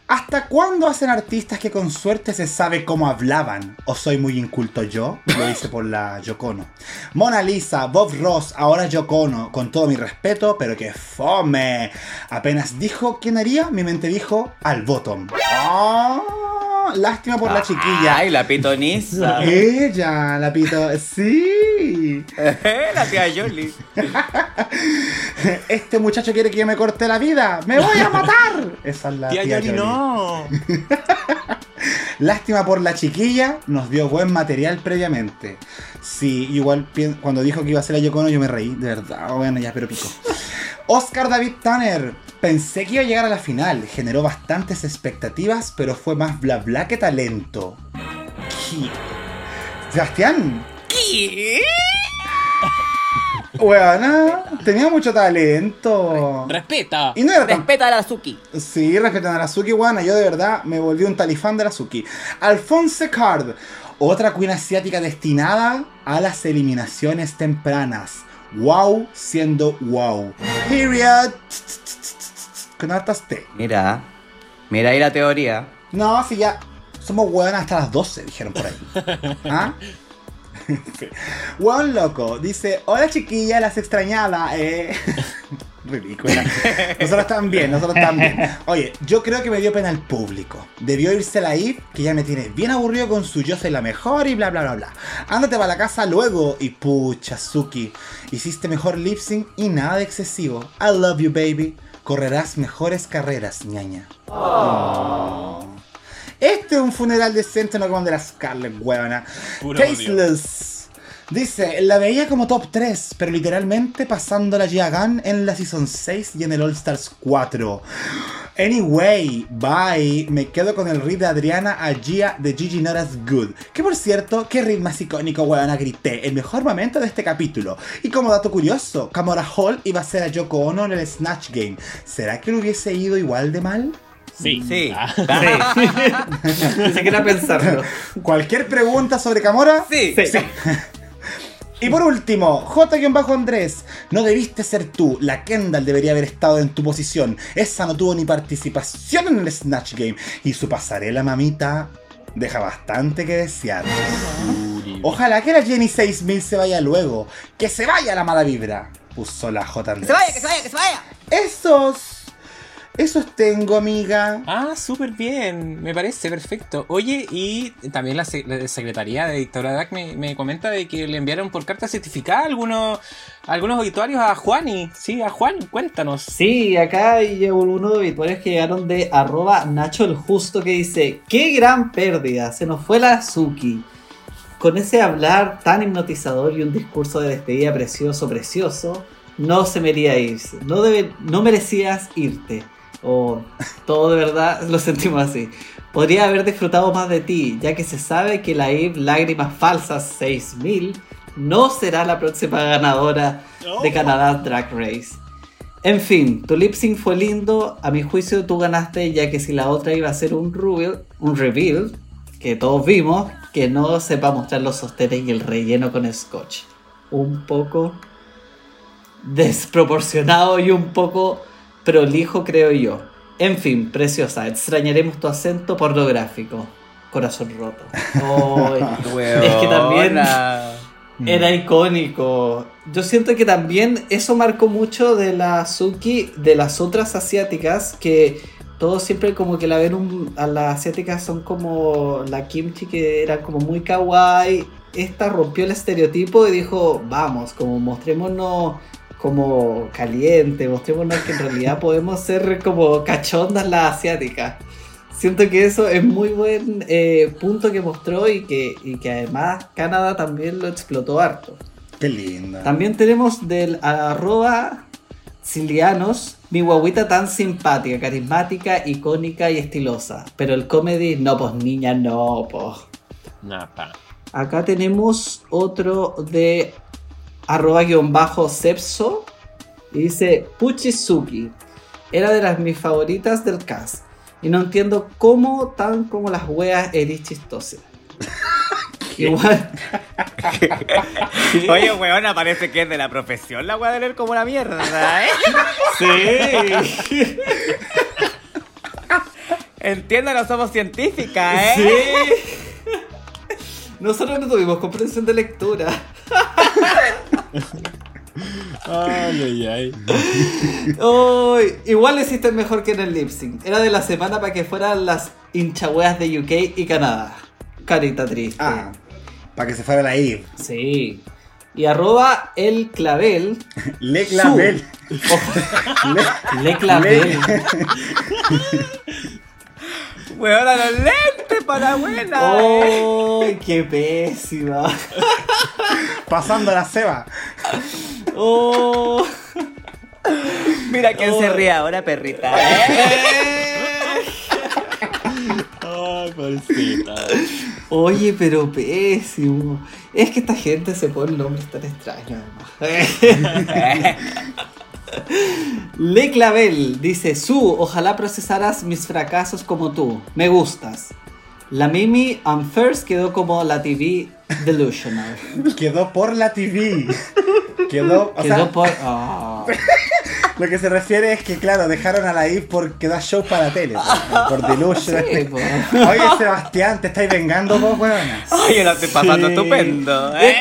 ¿Hasta cuándo hacen artistas que con suerte se sabe cómo hablaban? ¿O soy muy inculto yo? Lo hice por la Yocono. Mona Lisa, Bob Ross, ahora Yocono. Con todo mi respeto, pero que fome. Apenas dijo quién haría, mi mente dijo al bottom. Ah, lástima por la chiquilla. Ay, la pitoniza. Ella, la pito. Sí. La tía Yoli. Este muchacho quiere que yo me corte la vida. ¡Me voy a matar! Esa es la Tía tía Yoli. no. Lástima por la chiquilla, nos dio buen material previamente. Sí, igual cuando dijo que iba a ser a Yocono yo me reí, de verdad. Bueno, ya, pero pico. Oscar David Tanner. Pensé que iba a llegar a la final. Generó bastantes expectativas, pero fue más bla bla que talento. ¿Qué? Sebastián. ¿Qué? Bueno, tenía mucho talento. Respeta. Y no era tan Respeta a la Suki. Sí, respetan a la Suki, guana. Yo de verdad me volví un talifán de la Suki. Alphonse Card, otra queen asiática destinada a las eliminaciones tempranas. Wow, siendo wow. Period. Con hartas T. Mira. Mira ahí la teoría. No, si ya somos hueonas hasta las 12, dijeron por ahí. ¿Ah? Hueón loco, dice, hola chiquilla, las extrañaba, eh. Ridícula. Nosotros también, nosotros también. Oye, yo creo que me dio pena el público. Debió irse la Eve, que ya me tiene bien aburrido con su yo soy la mejor y bla bla bla bla. Ándate para la casa luego y pucha, Suki. Hiciste mejor lip sync y nada de excesivo. I love you, baby. Correrás mejores carreras, ñaña. Este es un funeral decente, no como de la Scarlett, huevona. Tasteless. Dice, la veía como top 3, pero literalmente pasando la Gia Gunn en la Season 6 y en el All Stars 4. Anyway, bye. Me quedo con el read de Adriana a Gia de Gigi Not As Good. Que por cierto, qué ritmo más icónico, weona, grité. El mejor momento de este capítulo. Y como dato curioso, Kamora Hall iba a ser a Yoko Ono en el Snatch Game. ¿Será que le hubiese ido igual de mal? Sí. Sí. Ah. Ni siquiera pensarlo. Cualquier pregunta sobre Kamora, Sí. Sí. Y por último, J-Andrés, no debiste ser tú, la Kendall debería haber estado en tu posición. Esa no tuvo ni participación en el Snatch Game. Y su pasarela, mamita, deja bastante que desear. Ojalá que la Jenny 6000 se vaya luego. Que se vaya la mala vibra. Puso la J. Que se vaya, que se vaya, que se vaya. Esos. Esos tengo, amiga. Ah, súper bien, me parece perfecto. Oye, y también la, se- la Secretaría de Dictadura de DAC me, me comenta de que le enviaron por carta certificada algunos, algunos obituarios a Juani. Sí, a Juan, cuéntanos. Sí, acá hay unos obituarios que llegaron de arroba Nacho el Justo que dice, qué gran pérdida, se nos fue la Suki. Con ese hablar tan hipnotizador y un discurso de despedida precioso, precioso, no se merecía irse, no, debe- no merecías irte. O todo de verdad lo sentimos así. Podría haber disfrutado más de ti, ya que se sabe que la Eve Lágrimas Falsas 6000 no será la próxima ganadora de Canadá Drag Race. En fin, tu lip sync fue lindo. A mi juicio, tú ganaste, ya que si la otra iba a ser un reveal, un reveal que todos vimos, que no sepa mostrar los sostenes y el relleno con scotch. Un poco desproporcionado y un poco prolijo, creo yo. En fin, preciosa, extrañaremos tu acento pornográfico. Corazón roto. Ay, es que también Weona. era icónico. Yo siento que también eso marcó mucho de la Suki, de las otras asiáticas, que todos siempre como que la ven un- a las asiáticas son como la kimchi que era como muy kawaii. Esta rompió el estereotipo y dijo, vamos, como mostrémonos como caliente, mostrémonos que en realidad podemos ser como cachondas las asiáticas. Siento que eso es muy buen eh, punto que mostró y que, y que además Canadá también lo explotó harto. Qué linda. También tenemos del arroba Cilianos, mi guaguita tan simpática, carismática, icónica y estilosa. Pero el comedy, no, pues niña, no, pues. Napa. Acá tenemos otro de arroba guion bajo Cepso. Y dice Puchizuki. Era de las mis favoritas del cast. Y no entiendo cómo tan como las weas eres chistosa. Igual. Oye, weona, parece que es de la profesión la weá de leer como la mierda, ¿eh? Sí. Entiendo, no somos científicas, ¿eh? Sí. Nosotros no tuvimos comprensión de lectura. Ay, ay, ay. Ay, igual hiciste mejor que en el lip sync. Era de la semana para que fueran las hinchahueas de UK y Canadá. Carita triste. Ah, para que se fuera la IV. Sí. Y arroba el clavel. Le clavel. Le clavel. Weona, los lentes para buena. ¿eh? ¡Ay, qué pésima! Pasando la ceba. ¡Oh! Mira quién se ríe ahora, perrita. ¿eh? Ay, pobrecita. Oye, pero pésimo. Es que esta gente se pone nombres tan extraños, además. Le Clavel dice: Su, ojalá procesaras mis fracasos como tú. Me gustas. La Mimi on First quedó como la TV Delusional. Quedó por la TV. Quedó, o Quedó sea, por. ah. lo que se refiere es que, claro, dejaron a la IV porque da show para tele. Por Delusion. Sí, po. Oye, Sebastián, te estáis vengando vos. Ay, yo lo estoy pasando Sí. estupendo. ¿eh?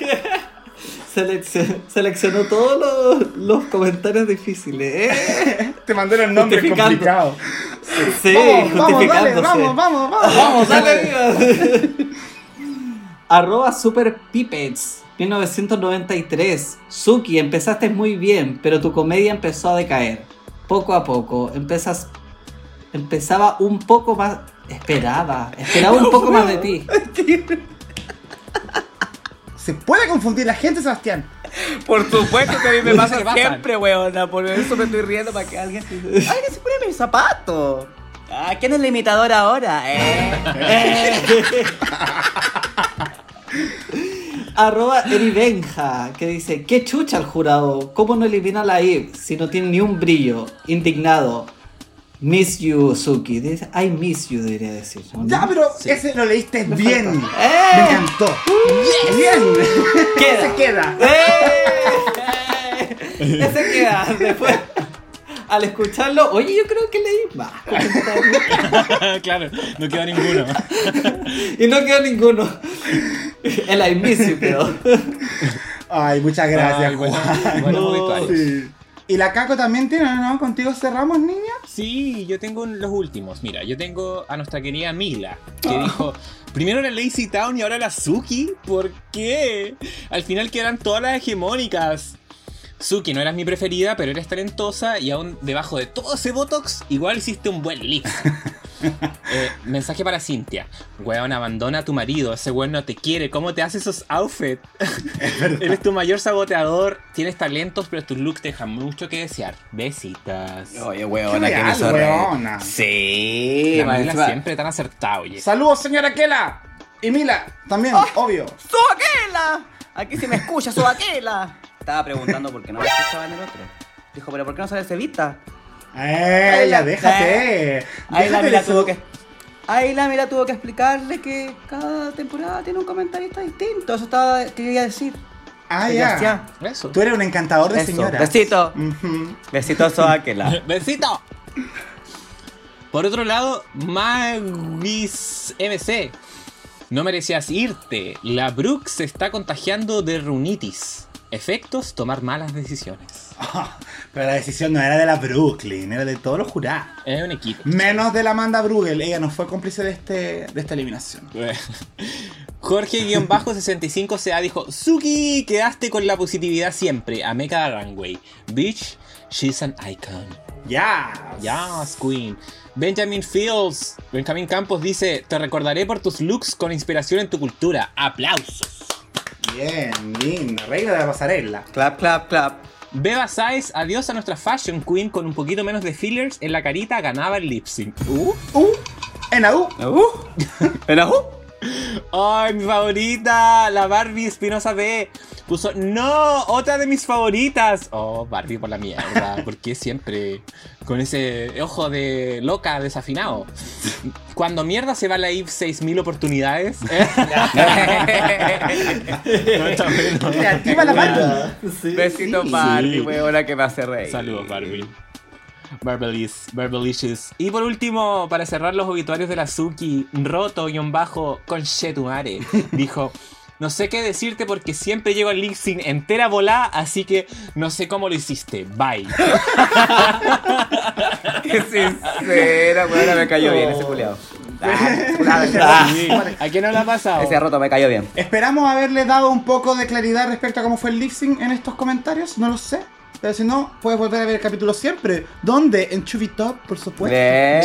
Seleccionó, seleccionó todos los, los comentarios difíciles, ¿eh? Te mandé los nombres Justificando. complicados. Sí, vamos, vamos, dale, justificándose. vamos, vamos, vamos. Vamos, dale, amiga. Arroba Super Pipets 1993. Suki, empezaste muy bien, pero tu comedia empezó a decaer. Poco a poco. Empezas, empezaba un poco más. Esperaba. Esperaba un poco más de ti. Se puede confundir la gente, Sebastián. Por supuesto que a mí me pasa siempre, weona. Por eso me estoy riendo para que alguien. ¡Alguien se pone mis zapatos! Ah, ¿quién es la imitadora ahora? Eh? Arroba Eribenja, que dice, qué chucha el jurado, ¿cómo no elimina a la Eve si no tiene ni un brillo? Indignado. Miss you, Suki. I miss you, debería decir. ¿no? Ya, pero ese lo leíste bien. ¡Eh! Me encantó. Bien. Queda. Se queda. ¡Eh! Ese queda. Después, al escucharlo, oye, yo creo que leí más claro, no queda ninguno. Y no quedó ninguno. El I miss you quedó. Ay, muchas gracias, Ay, bueno, Juan. bueno, No. Sí. ¿Y la Caco también tiene, no? ¿Contigo cerramos, niña? Sí, yo tengo los últimos. Mira, yo tengo a nuestra querida Mila, que dijo, primero la Lazy Town y ahora la Suki. ¿Por qué? Al final quedan todas las hegemónicas. Suki, no eras mi preferida, pero eres talentosa y aún debajo de todo ese Botox, igual hiciste un buen lip. Eh, mensaje para Cintia. Weón, abandona a tu marido. Ese weón no te quiere. ¿Cómo te hace esos outfits? Eres tu mayor saboteador. Tienes talentos, pero tus looks dejan mucho que desear. Besitas. Oye, Qué weona, que me real, sorre. weona. Sí, siempre tan acertado, oye. Saludos, señora Kela. Y Mila, también, obvio. ¡Sobaquela! Aquí se me escucha, Sobaquela. Estaba preguntando por qué no me escuchaba en el otro. Dijo, pero ¿por qué no sale Cevita? ¡Eh, Ahí ya la- déjate! La Mila de su- tuvo que. La Mila tuvo que explicarle que cada temporada tiene un comentarista distinto. Eso estaba quería decir. Ah, ya. Eso. Tú eres un encantador de Eso, señoras. besito. Ujú. Besito Sobaquela. ¡Besito! Por otro lado, Magis MC. No merecías irte. La Brooke se está contagiando de runitis. Efectos, tomar malas decisiones. Pero la decisión no era de la Brooklyn, era de todos los jurados. Es un equipo. Menos de la Amanda Brugel, ella no fue cómplice de, este, de esta eliminación. Jorge-65CA dijo: Suki, quedaste con la positividad siempre. Amé cada runway. Bitch, she's an icon. Ya. Yes, Queen. Benjamin Fields, Benjamin Campos dice: Te recordaré por tus looks con inspiración en tu cultura. ¡Aplausos! Bien, linda, reina de la pasarela. clap, clap, clap. Beba Sáez, adiós a nuestra Fashion Queen con un poquito menos de fillers en la carita, ganaba el lip sync. Uh. Uh, en la U. Uh, ¿En la U? ¡Ay, mi favorita! La Barbie Espinosa B. Puso, no, otra de mis favoritas. Oh, Barbie por la mierda. ¿Por qué siempre con ese ojo de loca desafinado? Cuando mierda se va la IF 6000 oportunidades. Creativa la mano. Sí, Besito sí. Barbie, weona, que me hace reír. Saludos, Barbie. Barbelis, Barbelicious. Y por último, para cerrar los obituarios de la Suki, roto-bajo con Shetumare, dijo. No sé qué decirte porque siempre llego al lip sync entera volá, así que no sé cómo lo hiciste. Bye. Qué sincera, weona, me cayó bien ese culiao. Sí. ¿A quién no le ha pasado? Ese roto me cayó bien. Esperamos haberle dado un poco de claridad respecto a cómo fue el lip en estos comentarios, no lo sé. Pero si no, puedes volver a ver el capítulo siempre. ¿Dónde? En Chubitop, por supuesto. Bien.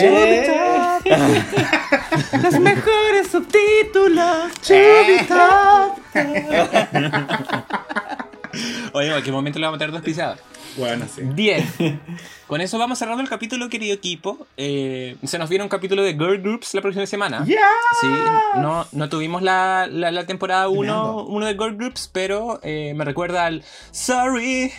Los mejores subtítulos. Chubitop. Oye, ¿en qué momento le vamos a meter dos pisadas? Bueno, sí. Bien. Con eso vamos cerrando el capítulo, querido equipo. Eh, se nos viene un capítulo de Girl Groups la próxima semana. ¡Ya! Sí, no, no tuvimos la, la, la temporada 1 Mirando. uno de Girl Groups, pero eh, me recuerda al Sorry,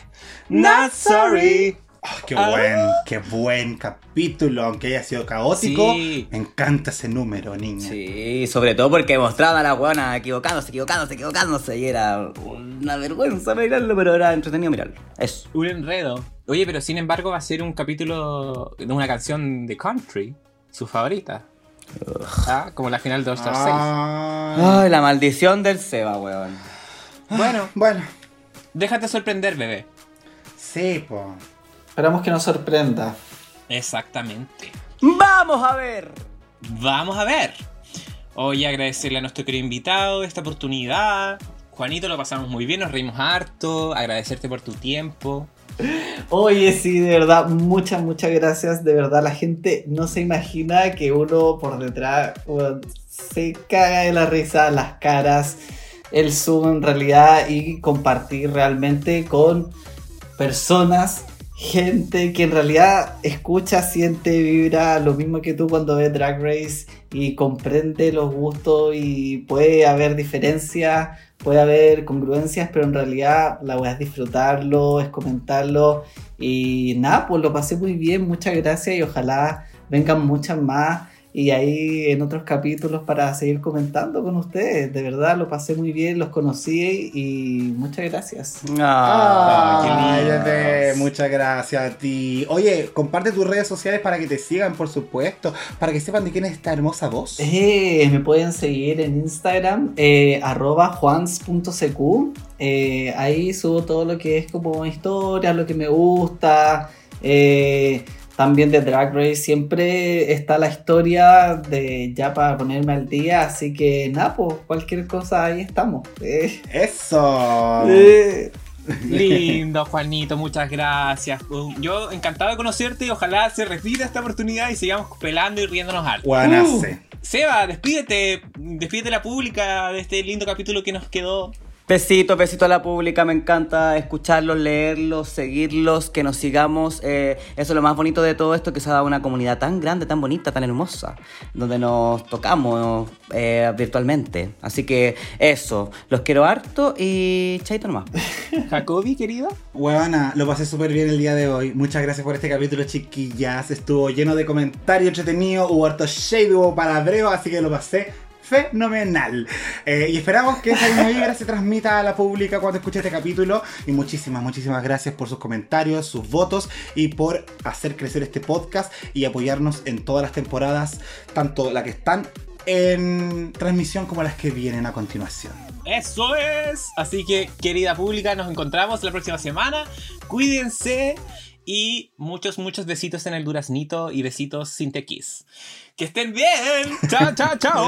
Not Sorry. Oh, qué Ah. buen, qué buen capítulo, aunque haya sido caótico. Sí. Me encanta ese número, niña. Sí, sobre todo porque mostraba a la weona equivocándose, equivocándose, equivocándose. Y era una vergüenza mirarlo, pero era entretenido mirarlo. Eso. Un enredo. Oye, pero sin embargo va a ser un capítulo de una canción de country, su favorita. Ah, como la final de All Star Ah, Ay, la maldición del Seba, weón. 6. Bueno, bueno, déjate sorprender, bebé. sí, po. Esperamos que nos sorprenda. Exactamente. ¡Vamos a ver! Vamos a ver. Hoy agradecerle a nuestro querido invitado esta oportunidad. Juanito, lo pasamos muy bien, nos reímos harto. Agradecerte por tu tiempo. Oye, sí, de verdad, muchas, muchas gracias. De verdad, la gente no se imagina que uno por detrás se caga de la risa, las caras, el zoom en realidad y compartir realmente con personas, gente que en realidad escucha, siente, vibra lo mismo que tú cuando ves Drag Race y comprende los gustos y puede haber diferencias, puede haber congruencias, pero en realidad la voy a disfrutarlo, es comentarlo. Y nada, pues lo pasé muy bien, muchas gracias y ojalá vengan muchas más y ahí en otros capítulos para seguir comentando con ustedes. De verdad lo pasé muy bien, los conocí y muchas gracias. Ah, qué Ay, lindo. muchas gracias a ti. Oye, comparte tus redes sociales para que te sigan, por supuesto, para que sepan de quién es esta hermosa voz. Eh, me pueden seguir en Instagram, eh, arroba juans.cq. Eh, ahí subo todo lo que es como historias, lo que me gusta. eh, también de Drag Race siempre está la historia de ya para ponerme al día. Así que nada, pues cualquier cosa ahí estamos. Eh, Eso. eh, Lindo, Juanito, muchas gracias. Yo encantado de conocerte y ojalá se repita esta oportunidad y sigamos pelando y riéndonos harto. Guanace. Seba, despídete, despídete la pública de este lindo capítulo que nos quedó. Besito, besito a la pública, me encanta escucharlos, leerlos, seguirlos, que nos sigamos. eh, eso es lo más bonito de todo esto, que se ha dado una comunidad tan grande, tan bonita, tan hermosa, donde nos tocamos eh, virtualmente. Así que eso, los quiero harto y chaito nomás. Jacobi, querido. Huevona, lo pasé súper bien el día de hoy. Muchas gracias por este capítulo, chiquillas. Estuvo lleno de comentarios entretenidos, hubo harto shade, hubo palabreo, así que lo pasé fenomenal. Eh, y esperamos que esa misma vibra se transmita a la pública cuando escuche este capítulo. Y muchísimas, muchísimas gracias por sus comentarios, sus votos y por hacer crecer este podcast y apoyarnos en todas las temporadas, tanto las que están en transmisión como las que vienen a continuación. Eso es. Así que, querida pública, nos encontramos la próxima semana. Cuídense y muchos, muchos besitos en el duraznito y besitos sin tequis. Que estén bien. Chao, chao, chao.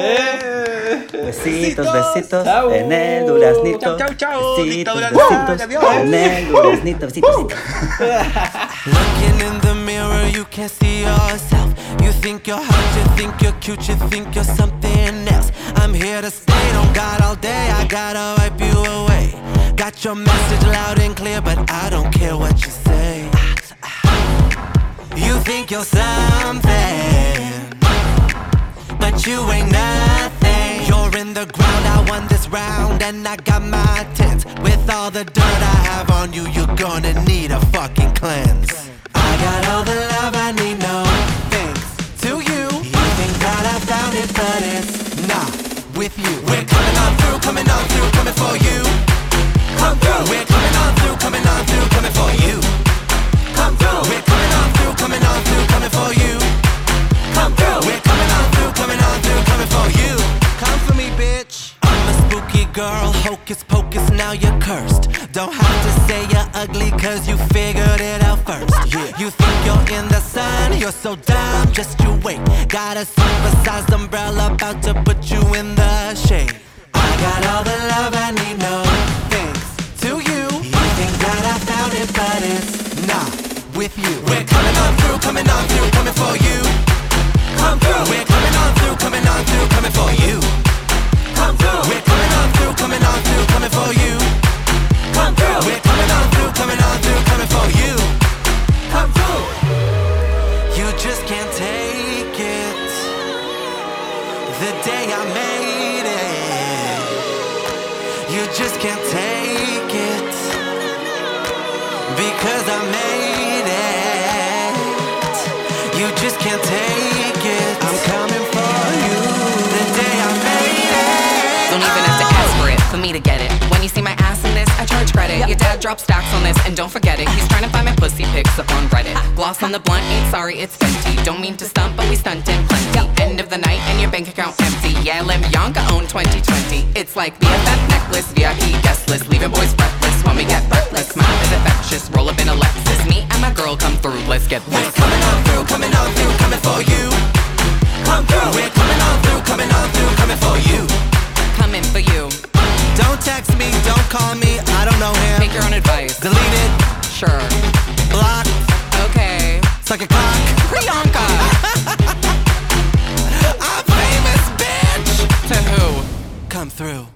Besitos, besitos Chao. en el duraznito. Chao, chao, chao. Besitos, besitos adiós. en el duraznito. Besitos, besitos. Looking in the mirror, you can't see yourself. You think you're hot, you think you're cute, you think you're something else. I'm here to stay, don't got all day, I gotta wipe you away. Got your message loud and clear, but I don't care what you say. You think you're something, but you ain't nothing. You're in the ground, I won this round and I got my tits. With all the dirt I have on you, you're gonna need a fucking cleanse. I got all the love I need, no thanks to you. You think that I found it, but it's not with you. We're coming on through, coming on through, coming for you. Come through. We're coming for you. Come through. We're coming on through, coming on through, coming for you. Come for me, bitch. I'm a spooky girl, hocus pocus, now you're cursed. Don't have to say you're ugly, cause you figured it out first. Yeah. You think you're in the sun, you're so dumb, just you wait. Got a supersized umbrella about to put you in the shade. I got all the love I need, no thanks to you. You think that I found it, but it's not with you. We're coming on through, coming on through, coming for you. Come through. We're coming on through, coming on through, coming for you. Come through. We're coming on through, coming on through, coming for you. Come through. We're coming on through, coming on through, coming for you. Come through. You just can't take it. The day I made it. You just can't take it. Because I made. You just can't take it. I'm coming for you. The day I made it. Don't even have to ask for it, for me to get it. Your dad drops stacks on this, and don't forget it. He's trying to find my pussy pics up on Reddit. Gloss on the blunt, ain't sorry, it's Fenty. Don't mean to stunt, but we stuntin' plenty. End of the night, and your bank account empty. Yeah, Lim Yonka own 2020. It's like BFF necklace, VIP guest list, leaving boys breathless when we get breathless. Smile is infectious, roll up in a Lexus. Me and my girl come through, let's get We're coming on through, coming on through, coming for you. Come through. We're coming on through, coming on through, coming for you. Coming for you. Don't text me, don't call me, I don't know him. Take your own advice. Delete it, Sure. block, Okay. suck a cock. Priyanka! I'm famous, bitch. to who? Come through.